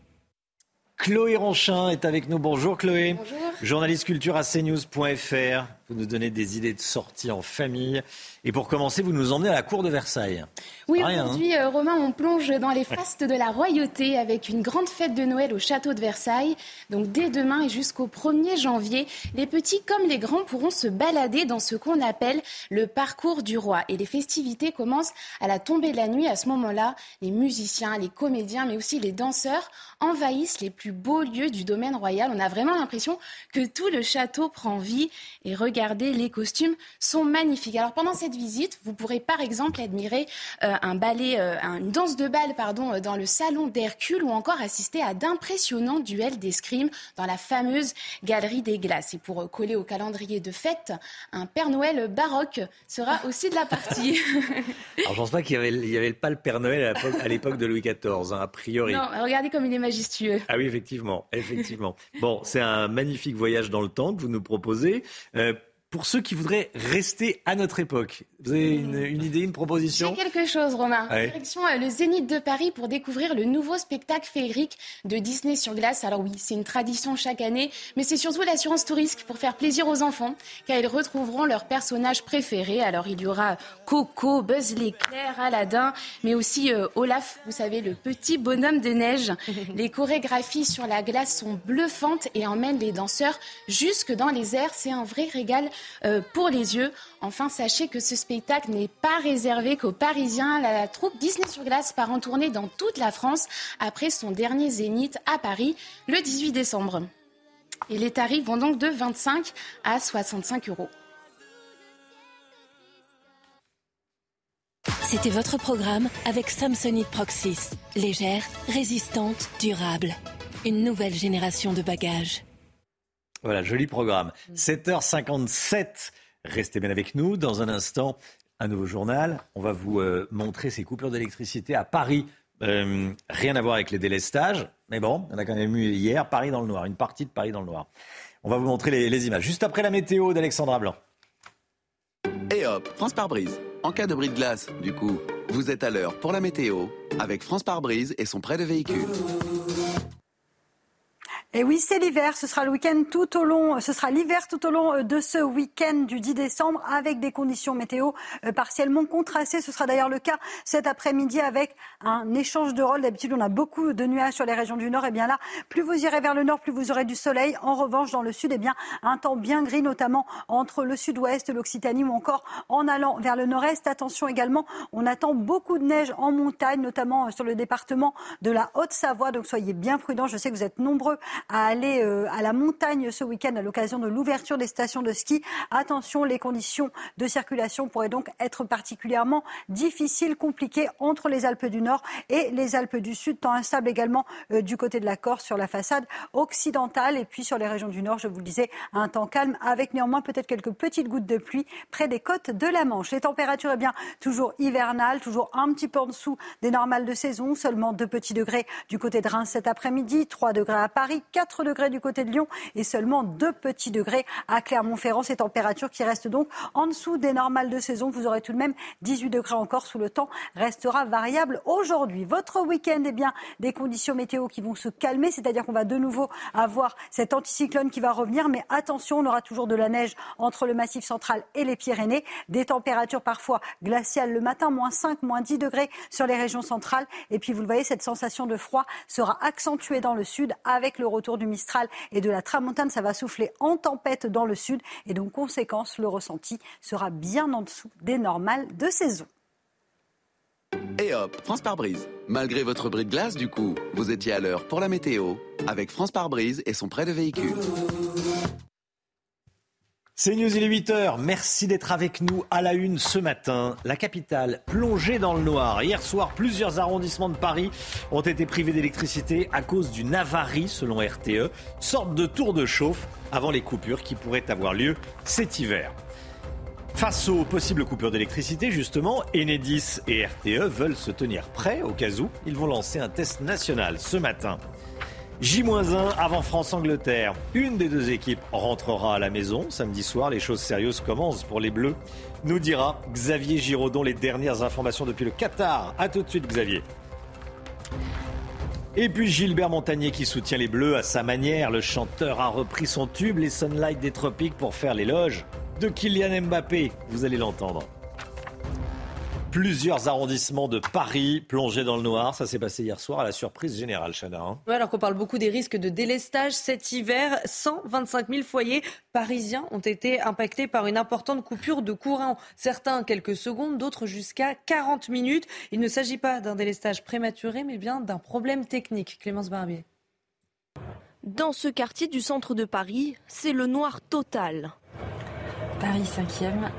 Chloé Ronchin est avec nous. Bonjour Chloé. Bonjour. Journaliste culture à cnews.fr. Vous nous donnez des idées de sortie en famille. Et pour commencer, vous nous emmenez à la cour de Versailles. Oui, aujourd'hui, hein. euh, Romain, on plonge dans les fastes de la royauté avec une grande fête de Noël au château de Versailles. Donc dès demain et jusqu'au 1er janvier, les petits comme les grands pourront se balader dans ce qu'on appelle le parcours du roi. Et les festivités commencent à la tombée de la nuit. À ce moment-là, les musiciens, les comédiens, mais aussi les danseurs envahissent les plus beaux lieux du domaine royal. On a vraiment l'impression que tout le château prend vie. Et regardez, les costumes sont magnifiques. Alors pendant cette visite, vous pourrez par exemple admirer euh, un ballet, euh, une danse de bal pardon, euh, dans le salon d'Hercule ou encore assister à d'impressionnants duels d'escrime dans la fameuse galerie des glaces. Et pour coller au calendrier de fête, un Père Noël baroque sera <laughs> aussi de la partie. <laughs> Alors je pense pas qu'il y avait, il y avait pas le Père Noël à l'époque de Louis XIV, hein, a priori. Non, regardez comme il est majestueux. Ah oui, effectivement, effectivement. bon, c'est un magnifique voyage dans le temps que vous nous proposez pour ceux qui voudraient rester à notre époque. Vous avez une, idée, une proposition? J'ai quelque chose, Romain. Direction euh, le Zénith de Paris pour découvrir le nouveau spectacle féerique de Disney sur glace. Alors oui, c'est une tradition chaque année, mais c'est surtout l'assurance touriste pour faire plaisir aux enfants, car ils retrouveront leurs personnages préférés. Alors il y aura Coco, Buzz l'éclair, Aladdin, mais aussi euh, Olaf, vous savez, le petit bonhomme de neige. <laughs> les chorégraphies sur la glace sont bluffantes et emmènent les danseurs jusque dans les airs. C'est un vrai régal euh, pour les yeux. Enfin, sachez que ce spectacle n'est pas réservé qu'aux Parisiens. La, troupe Disney sur glace part en tournée dans toute la France après son dernier zénith à Paris le 18 décembre. Et les tarifs vont donc de 25 à 65 euros. C'était votre programme avec Samsonite Proxys. Légère, résistante, durable. Une nouvelle génération de bagages. Voilà, joli programme. 7h57. Restez bien avec nous. Dans un instant, un nouveau journal. On va vous euh, montrer ces coupures d'électricité à Paris. Euh, rien à voir avec les délestages, mais bon, on a quand même eu hier Paris dans le noir, une partie de Paris dans le noir. On va vous montrer les, les images. Juste après la météo d'Alexandra Blanc. Et hop, France par brise. En cas de bris de glace, du coup, vous êtes à l'heure pour la météo avec France par brise et son prêt de véhicule. Et oui, c'est l'hiver. Ce sera le week-end tout au long. L'hiver tout au long euh, de ce week-end du 10 décembre avec des conditions météo euh, partiellement contrastées. Ce sera d'ailleurs le cas cet après-midi avec un échange de rôles. D'habitude, on a beaucoup de nuages sur les régions du nord. Et bien là, plus vous irez vers le nord, plus vous aurez du soleil. En revanche, dans le sud, eh bien, un temps bien gris, notamment entre le sud-ouest, l'Occitanie ou encore en allant vers le nord-est. Attention également, on attend beaucoup de neige en montagne, notamment euh, sur le département de la Haute-Savoie. Donc soyez bien prudents. Je sais que vous êtes nombreux à aller euh, à la montagne ce week-end à l'occasion de l'ouverture des stations de ski. Attention, les conditions de circulation pourraient donc être particulièrement difficiles, compliquées entre les Alpes du Nord et les Alpes du Sud, temps instable également euh, du côté de la Corse sur la façade occidentale et puis sur les régions du Nord, je vous le disais, un temps calme avec néanmoins peut-être quelques petites gouttes de pluie près des côtes de la Manche. Les températures, eh bien, toujours hivernales, toujours un petit peu en dessous des normales de saison, seulement 2 petits degrés du côté de Reims cet après-midi, 3 degrés à Paris, 4 degrés du côté de Lyon et seulement 2 petits degrés à Clermont-Ferrand. Ces températures qui restent donc en dessous des normales de saison. Vous aurez tout de même 18 degrés encore sous le temps restera variable aujourd'hui. Votre week-end, eh bien, des conditions météo qui vont se calmer, c'est-à-dire qu'on va de nouveau avoir cet anticyclone qui va revenir, mais attention, on aura toujours de la neige entre le massif central et les Pyrénées, des températures parfois glaciales le matin, moins 5, moins 10 degrés sur les régions centrales. Et puis, vous le voyez, cette sensation de froid sera accentuée dans le sud avec le retour du Mistral et de la Tramontane. Ça va souffler en tempête dans le sud et donc, conséquence, le ressenti sera bien en dessous des normales de saison. Et hop, France par brise. Malgré votre bris glace, du coup, vous étiez à l'heure pour la météo avec France par brise et son prêt de véhicule. C'est News, il est 8h. Merci d'être avec nous à la une ce matin. La capitale plongée dans le noir. Hier soir, plusieurs arrondissements de Paris ont été privés d'électricité à cause d'une avarie, selon RTE. Sorte de tour de chauffe avant les coupures qui pourraient avoir lieu cet hiver. Face aux possibles coupures d'électricité, justement, Enedis et RTE veulent se tenir prêts au cas où. Ils vont lancer un test national ce matin. J-1 avant France-Angleterre. Une des deux équipes rentrera à la maison. Samedi soir, les choses sérieuses commencent pour les Bleus. Nous dira Xavier Giraudon les dernières informations depuis le Qatar. A tout de suite, Xavier. Et puis Gilbert Montagnier qui soutient les Bleus à sa manière. Le chanteur a repris son tube, les Sunlight des Tropiques, pour faire l'éloge de Kylian Mbappé. Vous allez l'entendre. Plusieurs arrondissements de Paris plongés dans le noir. Ça s'est passé hier soir à la surprise générale, Chana. hein. Ouais, alors qu'on parle beaucoup des risques de délestage cet hiver, 125 000 foyers parisiens ont été impactés par une importante coupure de courant. Certains quelques secondes, d'autres jusqu'à 40 minutes. Il ne s'agit pas d'un délestage prématuré, mais bien d'un problème technique. Clémence Barbier. Dans ce quartier du centre de Paris, c'est le noir total. Paris 5e,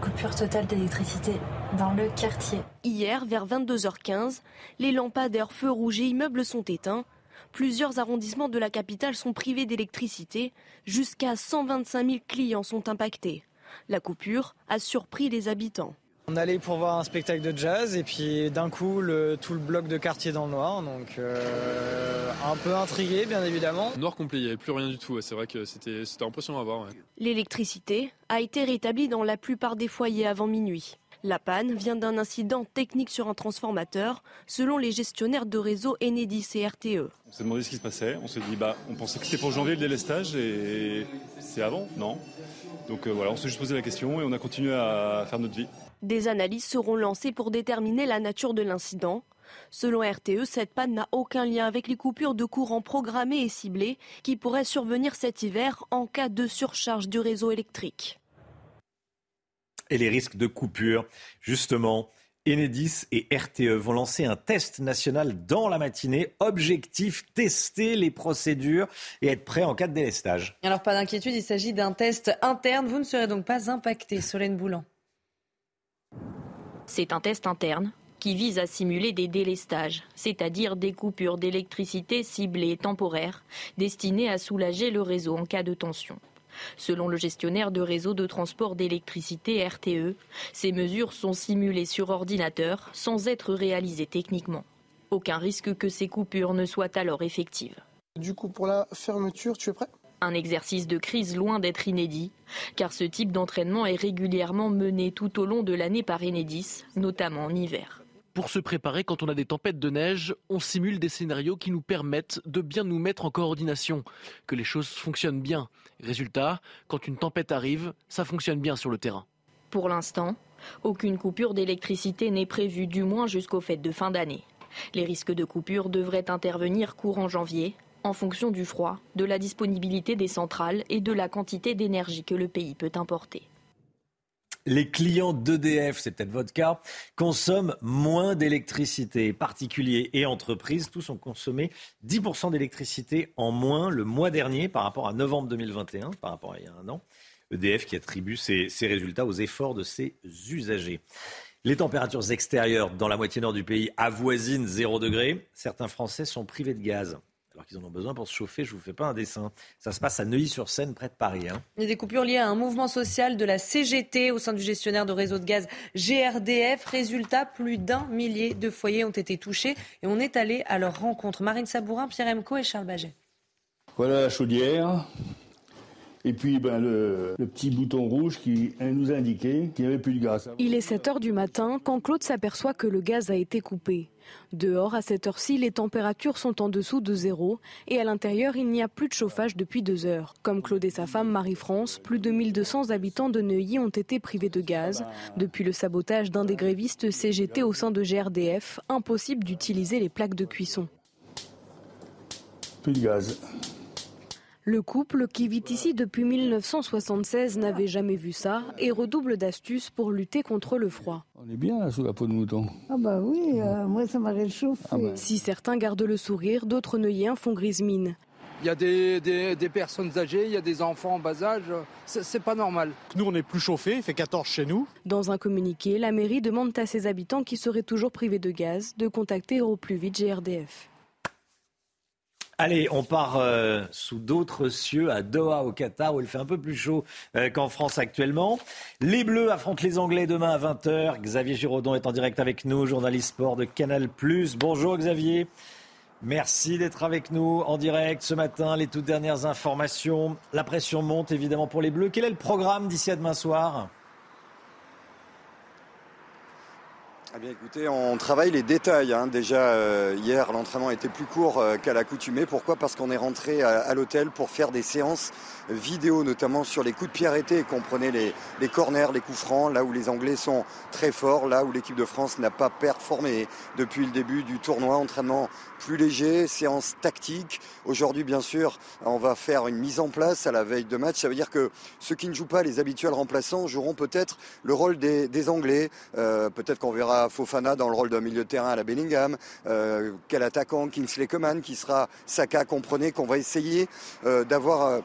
coupure totale d'électricité dans le quartier. Hier, vers 22h15, les lampadaires feux rouges et immeubles sont éteints. Plusieurs arrondissements de la capitale sont privés d'électricité. Jusqu'à 125 000 clients sont impactés. La coupure a surpris les habitants. On allait pour voir un spectacle de jazz et puis d'un coup le- tout le bloc de quartier dans le noir, donc euh, un peu intrigué bien évidemment. Noir complet, il n'y avait plus rien du tout. C'est vrai que c'était c'était impressionnant à voir. ouais. L'électricité a été rétablie dans la plupart des foyers avant minuit. La panne vient d'un incident technique sur un transformateur, selon les gestionnaires de réseau Enedis et RTE. On s'est demandé ce qui se passait. On s'est dit, bah, on pensait que c'était pour janvier le délestage et c'est avant, non? Donc euh, voilà, on s'est juste posé la question et on a continué à faire notre vie. Des analyses seront lancées pour déterminer la nature de l'incident. Selon RTE, cette panne n'a aucun lien avec les coupures de courant programmées et ciblées qui pourraient survenir cet hiver en cas de surcharge du réseau électrique. Et les risques de coupure, justement, Enedis et RTE vont lancer un test national dans la matinée. Objectif, tester les procédures et être prêt en cas de délestage. Alors pas d'inquiétude, il s'agit d'un test interne. Vous ne serez donc pas impacté, Solène Boulan. C'est un test interne qui vise à simuler des délestages, c'est-à-dire des coupures d'électricité ciblées et temporaires, destinées à soulager le réseau en cas de tension. Selon le gestionnaire de réseau de transport d'électricité RTE, ces mesures sont simulées sur ordinateur sans être réalisées techniquement. Aucun risque que ces coupures ne soient alors effectives. Du coup, pour la fermeture, tu es prêt? Un exercice de crise loin d'être inédit, car ce type d'entraînement est régulièrement mené tout au long de l'année par Enedis, notamment en hiver. Pour se préparer quand on a des tempêtes de neige, on simule des scénarios qui nous permettent de bien nous mettre en coordination, que les choses fonctionnent bien. Résultat, quand une tempête arrive, ça fonctionne bien sur le terrain. Pour l'instant, aucune coupure d'électricité n'est prévue, du moins jusqu'aux fêtes de fin d'année. Les risques de coupure devraient intervenir courant janvier, en fonction du froid, de la disponibilité des centrales et de la quantité d'énergie que le pays peut importer les clients d'EDF, c'est peut-être votre cas, consomment moins d'électricité. Particuliers et entreprises, tous ont consommé 10% d'électricité en moins le mois dernier par rapport à novembre 2021, par rapport à il y a un an. EDF qui attribue ses, résultats aux efforts de ses usagers. Les températures extérieures dans la moitié nord du pays avoisinent 0 degré. Certains Français sont privés de gaz alors qu'ils en ont besoin pour se chauffer. Je ne vous fais pas un dessin. Ça se passe à Neuilly-sur-Seine, près de Paris. Hein. Il y a des coupures liées à un mouvement social de la CGT au sein du gestionnaire de réseau de gaz GRDF. Résultat, plus d'un millier de foyers ont été touchés et on est allé à leur rencontre. Marine Sabourin, Pierre Emco et Charles Baget. Voilà la chaudière. Et puis ben, le, le, petit bouton rouge qui nous a indiqué qu'il n'y avait plus de gaz. Il est 7 heures du matin quand Claude s'aperçoit que le gaz a été coupé. Dehors, à cette heure-ci, les températures sont en dessous de zéro et à l'intérieur, il n'y a plus de chauffage depuis deux heures. Comme Claude et sa femme Marie-France, plus de 1200 habitants de Neuilly ont été privés de gaz. Depuis le sabotage d'un des grévistes CGT au sein de GRDF, impossible d'utiliser les plaques de cuisson. Plus de gaz. Le couple, qui vit ici depuis 1976, n'avait jamais vu ça et redouble d'astuces pour lutter contre le froid. On est bien sous la peau de mouton. Ah bah oui, euh, moi ça m'a réchauffé. Ah bah. Si certains gardent le sourire, d'autres neuilliens font grise mine. Il y a des, des, personnes âgées, il y a des enfants en bas âge. C'est pas normal. Nous, on est plus chauffés, il fait 14 chez nous. Dans un communiqué, la mairie demande à ses habitants qui seraient toujours privés de gaz de contacter au plus vite GRDF. Allez, on part euh, sous d'autres cieux à Doha au Qatar où il fait un peu plus chaud euh, qu'en France actuellement. Les Bleus affrontent les Anglais demain à 20h. Xavier Giraudon est en direct avec nous, journaliste sport de Canal+. Bonjour Xavier. Merci d'être avec nous en direct ce matin. Les toutes dernières informations. La pression monte évidemment pour les Bleus. Quel est le programme d'ici à demain soir? Eh bien, écoutez, on travaille les détails. Hein. Déjà, euh, hier, l'entraînement était plus court euh, qu'à l'accoutumée. Pourquoi? Parce qu'on est rentré à, l'hôtel pour faire des séances vidéo, notamment sur les coups de pied arrêtés et comprenez les, les corners, les coups francs, là où les Anglais sont très forts, là où l'équipe de France n'a pas performé depuis le début du tournoi. Entraînement plus léger, séance tactique. Aujourd'hui, bien sûr, on va faire une mise en place à la veille de match. Ça veut dire que ceux qui ne jouent pas, les habituels remplaçants, joueront peut-être le rôle des, Anglais. Euh, peut-être qu'on verra Fofana dans le rôle d'un milieu de terrain à la Bellingham. Euh, quel attaquant Kingsley Coman qui sera Saka. Comprenez qu'on va essayer euh, d'avoir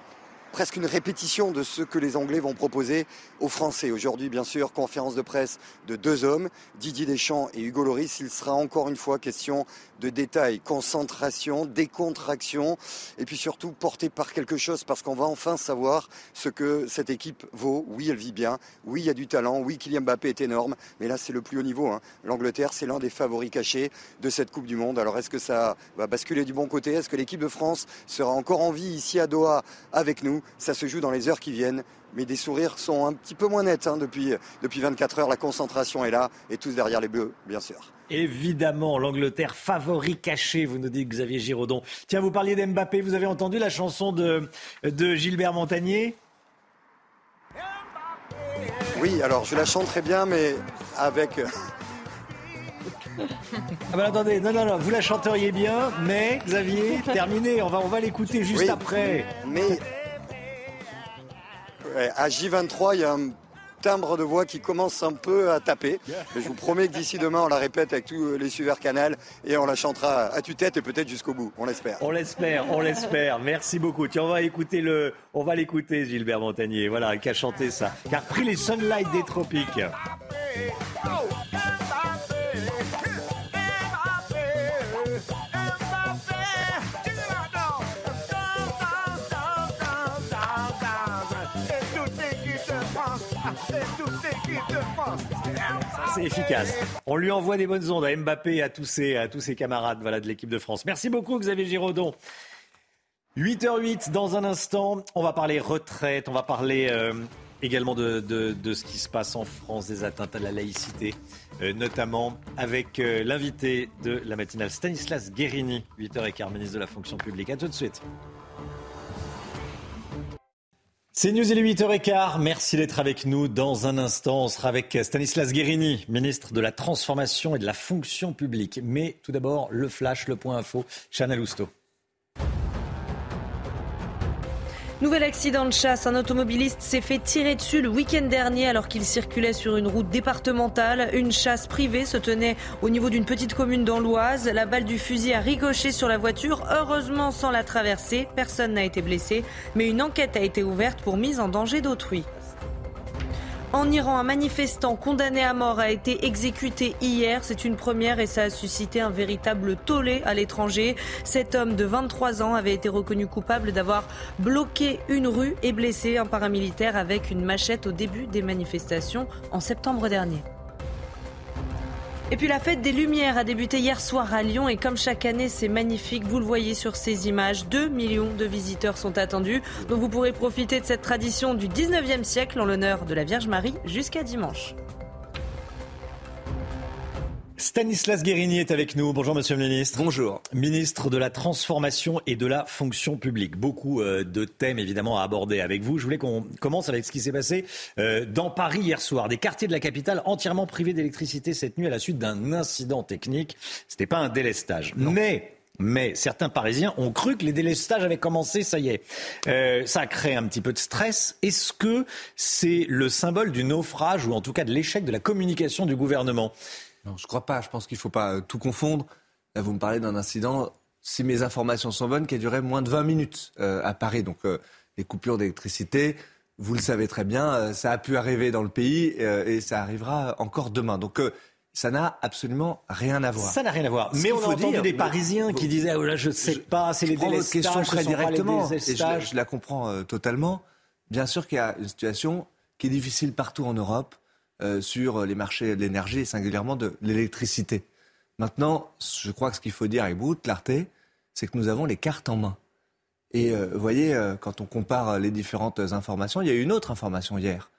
presque une répétition de ce que les Anglais vont proposer aux Français. Aujourd'hui, bien sûr, conférence de presse de deux hommes, Didier Deschamps et Hugo Loris. Il sera encore une fois question de détails, concentration, décontraction, et puis surtout porté par quelque chose, parce qu'on va enfin savoir ce que cette équipe vaut. Oui, elle vit bien. Oui, il y a du talent. Oui, Kylian Mbappé est énorme. Mais là, c'est le plus haut niveau. Hein. L'Angleterre, c'est l'un des favoris cachés de cette Coupe du Monde. Alors, est-ce que ça va basculer du bon côté? Est-ce que l'équipe de France sera encore en vie ici à Doha avec nous? Ça se joue dans les heures qui viennent mais des sourires sont un petit peu moins nets hein, depuis, depuis 24 heures. La concentration est là et tous derrière les bleus, bien sûr. Évidemment, l'Angleterre favori caché, vous nous dites Xavier Giraudon. Tiens, vous parliez d'Mbappé, vous avez entendu la chanson de, de Gilbert Montagnier? Oui, alors je la chante très bien, mais avec... Ah bah attendez, non, non, non, vous la chanteriez bien, mais Xavier, terminé, on va, on va l'écouter juste Oui, après. Mais Ouais, à J23, il y a un timbre de voix qui commence un peu à taper. Mais je vous promets que d'ici demain, on la répète avec tous les suiveurs canal et on la chantera à tue-tête et peut-être jusqu'au bout. On l'espère. On l'espère, on l'espère. Merci beaucoup. Tiens, on va écouter le, on va l'écouter, Gilbert Montagnier. Voilà, qui a chanté ça. Qui a repris les Sunlight des tropiques. C'est efficace. On lui envoie des bonnes ondes à Mbappé et à tous ses, à tous ses camarades voilà, de l'équipe de France. Merci beaucoup, Xavier Giraudon. 8h08, dans un instant, on va parler retraite, on va parler euh, également de, de- ce qui se passe en France, des atteintes à la laïcité, euh, notamment avec euh, l'invité de la matinale Stanislas Guérini, 8h15, ministre de la fonction publique. À tout de suite. C'est News, il est 8h15. Merci d'être avec nous. Dans un instant, on sera avec Stanislas Guérini, ministre de la Transformation et de la Fonction publique. Mais tout d'abord, le flash, le point info, Chana Lousteau. Nouvel accident de chasse. Un automobiliste s'est fait tirer dessus le week-end dernier alors qu'il circulait sur une route départementale. Une chasse privée se tenait au niveau d'une petite commune dans l'Oise. La balle du fusil a ricoché sur la voiture, heureusement sans la traverser. Personne n'a été blessé, mais une enquête a été ouverte pour mise en danger d'autrui. En Iran, un manifestant condamné à mort a été exécuté hier. C'est une première et ça a suscité un véritable tollé à l'étranger. Cet homme de 23 ans avait été reconnu coupable d'avoir bloqué une rue et blessé un paramilitaire avec une machette au début des manifestations en septembre dernier. Et puis la fête des Lumières a débuté hier soir à Lyon et comme chaque année c'est magnifique, vous le voyez sur ces images, 2 millions de visiteurs sont attendus. Donc vous pourrez profiter de cette tradition du 19e siècle en l'honneur de la Vierge Marie jusqu'à dimanche. Stanislas Guérini est avec nous. Bonjour Monsieur le Ministre. Bonjour. Ministre de la Transformation et de la Fonction publique. Beaucoup euh, de thèmes évidemment à aborder avec vous. Je voulais qu'on commence avec ce qui s'est passé euh, dans Paris hier soir. Des quartiers de la capitale entièrement privés d'électricité cette nuit à la suite d'un incident technique. C'était pas un délestage. Mais mais certains Parisiens ont cru que les délestages avaient commencé, ça y est. Euh, ça a créé un petit peu de stress. Est-ce que c'est le symbole du naufrage ou en tout cas de l'échec de la communication du gouvernement? Non, je crois pas. Je pense qu'il faut pas euh, tout confondre. Là, vous me parlez d'un incident, si mes informations sont bonnes, qui a duré moins de 20 minutes euh, à Paris. Donc, euh, les coupures d'électricité, vous le savez très bien, euh, ça a pu arriver dans le pays et ça arrivera encore demain. Donc, ça n'a absolument rien à voir. Ça n'a rien à voir. Ce Mais on a entendu dire, des vous- Parisiens qui disaient ah, là, je ne sais pas, c'est les délestages, question très directement. Et je, la comprends totalement. Bien sûr qu'il y a une situation qui est difficile partout en Europe euh, sur les marchés de l'énergie et singulièrement de l'électricité. Maintenant, je crois que ce qu'il faut dire avec beaucoup de clarté, c'est que nous avons les cartes en main. Et euh, vous voyez, euh, quand on compare les différentes informations, il y a eu une autre information hier.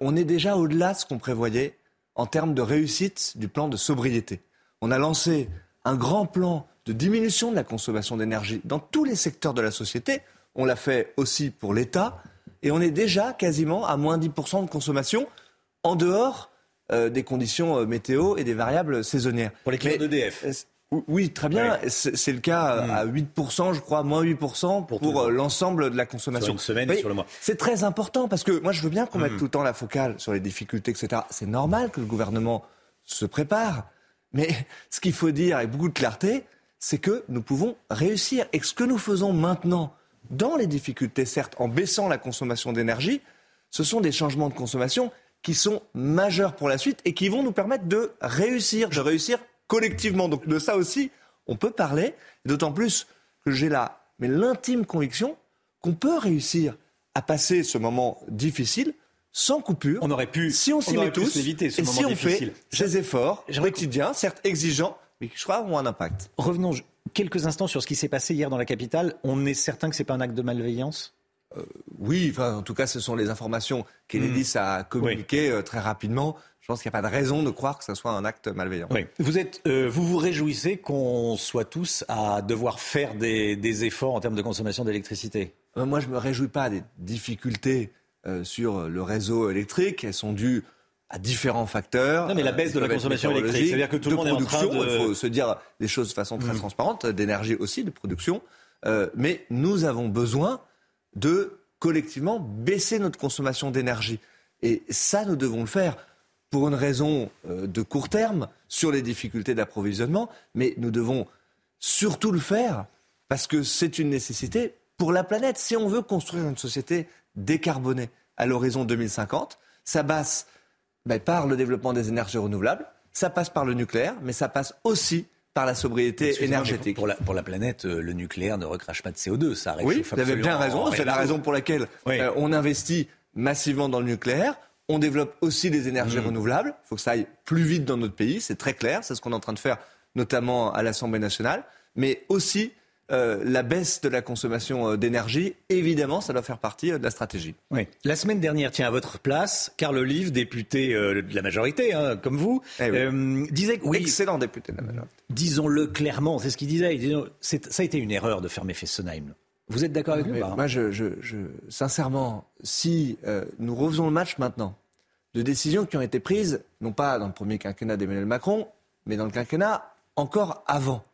On est déjà au-delà de ce qu'on prévoyait en termes de réussite du plan de sobriété. On a lancé un grand plan de diminution de la consommation d'énergie dans tous les secteurs de la société. On l'a fait aussi pour l'État. Et on est déjà quasiment à moins 10% de consommation en dehors euh, des conditions euh, météo et des variables saisonnières. Pour les clients d'EDF. Oui, très bien. Ouais. C'est le cas euh, Mm. à 8%, je crois, moins 8% pour, le euh, l'ensemble de la consommation. Sur une semaine et sur le mois. C'est très important parce que moi, je veux bien qu'on mette Mm. tout le temps la focale sur les difficultés, etc. C'est normal que le gouvernement se prépare. Mais <laughs> ce qu'il faut dire avec beaucoup de clarté, c'est que nous pouvons réussir. Et ce que nous faisons maintenant, dans les difficultés, certes, en baissant la consommation d'énergie, ce sont des changements de consommation qui sont majeurs pour la suite et qui vont nous permettre de réussir, de réussir collectivement. Donc de ça aussi, on peut parler, d'autant plus que j'ai là, mais l'intime conviction qu'on peut réussir à passer ce moment difficile sans coupure. On aurait pu, si on s'y aurait met pu tous, l'éviter, ce et moment si on difficile. fait ces efforts quotidiens, certes exigeants, mais qui je crois ont un impact. Revenons quelques instants sur ce qui s'est passé hier dans la capitale. On est certain que c'est pas un acte de malveillance? Oui, enfin, en tout cas, ce sont les informations qu'Enedis a communiquées euh, très rapidement. Je pense qu'il n'y a pas de raison de croire que ce soit un acte malveillant. Oui. Vous, êtes, euh, vous vous réjouissez qu'on soit tous à devoir faire des, des efforts en termes de consommation d'électricité? Euh, Moi, je ne me réjouis pas des difficultés euh, sur le réseau électrique. Elles sont dues à différents facteurs. Non, mais la baisse de la consommation électrique, c'est-à-dire que tout le monde est en train de... Il faut se dire les choses de façon très mmh. transparente, d'énergie aussi, de production. mais nous avons besoin de collectivement baisser notre consommation d'énergie. Et ça, nous devons le faire pour une raison euh, de court terme sur les difficultés d'approvisionnement, mais nous devons surtout le faire parce que c'est une nécessité pour la planète. Si on veut construire une société décarbonée à l'horizon 2050, ça passe ben, par le développement des énergies renouvelables, ça passe par le nucléaire, mais ça passe aussi par la sobriété énergétique. Pour la, pour la, planète, euh, le nucléaire ne recrache pas de CO2, ça Oui, vous avez bien raison. C'est la raison pour laquelle euh, on investit massivement dans le nucléaire. On développe aussi des énergies mmh. renouvelables. Il faut que ça aille plus vite dans notre pays, c'est très clair. C'est ce qu'on est en train de faire, notamment à l'Assemblée nationale. Mais aussi euh, la baisse de la consommation euh, d'énergie, évidemment, ça doit faire partie euh, de la stratégie. Oui. La semaine dernière, tiens, à votre place, Carl Olive, député de la majorité, hein, comme vous, eh disait que... Oui, Excellent député de la majorité. Disons-le clairement, c'est ce qu'il disait. ça a été une erreur de fermer Fessenheim. Vous êtes d'accord avec lui Moi, je, je, sincèrement, si nous refaisons le match maintenant, de décisions qui ont été prises, non pas dans le premier quinquennat d'Emmanuel Macron, mais dans le quinquennat encore avant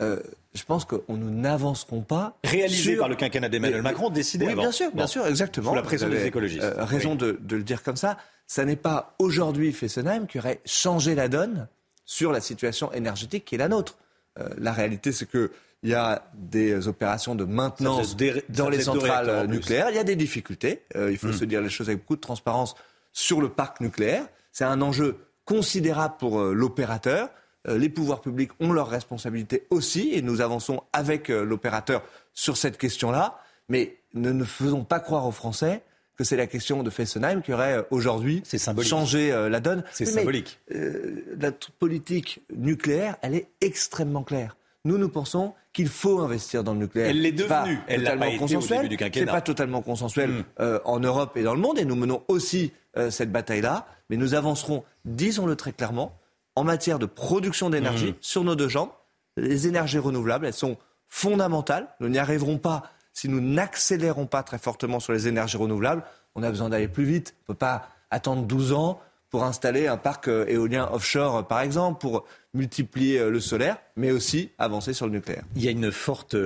euh, je pense que nous n'avancerons pas. Réalisé par le quinquennat d'Emmanuel Macron, décidé oui, bien sûr, bien sûr, exactement. Sous la pression des écologistes. Euh, raison de, le dire comme ça. Ça n'est pas aujourd'hui Fessenheim qui aurait changé la donne sur la situation énergétique qui est la nôtre. Euh, la réalité, c'est que il y a des opérations de maintenance dans les centrales nucléaires. Il y a des difficultés. il faut hmm. se dire les choses avec beaucoup de transparence sur le parc nucléaire. C'est un enjeu considérable pour l'opérateur. Euh, les pouvoirs publics ont leurs responsabilités aussi, et nous avançons avec euh, l'opérateur sur cette question-là. Mais ne, ne faisons pas croire aux Français que c'est la question de Fessenheim qui aurait euh, aujourd'hui changé la donne. C'est symbolique. la politique nucléaire, elle est extrêmement claire. Nous, nous pensons qu'il faut investir dans le nucléaire. Elle l'est devenue. Elle l'a pas quinquennat. C'est pas totalement consensuel hmm. en Europe et dans le monde, et nous menons aussi cette bataille-là. Mais nous avancerons, disons-le très clairement, en matière de production d'énergie mmh. sur nos deux jambes. Les énergies renouvelables, elles sont fondamentales. Nous n'y arriverons pas si nous n'accélérons pas très fortement sur les énergies renouvelables. On a besoin d'aller plus vite. On ne peut pas attendre 12 ans pour installer un parc euh, éolien offshore, euh, par exemple, pour multiplier euh, le solaire, mais aussi avancer sur le nucléaire. Il y a une forte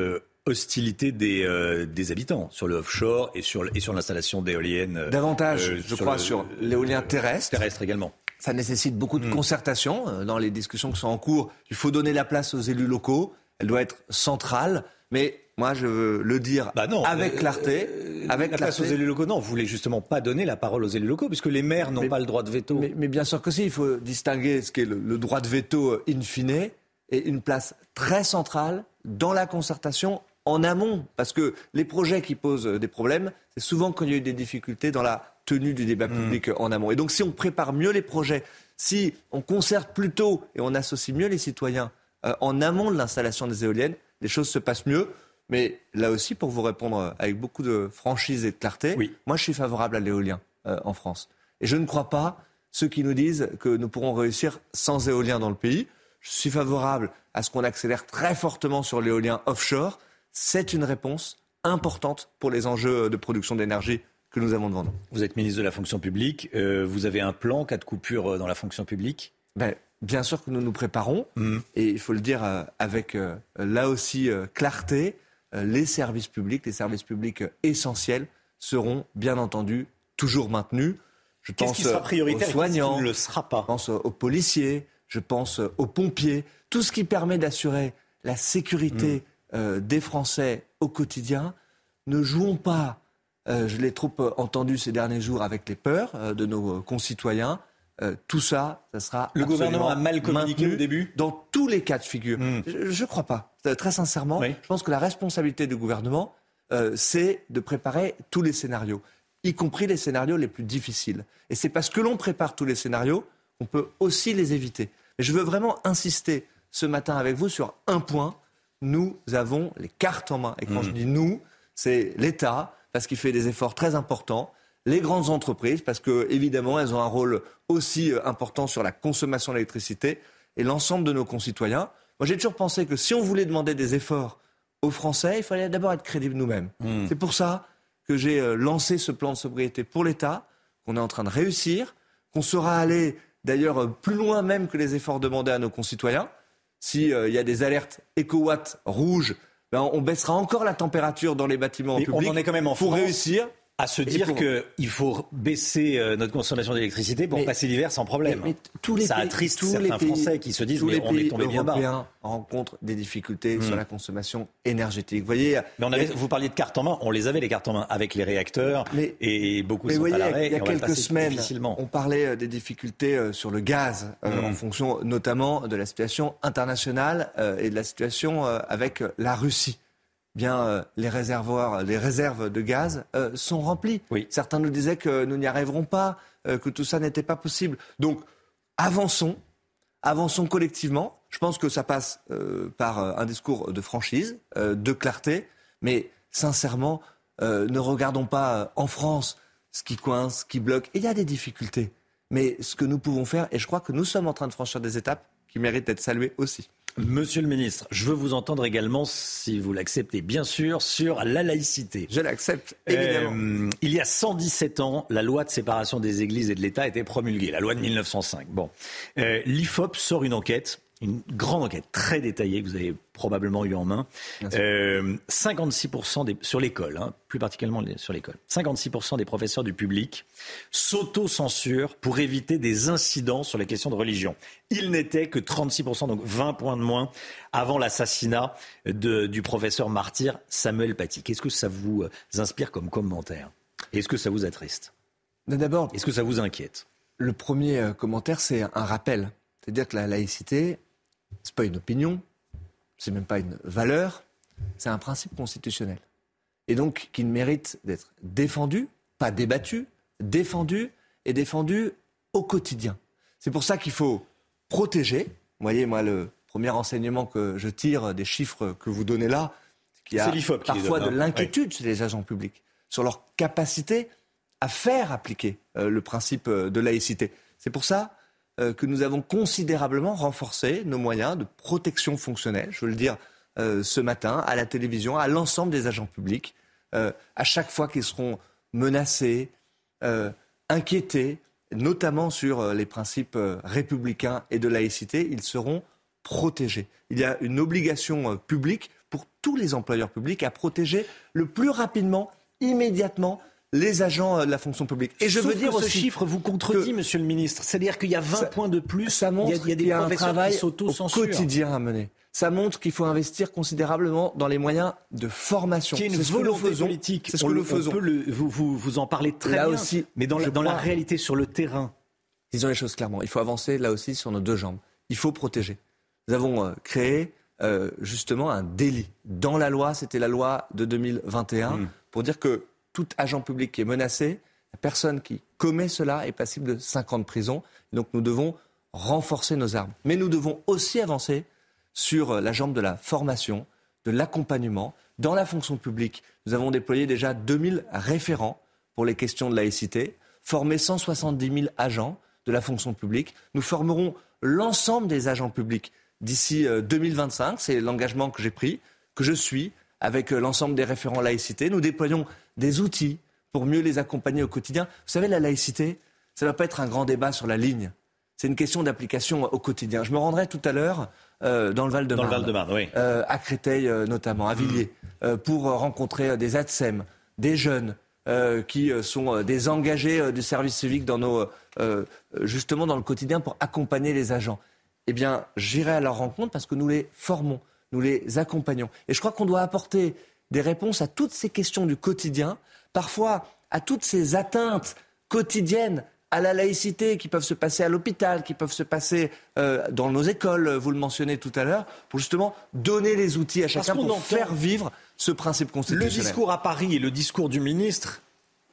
hostilité des, des habitants sur le offshore et sur, et sur l'installation d'éoliennes. Davantage, je crois, sur l'éolien terrestre. Terrestre également. Ça nécessite beaucoup de mm. concertation euh, dans les discussions qui sont en cours. Il faut donner la place aux élus locaux. Elle doit être centrale. Mais moi, je veux le dire bah avec clarté. Euh, avec la place aux élus locaux, non. Vous voulez justement pas donner la parole aux élus locaux, puisque les maires n'ont pas le droit de veto. Mais, bien sûr que si. Il faut distinguer ce qu'est le, le droit de veto euh, in fine et une place très centrale dans la concertation en amont, parce que les projets qui posent des problèmes, c'est souvent quand il y a eu des difficultés dans la tenue du débat mm. public en amont. Et donc si on prépare mieux les projets, si on concerte plus tôt et on associe mieux les citoyens euh, en amont de l'installation des éoliennes, les choses se passent mieux. Mais là aussi, pour vous répondre avec beaucoup de franchise et de clarté, moi je suis favorable à l'éolien euh, en France. Et je ne crois pas ceux qui nous disent que nous pourrons réussir sans éolien dans le pays. Je suis favorable à ce qu'on accélère très fortement sur l'éolien offshore. C'est une réponse importante pour les enjeux de production d'énergie que nous avons devant nous. Vous êtes ministre de la fonction publique. Euh, vous avez un plan cas de coupure euh, dans la fonction publique? Ben, Bien sûr que nous nous préparons. Mmh. Et il faut le dire euh, avec là aussi clarté. les services publics, les services publics essentiels seront bien entendu toujours maintenus. Je pense qui sera prioritaire aux soignants, ne le sera pas? je pense aux policiers, je pense aux pompiers, tout ce qui permet d'assurer la sécurité mmh. des Français au quotidien. Ne jouons pas euh, je l'ai trop euh, entendu ces derniers jours avec les peurs euh, de nos concitoyens. tout ça, ça sera. Le gouvernement a mal communiqué au début Dans tous les cas de figure. Hmm. Je ne crois pas. Très sincèrement, je pense que la responsabilité du gouvernement, c'est de préparer tous les scénarios, y compris les scénarios les plus difficiles. Et c'est parce que l'on prépare tous les scénarios qu'on peut aussi les éviter. Mais je veux vraiment insister ce matin avec vous sur un point. Nous avons les cartes en main. Et quand je dis nous, c'est l'État, parce qu'il fait des efforts très importants. Les grandes entreprises, parce que évidemment, elles ont un rôle aussi euh, important sur la consommation d'électricité, et l'ensemble de nos concitoyens. Moi, j'ai toujours pensé que si on voulait demander des efforts aux Français, il fallait d'abord être crédible nous-mêmes. Hmm. C'est pour ça que j'ai euh, lancé ce plan de sobriété pour l'État, qu'on est en train de réussir, qu'on sera allé d'ailleurs plus loin même que les efforts demandés à nos concitoyens. S'il y a des alertes éco-watts rouges, ben, on baissera encore la température dans les bâtiments Mais publics on en est quand même en pour France. réussir à se dire pour- qu'il faut baisser euh, notre consommation d'électricité pour Mais- passer l'hiver sans problème. Mais- mais tous les ça pays- attriste tous certains les pays- Français qui se disent tous mais les on est tombé bien bas. européens rencontrent des difficultés Hmm. sur la consommation énergétique. Vous voyez, Mais on avait, vous parliez de cartes en main, on les avait les cartes en main avec les réacteurs et beaucoup Mais sont voyez, à l'arrêt. il y a quelques semaines, on parlait euh, des difficultés euh, sur le gaz, euh, Mm. en fonction notamment de la situation internationale euh, et de la situation euh, avec la Russie. Bien, euh, les réservoirs, les réserves de gaz euh, sont remplies. Certains nous disaient que nous n'y arriverons pas, euh, que tout ça n'était pas possible. Donc, avançons, avançons collectivement. Je pense que ça passe par un discours de franchise, de clarté, mais sincèrement, ne regardons pas en France ce qui coince, ce qui bloque. Et il y a des difficultés. Mais ce que nous pouvons faire, et je crois que nous sommes en train de franchir des étapes qui méritent d'être saluées aussi. Monsieur le ministre, je veux vous entendre également, si vous l'acceptez bien sûr, sur la laïcité. Je l'accepte, évidemment. Euh, il y a 117 ans, la loi de séparation des églises et de l'État était promulguée, la loi de 1905. Bon, Euh, l'IFOP sort une enquête, une grande enquête très détaillée que vous avez probablement eu en main. Euh, 56% des, sur l'école, hein, plus particulièrement sur l'école. 56% des professeurs du public s'auto-censurent pour éviter des incidents sur les questions de religion. Il n'était que 36%, donc 20 points de moins, avant l'assassinat du professeur martyr Samuel Paty. Qu'est-ce que ça vous euh, inspire comme commentaire? Est-ce que ça vous attriste? D'abord, est-ce que ça vous inquiète? Le premier euh, commentaire, c'est un rappel. C'est-à-dire que la laïcité, c'est pas une opinion, c'est même pas une valeur, c'est un principe constitutionnel. Et donc, qui mérite d'être défendu, pas débattu, défendu et défendu au quotidien. C'est pour ça qu'il faut protéger. Vous voyez, moi, le premier enseignement que je tire des chiffres que vous donnez là, c'est qu'il y a parfois donne, de hein. l'inquiétude chez les agents publics sur leur capacité à faire appliquer euh, le principe euh, de laïcité. C'est pour ça que nous avons considérablement renforcé nos moyens de protection fonctionnelle, je veux le dire euh, ce matin, à la télévision, à l'ensemble des agents publics, euh, à chaque fois qu'ils seront menacés, euh, inquiétés, notamment sur euh, les principes euh, républicains et de laïcité, ils seront protégés. Il y a une obligation euh, publique pour tous les employeurs publics à protéger le plus rapidement, immédiatement, les agents de la fonction publique. Et je Sauf veux dire que ce chiffre vous contredit, monsieur le ministre. C'est-à-dire qu'il y a 20 Ça- points de plus. ça montre il y a, des qu'il y a un travail qui au quotidien à mener. Ça montre qu'il faut investir considérablement dans les moyens de formation. Qui est une volonté faisons. politique. C'est ce On que le- nous faisons. Peut le- vous, vous, vous en parlez très Là bien. aussi, mais dans, la, dans réalité, sur le terrain. Disons les choses clairement. Il faut avancer là aussi sur nos deux jambes. Il faut protéger. Nous avons euh, créé euh, justement un délit. Dans la loi, c'était la loi de 2021, Hmm. pour dire que tout agent public qui est menacé, la personne qui commet cela est passible de 5 ans de prison. Donc nous devons renforcer nos armes. Mais nous devons aussi avancer sur euh, la jambe de la formation, de l'accompagnement. Dans la fonction publique, nous avons déployé déjà 2000 référents pour les questions de laïcité, formé 170 000 agents de la fonction publique. Nous formerons l'ensemble des agents publics d'ici euh, 2025. C'est l'engagement que j'ai pris, que je suis avec euh, l'ensemble des référents laïcité. Nous déployons des outils pour mieux les accompagner au quotidien. Vous savez, la laïcité, ça ne va pas être un grand débat sur la ligne. C'est une question d'application au quotidien. Je me rendrai tout à l'heure euh, dans le Val-de-Marne. Oui. Euh, à Créteil euh, notamment, à Villiers, euh, pour rencontrer des ATSEM, des jeunes qui sont des engagés du service civique dans nos, justement dans le quotidien pour accompagner les agents. Eh bien, j'irai à leur rencontre parce que nous les formons, nous les accompagnons. Et je crois qu'on doit apporter des réponses à toutes ces questions du quotidien, parfois à toutes ces atteintes quotidiennes à la laïcité qui peuvent se passer à l'hôpital, qui peuvent se passer euh, dans nos écoles, vous le mentionnez tout à l'heure, pour justement donner les outils à chacun pour entend- faire vivre ce principe Le constitutionnel. discours à Paris et le discours du ministre,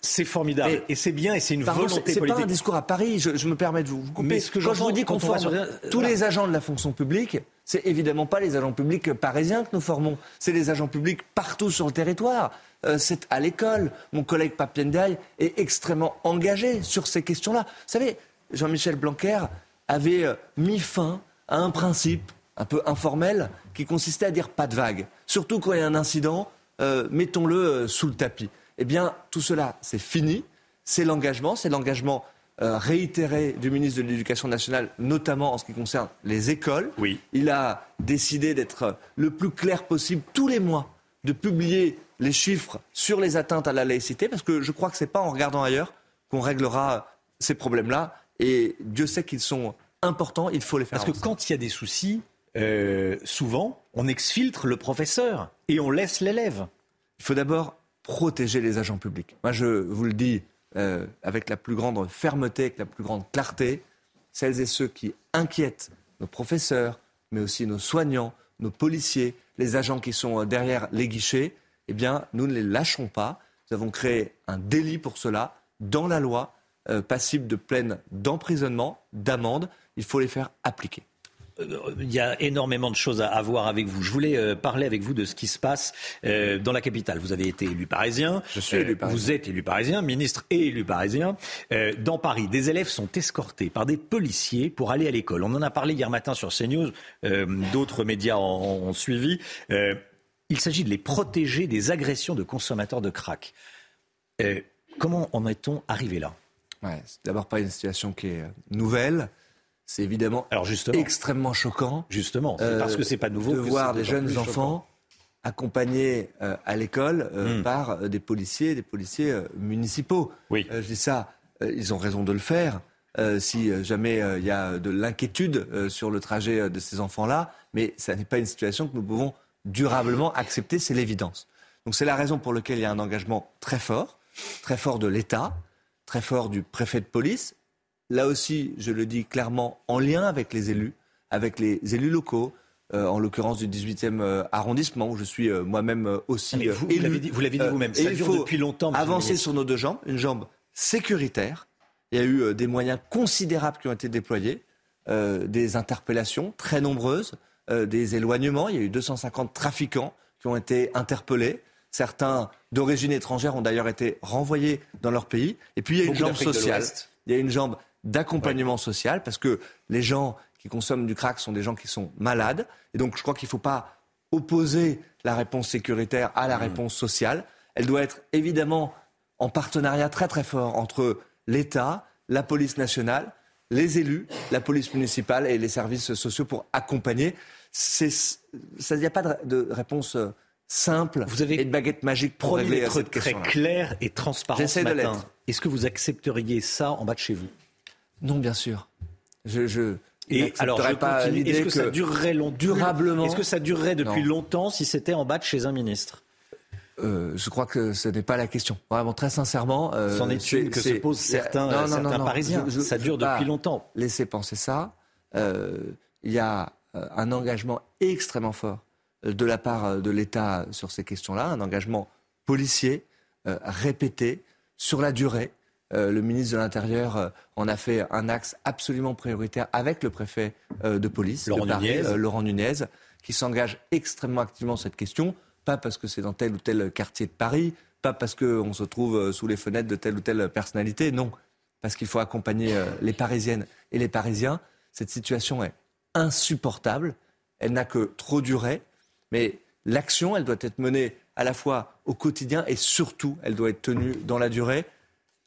c'est formidable. Et, c'est bien et c'est une volonté c'est- c'est politique. pas un discours à Paris, je, je me permets de vous, vous couper. Mais ce que Quand je vous dis qu'on forme tous les agents de la fonction publique, c'est évidemment pas les agents publics parisiens que nous formons, c'est les agents publics partout sur le territoire. Euh, c'est à l'école. Mon collègue Papiendiaï est extrêmement engagé sur ces questions-là. Vous savez, Jean-Michel Blanquer avait euh, mis fin à un principe un peu informel qui consistait à dire pas de vague. Surtout quand il y a un incident, euh, mettons-le sous le tapis. Eh bien, tout cela, c'est fini. C'est l'engagement, c'est l'engagement euh, réitérée du ministre de l'Éducation nationale, notamment en ce qui concerne les écoles. Oui. Il a décidé d'être le plus clair possible tous les mois, de publier les chiffres sur les atteintes à la laïcité, parce que je crois que ce n'est pas en regardant ailleurs qu'on réglera ces problèmes-là. Et Dieu sait qu'ils sont importants, il faut les faire. Parce que quand il y a des soucis, euh, souvent, on exfiltre le professeur et on laisse l'élève. Il faut d'abord protéger les agents publics. Moi, je vous le dis euh, avec la plus grande fermeté, avec la plus grande clarté, celles et ceux qui inquiètent nos professeurs, mais aussi nos soignants, nos policiers, les agents qui sont euh, derrière les guichets, eh bien, nous ne les lâcherons pas. Nous avons créé un délit pour cela dans la loi, euh, passible de peine d'emprisonnement, d'amende. Il faut les faire appliquer. Euh, il y a énormément de choses à, voir avec vous. Je voulais euh, parler avec vous de ce qui se passe euh, dans la capitale. Vous avez été élu parisien. Je suis élu parisien. Vous êtes élu parisien, ministre et élu parisien. dans Paris, des élèves sont escortés par des policiers pour aller à l'école. On en a parlé hier matin sur CNews. D'autres médias ont, suivi. il s'agit de les protéger des agressions de consommateurs de crack. comment en est-on arrivé là? Ouais, C'est d'abord pas une situation qui est nouvelle. C'est évidemment Alors extrêmement choquant. Justement, parce que c'est pas nouveau. De voir des jeunes enfants accompagnés euh, à l'école euh, hmm. par euh, des policiers, des policiers municipaux. Oui. je dis ça, ils ont raison de le faire. si jamais il y a de l'inquiétude sur le trajet de ces enfants-là, mais ça n'est pas une situation que nous pouvons durablement accepter, c'est l'évidence. Donc c'est la raison pour laquelle il y a un engagement très fort, très fort de l'État, très fort du préfet de police, là aussi, je le dis clairement, en lien avec les élus, avec les élus locaux, euh, en l'occurrence du 18e euh, arrondissement, où je suis euh, moi-même aussi ah, vous, élu. Vous l'avez dit vous-même, ça dure depuis longtemps. Avancer sur nos deux jambes, une jambe sécuritaire. Il y a eu des moyens considérables qui ont été déployés, des interpellations très nombreuses, des éloignements. Il y a eu 250 trafiquants qui ont été interpellés. Certains d'origine étrangère ont d'ailleurs été renvoyés dans leur pays. Et puis il y a une jambe sociale. Il y a une jambe d'accompagnement social, parce que les gens qui consomment du crack sont des gens qui sont malades. Et donc, je crois qu'il ne faut pas opposer la réponse sécuritaire à la mmh. réponse sociale. Elle doit être évidemment en partenariat très très fort entre l'État, la police nationale, les élus, la police municipale et les services sociaux pour accompagner. Il n'y a pas de, réponse euh, simple vous avez et de baguette magique pour régler cette très clair et transparent ce matin. Est-ce que vous accepteriez ça en bas de chez vous? Non, bien sûr. Je, je et alors, pas Est-ce que, ça durerait durablement Est-ce que ça durerait depuis longtemps si c'était en bas de chez un ministre? Euh, je crois que ce n'est pas la question. Vraiment, très sincèrement. Euh, C'en est une que se posent certains, non, non, certains Parisiens. ça dure depuis longtemps. Laissez penser ça. Euh, il y a un engagement extrêmement fort de la part de l'État sur ces questions-là, un engagement policier, répété, sur la durée. Euh, le ministre de l'Intérieur euh, en a fait un axe absolument prioritaire avec le préfet euh, de police, Laurent, Nunez. Laurent Nunez, qui s'engage extrêmement activement sur cette question, pas parce que c'est dans tel ou tel quartier de Paris, pas parce qu'on se trouve sous les fenêtres de telle ou telle personnalité, non, parce qu'il faut accompagner les Parisiennes et les Parisiens. Cette situation est insupportable, elle n'a que trop duré, mais l'action, elle doit être menée à la fois au quotidien et surtout, elle doit être tenue dans la durée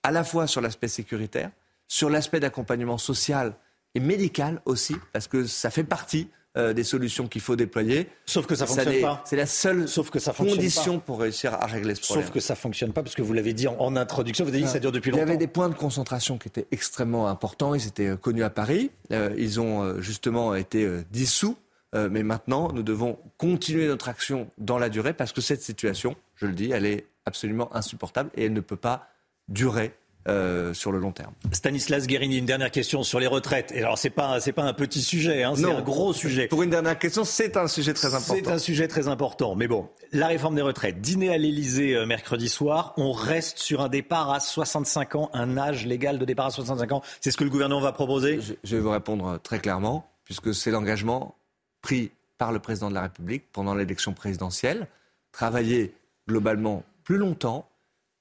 à la fois sur l'aspect sécuritaire, sur l'aspect d'accompagnement social et médical aussi, parce que ça fait partie euh, des solutions qu'il faut déployer. Sauf que ça ne fonctionne pas. C'est la seule Sauf que ça condition pour réussir à régler ce problème. Sauf que ça ne fonctionne pas, parce que vous l'avez dit en, introduction, vous avez dit que ça dure depuis longtemps. Il y avait des points de concentration qui étaient extrêmement importants, ils étaient euh, connus à Paris, euh, ils ont justement été dissous, mais maintenant nous devons continuer notre action dans la durée, parce que cette situation, je le dis, elle est absolument insupportable et elle ne peut pas durer euh, sur le long terme. Stanislas Guérini, une dernière question sur les retraites. Et alors, ce n'est pas, pas un petit sujet, hein, c'est un gros sujet. Pour une dernière question, c'est un sujet très important. C'est un sujet très important. Mais bon, la réforme des retraites. Dîner à l'Elysée euh, mercredi soir. On reste sur un départ à 65 ans, un âge légal de départ à 65 ans. C'est ce que le gouvernement va proposer je, je vais vous répondre euh, très clairement, puisque c'est l'engagement pris par le président de la République pendant l'élection présidentielle. Travailler globalement plus longtemps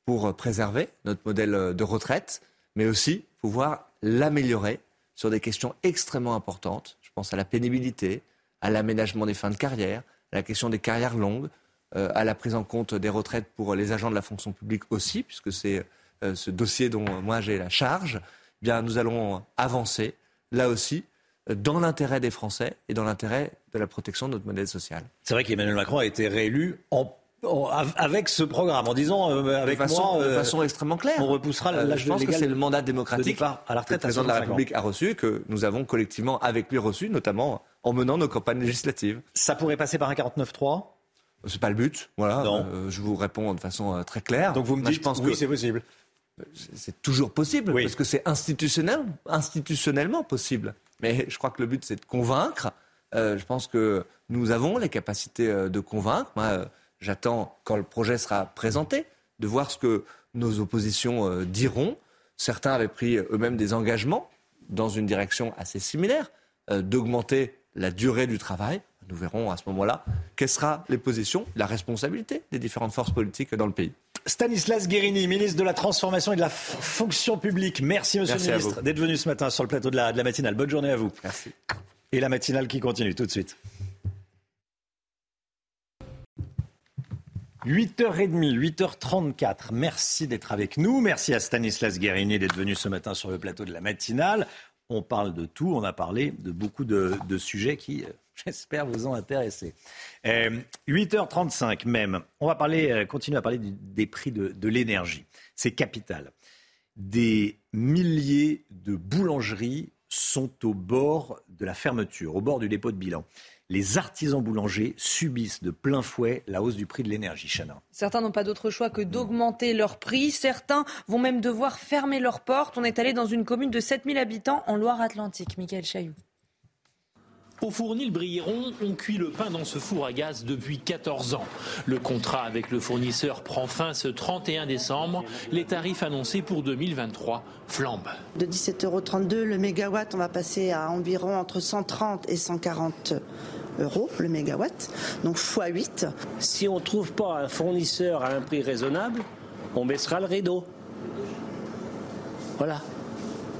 pour préserver notre modèle de retraite, mais aussi pouvoir l'améliorer sur des questions extrêmement importantes. Je pense à la pénibilité, à l'aménagement des fins de carrière, à la question des carrières longues, euh, à la prise en compte des retraites pour les agents de la fonction publique aussi, puisque c'est euh, ce dossier dont moi j'ai la charge. bien, nous allons avancer, là aussi, dans l'intérêt des Français et dans l'intérêt de la protection de notre modèle social. C'est vrai qu'Emmanuel Macron a été réélu en avec ce programme, en disant euh, avec de façon, moi, de euh, façon extrêmement claire. on repoussera Euh, l'âge Je pense que c'est le mandat démocratique à la que le retraite président de la 65 ans. République a reçu, que nous avons collectivement avec lui reçu, notamment en menant nos campagnes législatives. Ça pourrait passer par un 49-3 C'est pas le but, voilà. Non. Euh, je vous réponds de façon euh, très claire. Donc vous me dites je pense oui, que c'est possible. c'est toujours possible Oui. parce que c'est institutionnel, institutionnellement possible. Mais je crois que le but c'est de convaincre. Euh, je pense que nous avons les capacités euh, de convaincre. Moi, euh, j'attends quand le projet sera présenté de voir ce que nos oppositions euh, diront. Certains avaient pris eux-mêmes des engagements dans une direction assez similaire, euh, d'augmenter la durée du travail. Nous verrons à ce moment-là quelles seront les positions, la responsabilité des différentes forces politiques dans le pays. Stanislas Guérini, ministre de la Transformation et de la Fonction publique. Merci, monsieur Merci le ministre, d'être venu ce matin sur le plateau de la, de la matinale. Bonne journée à vous. Merci. Et la matinale qui continue tout de suite. 8h30, 8h34. Merci d'être avec nous. Merci à Stanislas Guérini d'être venu ce matin sur le plateau de la matinale. On parle de tout. On a parlé de beaucoup de, sujets qui, euh, <laughs> j'espère, vous ont intéressé. Euh, 8h35 même. On va parler, euh, continuer à parler des prix de l'énergie. C'est capital. Des milliers de boulangeries sont au bord de la fermeture, au bord du dépôt de bilan. Les artisans boulangers subissent de plein fouet la hausse du prix de l'énergie, Chana. Certains n'ont pas d'autre choix que d'augmenter leur prix. Certains vont même devoir fermer leurs portes. On est allé dans une commune de 7000 habitants en Loire-Atlantique. Michael Chailloux. Au fournil Brilleron, on cuit le pain dans ce four à gaz depuis 14 ans. Le contrat avec le fournisseur prend fin ce 31 décembre. Les tarifs annoncés pour 2023 flambent. De 17,32 euros le mégawatt, on va passer à environ entre 130 et 140 euros le mégawatt, donc x8. Si on ne trouve pas un fournisseur à un prix raisonnable, on baissera le rideau. Voilà.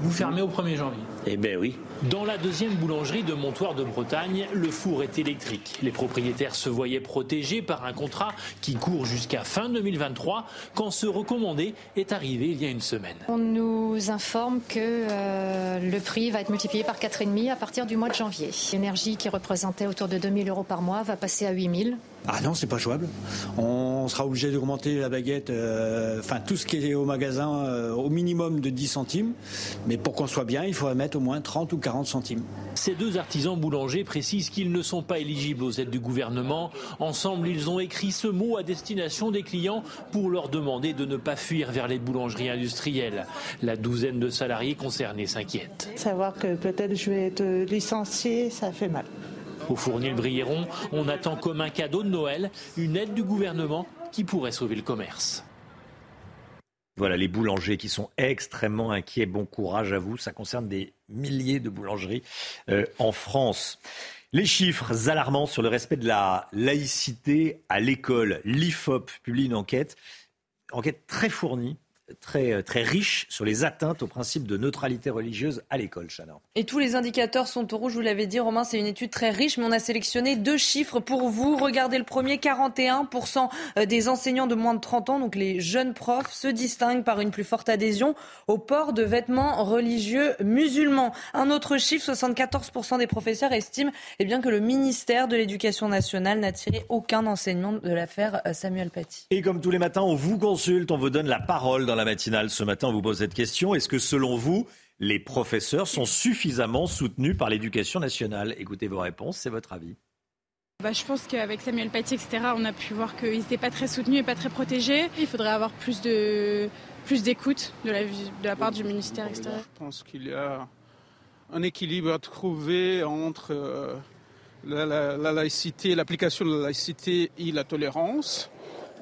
Vous fermez au 1er janvier. Eh bien oui. Dans la deuxième boulangerie de Montoire de Bretagne, le four est électrique. Les propriétaires se voyaient protégés par un contrat qui court jusqu'à fin 2023 quand ce recommandé est arrivé il y a une semaine. On nous informe que euh, le prix va être multiplié par 4,5 à partir du mois de janvier. L'énergie qui représentait autour de 2000 euros par mois va passer à 8000. Ah non, c'est pas jouable. On sera obligé d'augmenter la baguette, euh, enfin tout ce qui est au magasin, euh, au minimum de 10 centimes. Mais pour qu'on soit bien, il faudrait mettre au moins 30 ou 40 centimes. Ces deux artisans boulangers précisent qu'ils ne sont pas éligibles aux aides du gouvernement. Ensemble, ils ont écrit ce mot à destination des clients pour leur demander de ne pas fuir vers les boulangeries industrielles. La douzaine de salariés concernés s'inquiètent. Savoir que peut-être je vais être licenciée, ça fait mal. Au fournil Brilleron, on attend comme un cadeau de Noël une aide du gouvernement qui pourrait sauver le commerce. Voilà, les boulangers qui sont extrêmement inquiets. Bon courage à vous. Ça concerne des milliers de boulangeries euh, en France. Les chiffres alarmants sur le respect de la laïcité à l'école. L'IFOP publie une enquête, enquête très fournie, très, très riche sur les atteintes au principe de neutralité religieuse à l'école, Chana. Et tous les indicateurs sont au rouge, vous l'avez dit, Romain, c'est une étude très riche, mais on a sélectionné deux chiffres pour vous. Regardez le premier, 41% des enseignants de moins de 30 ans, donc les jeunes profs, se distinguent par une plus forte adhésion au port de vêtements religieux musulmans. Un autre chiffre, 74% des professeurs estiment eh bien, que le ministère de l'Éducation nationale n'a tiré aucun enseignement de l'affaire euh, Samuel Paty. Et comme tous les matins, on vous consulte, on vous donne la parole dans la matinale. Ce matin, on vous pose cette question. Est-ce que selon vous, les professeurs sont suffisamment soutenus par l'éducation nationale? Écoutez vos réponses, c'est votre avis. Bah, je pense qu'avec Samuel Paty, etc., on a pu voir qu'ils n'étaient pas très soutenus et pas très protégés. Il faudrait avoir plus de plus d'écoute de la, de la part du ministère, etc. Je pense qu'il y a un équilibre à trouver entre euh, la, la- la laïcité, l'application de la laïcité et la tolérance,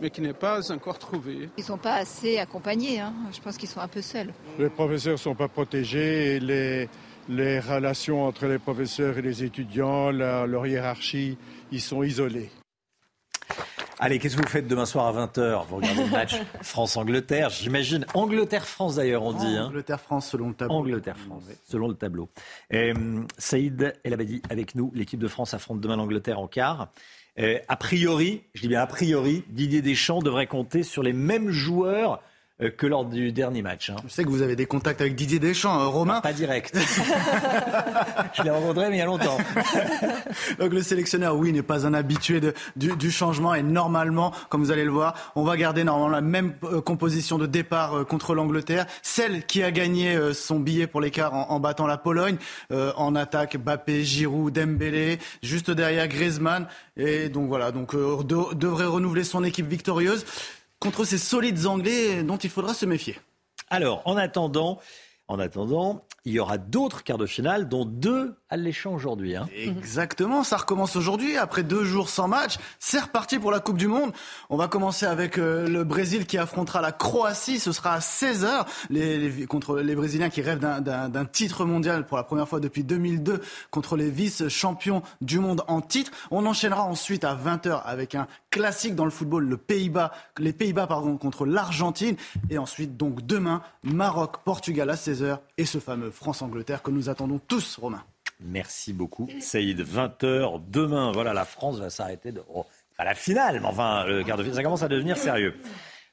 mais qui n'est pas encore trouvé. Ils ne sont pas assez accompagnés. hein. Je pense qu'ils sont un peu seuls. Les professeurs ne sont pas protégés et les, les relations entre les professeurs et les étudiants, la- leur hiérarchie, ils sont isolés. Allez, qu'est-ce que vous faites demain soir à 20h Vous regardez le match <laughs> France-Angleterre, j'imagine. Angleterre-France d'ailleurs, on dit. hein. Angleterre-France selon le tableau. Angleterre-France, selon le tableau. Euh, Saïd El Abadi avec nous. L'équipe de France affronte demain l'Angleterre en quart. A priori, je dis bien a priori, Didier Deschamps devrait compter sur les mêmes joueurs que lors du dernier match. Hein. Je sais que vous avez des contacts avec Didier Deschamps, euh, Romain. pas direct. <laughs> je l'ai rencontré, mais il y a longtemps. <laughs> Donc le sélectionneur, oui, n'est pas un habitué de, du, du, changement et normalement, comme vous allez le voir, on va garder normalement la même euh, composition de départ euh, contre l'Angleterre, celle qui a gagné euh, son billet pour l'écart en, en, battant la Pologne. en attaque, Bappé, Giroud, Dembélé, juste derrière Griezmann. Et donc voilà, donc de, devrait renouveler son équipe victorieuse contre ces solides Anglais dont il faudra se méfier. Alors, en attendant, en attendant, il y aura d'autres quarts de finale, dont deux alléchants aujourd'hui. Hein. Exactement, ça recommence aujourd'hui. Après deux jours sans match, c'est reparti pour la Coupe du Monde. On va commencer avec euh, le Brésil qui affrontera la Croatie. Ce sera à 16h les, les, contre les Brésiliens qui rêvent d'un titre mondial pour la première fois depuis 2002 contre les vice-champions du monde en titre. On enchaînera ensuite à 20h avec un classique dans le football, les Pays-Bas contre l'Argentine. Et ensuite, donc demain, Maroc, Portugal à 16h et ce fameux France-Angleterre que nous attendons tous, Romain. Merci beaucoup, Saïd. 20h demain. Voilà, la France va s'arrêter de. Oh, pas la finale, mais enfin, le quart de finale, ça commence à devenir sérieux.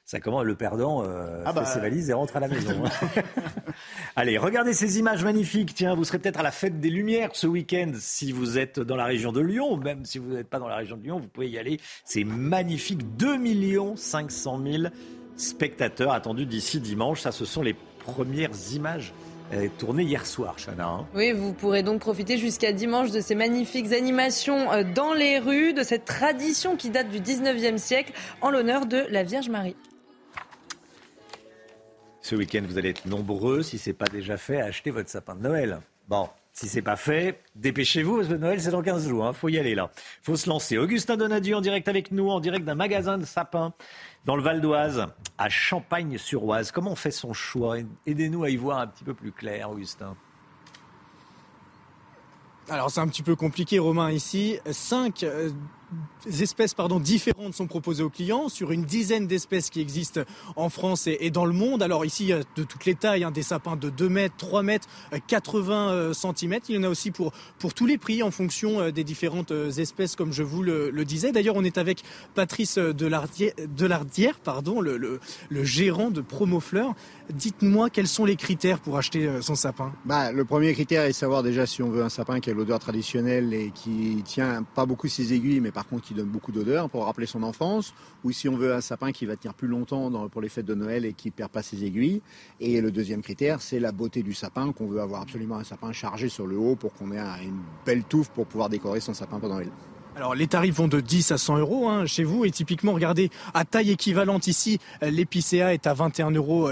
Ça commence, le perdant euh, ah fait bah... ses valises et rentre à la maison. Hein. <laughs> <laughs> Allez, regardez ces images magnifiques. Tiens, vous serez peut-être à la fête des Lumières ce week-end si vous êtes dans la région de Lyon. Même si vous n'êtes pas dans la région de Lyon, vous pouvez y aller. C'est magnifique. 2 500 000 spectateurs attendus d'ici dimanche. Ça, ce sont les premières images tournée hier soir, Chana. Hein. Oui, vous pourrez donc profiter jusqu'à dimanche de ces magnifiques animations euh, dans les rues, de cette tradition qui date du 19e siècle en l'honneur de la Vierge Marie. Ce week-end, vous allez être nombreux, si ce n'est pas déjà fait, à acheter votre sapin de Noël. Bon, si c'est pas fait, dépêchez-vous, parce que Noël, c'est dans 15 jours. Il hein. faut y aller là. faut se lancer. Augustin Donadieu en direct avec nous, en direct d'un magasin de sapins dans le Val d'Oise, à Champagne-sur-Oise. Comment on fait son choix? Aidez-nous à y voir un petit peu plus clair, Augustin. Alors c'est un petit peu compliqué, Romain, ici. Cinq euh, espèces pardon, différentes sont proposées aux clients sur une dizaine d'espèces qui existent en France et, dans le monde. Alors ici, de toutes les tailles, hein, des sapins de 2 mètres, 3 mètres, 80 cm. Il y en a aussi pour, pour tous les prix en fonction euh, des différentes euh, espèces, comme je vous le, disais. D'ailleurs, on est avec Patrice Delardière, pardon, le, le, gérant de Promofleur. Dites-moi quels sont les critères pour acheter euh, son sapin? Bah, Le premier critère est de savoir déjà si on veut un sapin qui a l'odeur traditionnelle et qui tient pas beaucoup ses aiguilles, mais par contre qui donne beaucoup d'odeur pour rappeler son enfance, ou si on veut un sapin qui va tenir plus longtemps pour les fêtes de Noël et qui perd pas ses aiguilles. Et le deuxième critère, c'est la beauté du sapin, qu'on veut avoir absolument un sapin chargé sur le haut pour qu'on ait une belle touffe pour pouvoir décorer son sapin pendant Noël. Alors les tarifs vont de 10 à 100 euros hein, chez vous et typiquement regardez à taille équivalente ici l'épicéa est à 21,99 euros.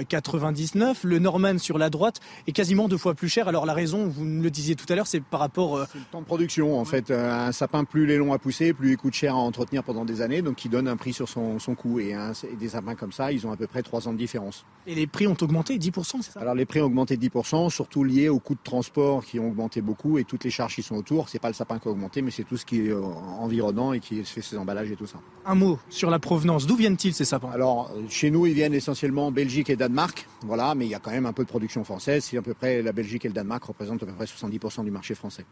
Le Norman sur la droite est quasiment deux fois plus cher. Alors la raison, vous me le disiez tout à l'heure, c'est par rapport. Euh... C'est le temps de production en fait. Un sapin plus il est long à pousser, plus il coûte cher à entretenir pendant des années, donc il donne un prix sur son, son coût. Et, et, des sapins comme ça, ils ont à peu près 3 ans de différence. Et les prix ont augmenté 10%, c'est ça? Alors les prix ont augmenté 10%, surtout liés aux coûts de transport qui ont augmenté beaucoup et toutes les charges qui sont autour. C'est pas le sapin qui a augmenté, mais c'est tout ce qui est environnant et qui fait ses emballages et tout ça. Un mot sur la provenance. D'où viennent-ils ces sapins? Alors, chez nous, ils viennent essentiellement Belgique et Danemark. Voilà, mais il y a quand même un peu de production française. C'est à peu près la Belgique et le Danemark représentent à peu près 70% du marché français.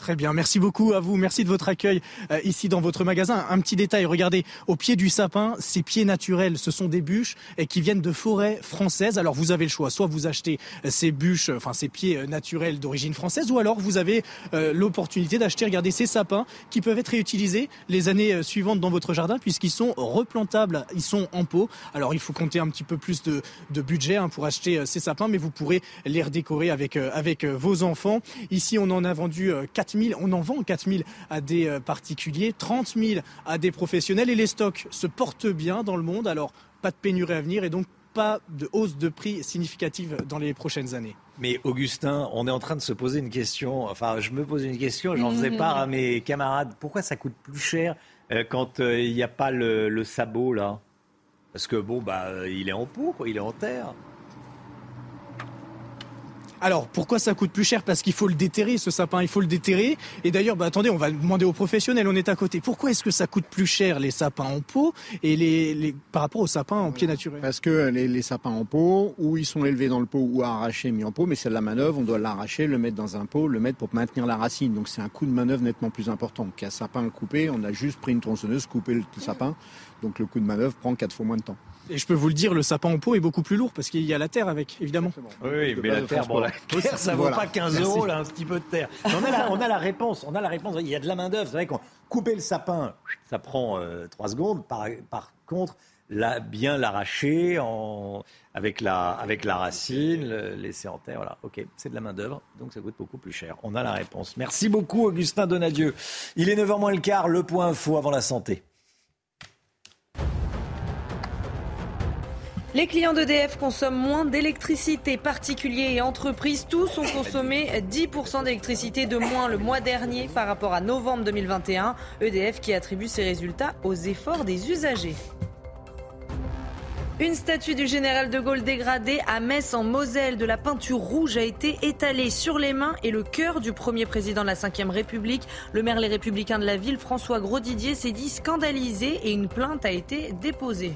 Très bien, merci beaucoup à vous, merci de votre accueil euh, ici dans votre magasin. Un petit détail, regardez, au pied du sapin, ces pieds naturels, ce sont des bûches et qui viennent de forêts françaises. Alors vous avez le choix, soit vous achetez euh, ces bûches, enfin ces pieds euh, naturels d'origine française, ou alors vous avez euh, l'opportunité d'acheter, regardez, ces sapins qui peuvent être réutilisés les années suivantes dans votre jardin puisqu'ils sont replantables, ils sont en pot. Alors il faut compter un petit peu plus de, de budget hein, pour acheter ces sapins, mais vous pourrez les redécorer avec, avec vos enfants. Ici, on en a vendu 4 on en vend 4 000 à des euh, particuliers, 30 000 à des professionnels et les stocks se portent bien dans le monde. Alors, pas de pénurie à venir et donc pas de hausse de prix significative dans les prochaines années. Mais Augustin, on est en train de se poser une question, enfin je me pose une question, j'en faisais <laughs> part à mes camarades, pourquoi ça coûte plus cher euh, quand euh, il n'y a pas le, le, sabot là? Parce que bon, bah, il est en pot, quoi, il est en terre. Alors, pourquoi ça coûte plus cher? Parce qu'il faut le déterrer, ce sapin, il faut le déterrer. Et d'ailleurs, bah, attendez, on va demander aux professionnels, on est à côté. Pourquoi est-ce que ça coûte plus cher, les sapins en pot, et les, les... par rapport aux sapins en pied naturel? Parce que les, les, sapins en pot, ou ils sont élevés dans le pot, ou arrachés, mis en pot, mais c'est de la manœuvre, on doit l'arracher, le mettre dans un pot, le mettre pour maintenir la racine. Donc c'est un coût de manœuvre nettement plus important qu'un sapin coupé. On a juste pris une tronçonneuse, coupé le sapin. Donc le coup de manœuvre prend quatre fois moins de temps. Et je peux vous le dire, le sapin en pot est beaucoup plus lourd parce qu'il y a la terre avec, évidemment. Oui, mais la terre, bon, la terre, <laughs> ça vaut pas 15 euros, là, un petit peu de terre. on, a la, on a la réponse, on a la réponse. Il y a de la main-d'œuvre. C'est vrai qu'on couper le sapin, ça prend 3 secondes. Par, par contre, la, bien l'arracher en, avec, la, avec la racine, le laisser en terre. Voilà, ok, c'est de la main-d'œuvre, donc ça coûte beaucoup plus cher. On a la réponse. Merci beaucoup, Augustin Donadieu. Il est 9h moins le quart, le point info avant la santé. Les clients d'EDF consomment moins d'électricité, particuliers et entreprises. Tous ont consommé 10% d'électricité de moins le mois dernier par rapport à novembre 2021. EDF qui attribue ces résultats aux efforts des usagers. Une statue du général de Gaulle dégradée à Metz en Moselle. De la peinture rouge a été étalée sur les mains et le cœur du premier président de la Ve République. Le maire Les Républicains de la ville, François Grosdidier, s'est dit scandalisé et une plainte a été déposée.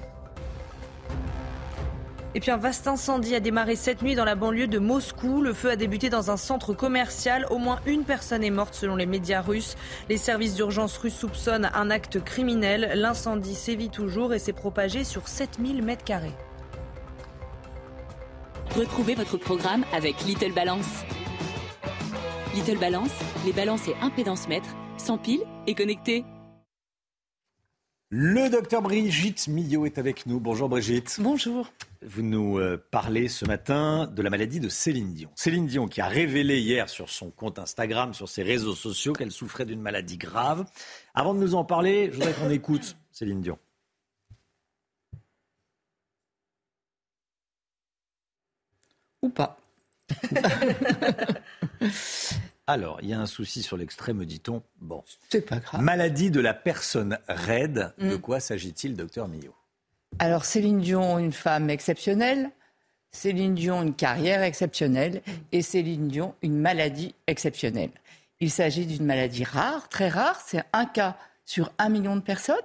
Et puis un vaste incendie a démarré cette nuit dans la banlieue de Moscou. Le feu a débuté dans un centre commercial. Au moins une personne est morte selon les médias russes. Les services d'urgence russes soupçonnent un acte criminel. L'incendie sévit toujours et s'est propagé sur 7000 mètres carrés. Retrouvez votre programme avec Little Balance. Little Balance, les balances et impédance mètres, sans pile et connectés. Le docteur Brigitte Millot est avec nous. Bonjour Brigitte. Bonjour. Vous nous euh, parlez ce matin de la maladie de Céline Dion. Céline Dion qui a révélé hier sur son compte Instagram, sur ses réseaux sociaux, qu'elle souffrait d'une maladie grave. Avant de nous en parler, je voudrais qu'on écoute Céline Dion. Ou pas. <laughs> Alors, il y a un souci sur l'extrait, me dit-on. Bon. C'est pas grave. Maladie de la personne raide. De Mm. quoi s'agit-il, docteur Millot? Alors Céline Dion, une femme exceptionnelle. Céline Dion, une carrière exceptionnelle. Et Céline Dion, une maladie exceptionnelle. Il s'agit d'une maladie rare, très rare. C'est un cas sur un million de personnes.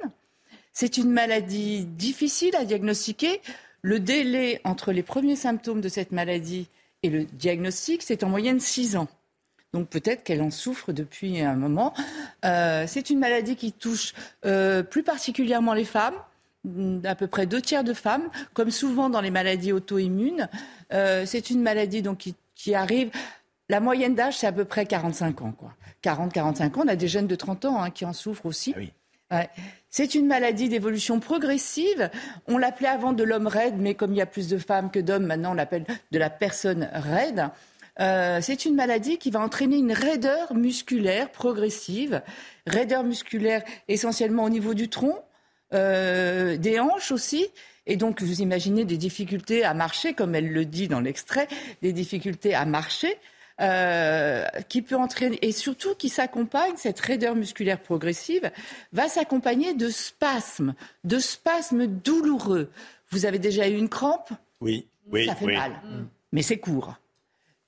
C'est une maladie difficile à diagnostiquer. Le délai entre les premiers symptômes de cette maladie et le diagnostic, c'est en moyenne six ans. Donc peut-être qu'elle en souffre depuis un moment. Euh, c'est une maladie qui touche euh, plus particulièrement les femmes, à peu près deux tiers de femmes, comme souvent dans les maladies auto-immunes. Euh, c'est une maladie donc qui, qui arrive. La moyenne d'âge, c'est à peu près 45 ans. Quoi. 40-45 ans. On a des jeunes de 30 ans hein, qui en souffrent aussi. Ouais. C'est une maladie d'évolution progressive. On l'appelait avant de l'homme raide, mais comme il y a plus de femmes que d'hommes, maintenant on l'appelle de la personne raide. Euh, c'est une maladie qui va entraîner une raideur musculaire progressive, raideur musculaire essentiellement au niveau du tronc, euh, des hanches aussi. Et donc, vous imaginez des difficultés à marcher, comme elle le dit dans l'extrait, des difficultés à marcher. Euh, qui peut entraîner et surtout qui s'accompagne cette raideur musculaire progressive va s'accompagner de spasmes, de spasmes douloureux. Vous avez déjà eu une crampe? Oui, oui, Ça fait oui. mal, mais c'est court.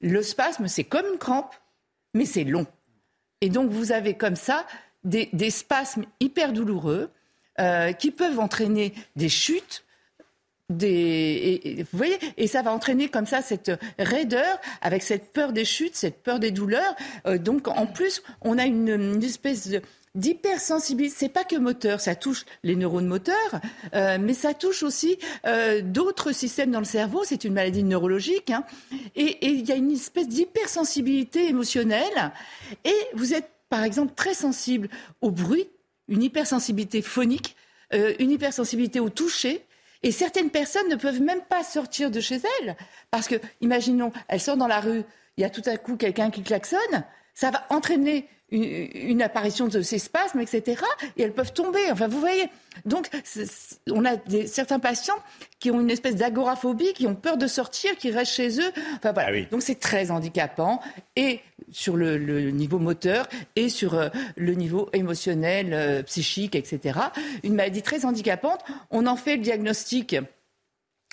Le spasme, c'est comme une crampe, mais c'est long. Et donc, vous avez comme ça des, spasmes hyper douloureux euh, qui peuvent entraîner des chutes. Et, vous voyez, et ça va entraîner comme ça cette raideur avec cette peur des chutes, cette peur des douleurs. Euh, donc en plus, on a une espèce de d'hypersensibilité. C'est pas que moteur, ça touche les neurones moteurs, euh, mais ça touche aussi euh, d'autres systèmes dans le cerveau. C'est une maladie neurologique, hein. et il y a une espèce d'hypersensibilité émotionnelle. Et vous êtes, par exemple, très sensible au bruit, une hypersensibilité phonique, euh, une hypersensibilité au toucher. Et certaines personnes ne peuvent même pas sortir de chez elles. Parce que, imaginons, elles sortent dans la rue, il y a tout à coup quelqu'un qui klaxonne, ça va entraîner une, une apparition de ces spasmes, etc. Et elles peuvent tomber. Enfin, vous voyez. Donc, on a des, certains patients qui ont une espèce d'agoraphobie, qui ont peur de sortir, qui restent chez eux. Enfin, voilà. Donc, c'est très handicapant. Et sur le, le niveau moteur et sur euh, le niveau émotionnel, euh, psychique, etc. Une maladie très handicapante. On en fait le diagnostic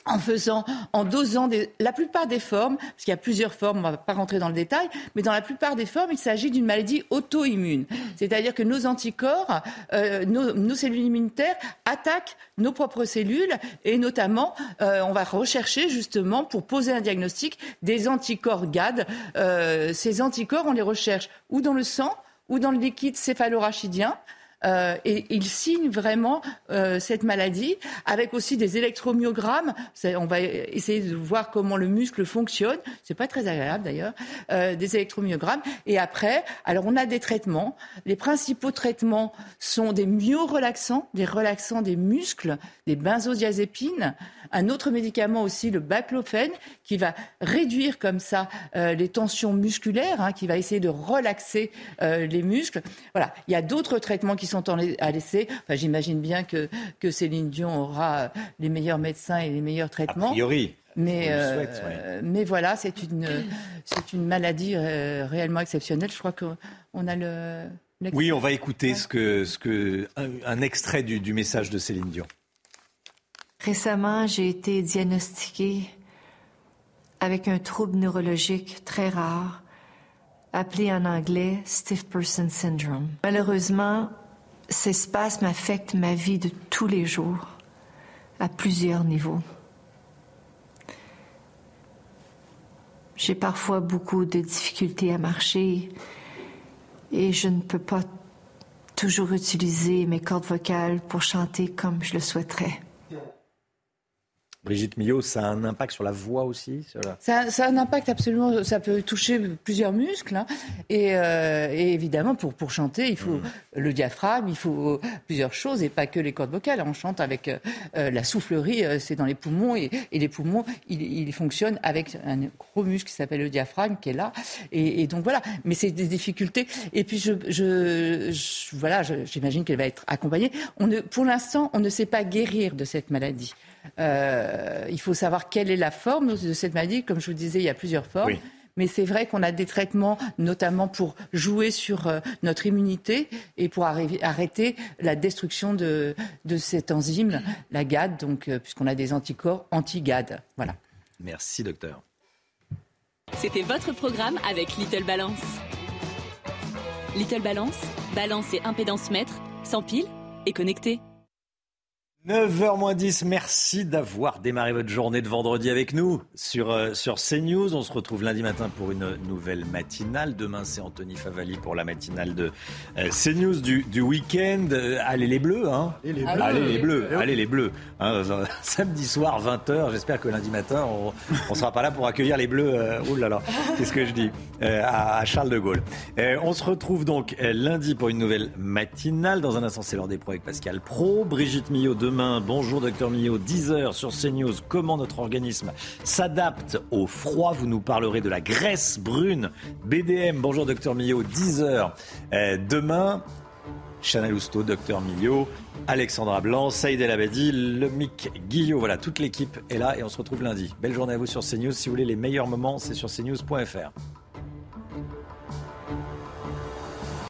en faisant, en dosant des- la plupart des formes, parce qu'il y a plusieurs formes, on ne va pas rentrer dans le détail, mais dans la plupart des formes, il s'agit d'une maladie auto-immune. C'est-à-dire que nos anticorps, euh, nos, nos cellules immunitaires attaquent nos propres cellules et notamment, euh, on va rechercher justement pour poser un diagnostic des anticorps GAD. Euh, ces anticorps, on les recherche ou dans le sang ou dans le liquide céphalorachidien. Euh, et il signe vraiment euh, cette maladie avec aussi des électromyogrammes. On va essayer de voir comment le muscle fonctionne. C'est pas très agréable d'ailleurs. Euh, des électromyogrammes. Et après, alors on a des traitements. Les principaux traitements sont des myorelaxants, des relaxants des muscles, des benzodiazépines. Un autre médicament aussi, le baclofène, qui va réduire comme ça euh, les tensions musculaires, hein, qui va essayer de relaxer euh, les muscles. Voilà. Il y a d'autres traitements qui sont à laisser. Enfin, J'imagine bien que, que Céline Dion aura les meilleurs médecins et les meilleurs traitements. A priori. Mais, euh, mais voilà, c'est une, c'est une maladie réellement exceptionnelle. Je crois qu'on a le. Oui, on va écouter ce que, ce que, un, extrait du, du message de Céline Dion. Récemment, j'ai été diagnostiquée avec un trouble neurologique très rare, appelé en anglais Stiff Person Syndrome. Malheureusement, ces spasmes affectent ma vie de tous les jours, à plusieurs niveaux. J'ai parfois beaucoup de difficultés à marcher et je ne peux pas toujours utiliser mes cordes vocales pour chanter comme je le souhaiterais. Brigitte Millot, ça a un impact sur la voix aussi ça, a un impact absolument, ça peut toucher plusieurs muscles. Hein. Euh, et, évidemment, pour, pour chanter, il faut mm. le diaphragme, il faut plusieurs choses et pas que les cordes vocales. On chante avec euh, euh, la soufflerie, c'est dans les poumons et, les poumons, ils, fonctionnent avec un gros muscle qui s'appelle le diaphragme qui est là. Et, donc voilà, mais c'est des difficultés. Et puis je, je, voilà, j'imagine qu'elle va être accompagnée. On ne, pour l'instant, on ne sait pas guérir de cette maladie. Euh, il faut savoir quelle est la forme de cette maladie. Comme je vous disais, il y a plusieurs formes. Mais c'est vrai qu'on a des traitements, notamment pour jouer sur euh, notre immunité et pour arrêter la destruction de, de cette enzyme, la GAD, donc, euh, puisqu'on a des anticorps anti-GAD. Voilà. Merci, docteur. C'était votre programme avec Little Balance. Little Balance, balance et impédance mètre, sans pile et connecté. 9h 10, merci d'avoir démarré votre journée de vendredi avec nous sur, euh, sur CNews. On se retrouve lundi matin pour une nouvelle matinale. Demain, c'est Anthony Favali pour la matinale de euh, CNews du, du week-end. Euh, allez les bleus, hein Allez les bleus, allez les bleus, allez les bleus. Hein, <laughs> samedi soir, 20h, j'espère que lundi matin, on ne sera pas là pour accueillir les bleus. oh là là, qu'est-ce que je dis à, Charles de Gaulle. on se retrouve donc lundi pour une nouvelle matinale. Dans un instant, c'est l'heure des pros avec Pascal Pro. Brigitte Millot demain Bonjour docteur Millot, 10h sur CNews. Comment notre organisme s'adapte au froid? Vous nous parlerez de la graisse brune. BDM, bonjour docteur Millot, 10h. Euh, demain, Chanel Housteau, docteur Millot, Alexandra Blanc, Saïd El Abadi, le Mick Guillot. Voilà, toute l'équipe est là et on se retrouve lundi. Belle journée à vous sur CNews. Si vous voulez les meilleurs moments, c'est sur cnews.fr.